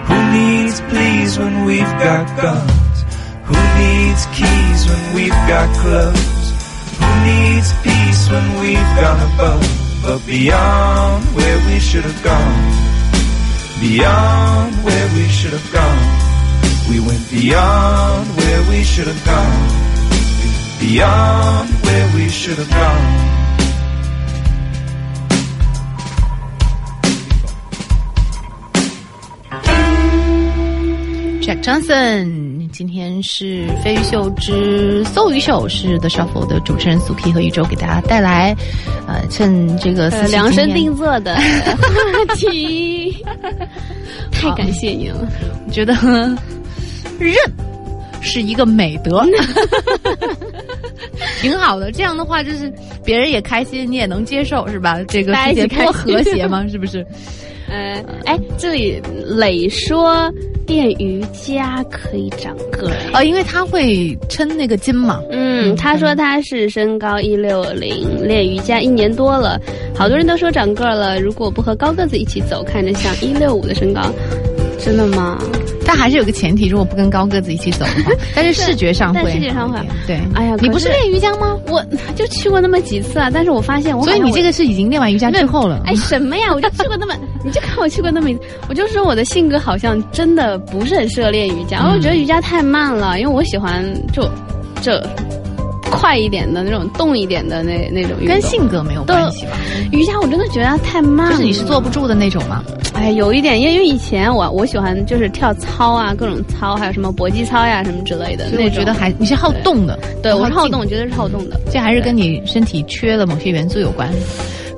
E: Who needs pleas when we've got guns? Who needs keys when we've got clubs? Who needs peace when we've gone above? But beyond where we should have gone, beyond where we should have gone, we went beyond where we should have gone, beyond where we should have gone.
B: Jack Johnson，今天是《飞鱼秀之搜鱼秀》，是 The Shuffle 的主持人苏 K 和宇宙给大家带来，呃，趁这个
C: 呃量身定做的 话题，太感谢你了。
B: 我觉得认是一个美德，挺好的。这样的话，就是别人也开心，你也能接受，是吧？这个世界多和谐嘛，是不是？
C: 呃，哎，这里磊说练瑜伽可以长个儿
B: 哦，因为他会抻那个筋嘛。
C: 嗯，他说他是身高一六零，练瑜伽一年多了，好多人都说长个儿了。如果不和高个子一起走，看着像一六五的身高，真的吗？
B: 但还是有个前提，如果不跟高个子一起走的话，但是视觉上会，
C: 视觉上会，
B: 对。
C: 哎呀，
B: 你不是练瑜伽吗？
C: 我就去过那么几次啊，但是我发现我，
B: 所以你这个是已经练完瑜伽之后了。
C: 哎，什么呀？我就去过那么，你就看我去过那么，我就说我的性格好像真的不是很适合练瑜伽，
B: 嗯
C: 我觉得瑜伽太慢了，因为我喜欢就这。快一点的那种，动一点的那那种运动，
B: 跟性格没有关系吧？
C: 瑜伽我真的觉得它太慢了，
B: 就是你是坐不住的那种吗？
C: 哎，有一点，因为因为以前我我喜欢就是跳操啊，各种操，还有什么搏击操呀什么之类的。
B: 所以我觉得还你是好动的，
C: 对我是好动，我觉得是好动的。
B: 这还是跟你身体缺了某些元素有关。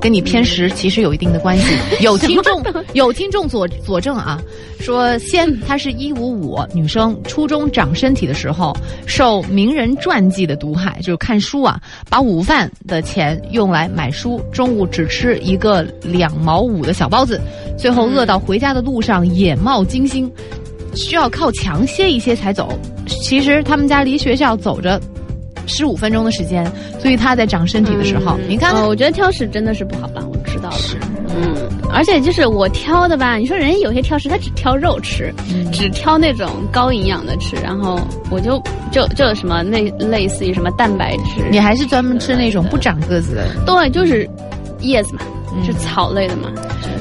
B: 跟你偏食其实有一定的关系。有听众有听众佐佐证啊，说先她是一五五女生，初中长身体的时候受名人传记的毒害，就是看书啊，把午饭的钱用来买书，中午只吃一个两毛五的小包子，最后饿到回家的路上眼冒金星，需要靠墙歇一歇才走。其实他们家离学校走着。十五分钟的时间，所以他在长身体的时候，
C: 嗯、
B: 你看、
C: 哦，我觉得挑食真的是不好吧？我知道了，是，嗯，而且就是我挑的吧，你说人家有些挑食，他只挑肉吃，嗯、只挑那种高营养的吃，然后我就就就什么类类似于什么蛋白质，
B: 你还是专门吃那种不长个子的，
C: 对，就是叶子嘛，是草类的嘛。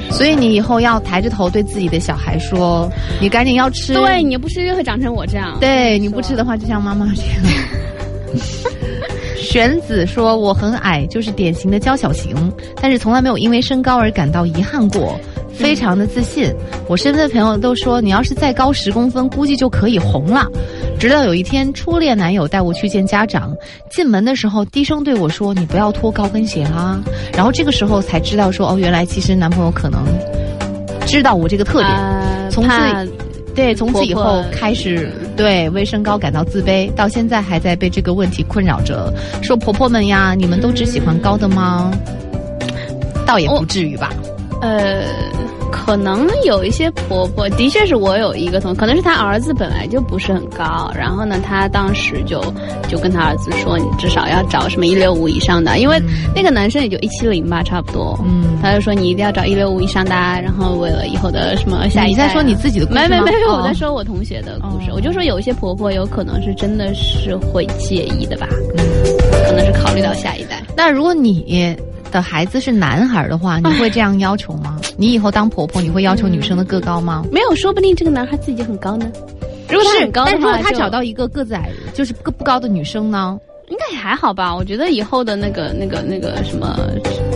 B: 所以你以后要抬着头对自己的小孩说：“你赶紧要吃。”
C: 对你不吃就会长成我这样。
B: 对你不吃的话，就像妈妈这样。玄子说：“我很矮，就是典型的娇小型，但是从来没有因为身高而感到遗憾过，非常的自信。我身边的朋友都说，你要是再高十公分，估计就可以红了。直到有一天，初恋男友带我去见家长，进门的时候低声对我说：‘你不要脱高跟鞋啦。’然后这个时候才知道说，哦，原来其实男朋友可能知道我这个特点，从此。”对，从此以后开始对为身高感到自卑，到现在还在被这个问题困扰着。说婆婆们呀，你们都只喜欢高的吗？倒也不至于吧。
C: 呃。可能有一些婆婆，的确是我有一个同，可能是他儿子本来就不是很高，然后呢，他当时就就跟他儿子说，你至少要找什么一六五以上的，因为那个男生也就一七零吧，差不多。嗯，他就说你一定要找一六五以上的，然后为了以后的什么下一
B: 代。你在说你自己的故事
C: 没没没有，我在说我同学的故事。我就说有一些婆婆有可能是真的是会介意的吧，可能是考虑到下一代。
B: 那如果你。的孩子是男孩的话，你会这样要求吗？你以后当婆婆，你会要求女生的个高吗？
C: 没有，说不定这个男孩自己就很高呢。如果他很高的话，
B: 但如果他找到一个个子矮，就是个不高的女生呢？
C: 应该也还好吧。我觉得以后的那个、那个、那个什么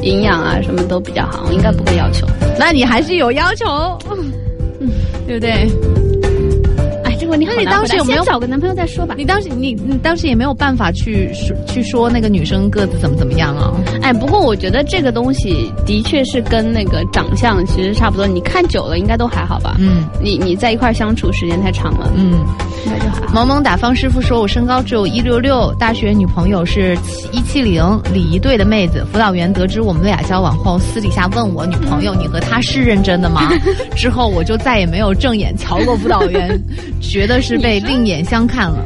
C: 营养啊，什么都比较好，应该不会要求。
B: 那你还是有要求，嗯，对不对？
C: 你那你当时有没有找个男朋友再说吧？
B: 你当时你你当时也没有办法去说去说那个女生个子怎么怎么样啊？
C: 哎，不过我觉得这个东西的确是跟那个长相其实差不多，你看久了应该都还好吧？嗯，你你在一块相处时间太长了，嗯，应该就还好。
B: 萌萌打方师傅说，我身高只有一六六，大学女朋友是一七零，礼仪队的妹子。辅导员得知我们俩交往后，私底下问我女朋友，你和他是认真的吗？之后我就再也没有正眼瞧过辅导员。觉得是被另眼相看了。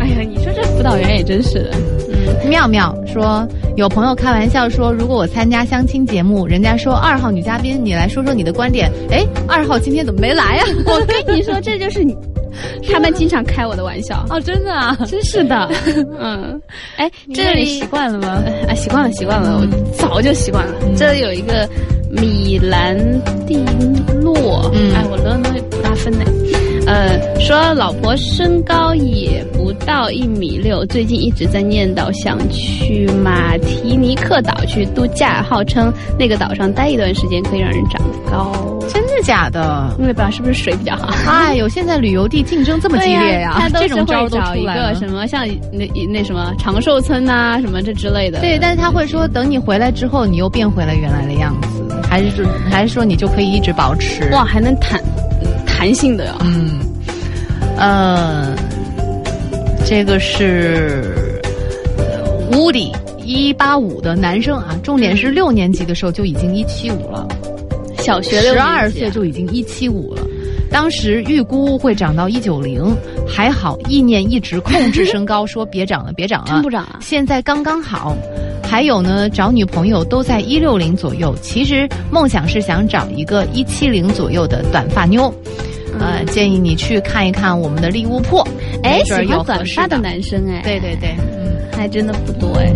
C: 哎呀，你说这辅导员也真是的。
B: 嗯，妙妙说，有朋友开玩笑说，如果我参加相亲节目，人家说二号女嘉宾，你来说说你的观点。哎，二号今天怎么没来呀？
C: 我跟你说，这就是你，他们经常开我的玩笑。
B: 哦，真的啊，
C: 真是的。嗯，哎，这里
B: 习惯了吗？
C: 哎，习惯了，习惯了，我早就习惯了。这里有一个米兰蒂诺，哎，我了那不大分呢。呃，说老婆身高也不到一米六，最近一直在念叨想去马提尼克岛去度假，号称那个岛上待一段时间可以让人长高。
B: 真的假的？
C: 因为不知道是不是水比较好。
B: 哎呦，现在旅游地竞争这么激烈呀！
C: 他都
B: 是
C: 会找一个什么像那那什么长寿村呐，什么这之类的。
B: 对，但是他会说，等你回来之后，你又变回了原来的样子，还是说还是说你就可以一直保持？
C: 哇，还能弹？弹性的呀，
B: 嗯，呃，这个是屋里一八五的男生啊，重点是六年级的时候就已经一七五了，
C: 小学
B: 十二岁就已经一七五了，当时预估会涨到一九零，还好意念一直控制身高，说别涨了，别涨了，
C: 真不涨啊，
B: 现在刚刚好。还有呢，找女朋友都在一六零左右，其实梦想是想找一个一七零左右的短发妞。呃，建议你去看一看我们的利物浦，
C: 哎，喜欢短发的男生哎，
B: 对对对，
C: 嗯，还真的不多哎。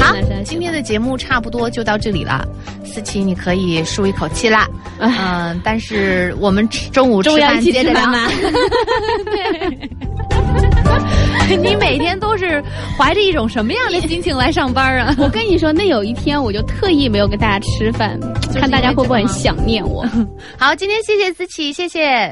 B: 好，今天的节目差不多就到这里了，思琪你可以舒一口气啦。嗯，但是我们中午吃饭接着聊。对。你每天都是怀着一种什么样的心情来上班啊？
C: 我跟你说，那有一天我就特意没有跟大家吃饭，看大家会不会很想念我。
B: 好，今天谢谢思琪，谢谢。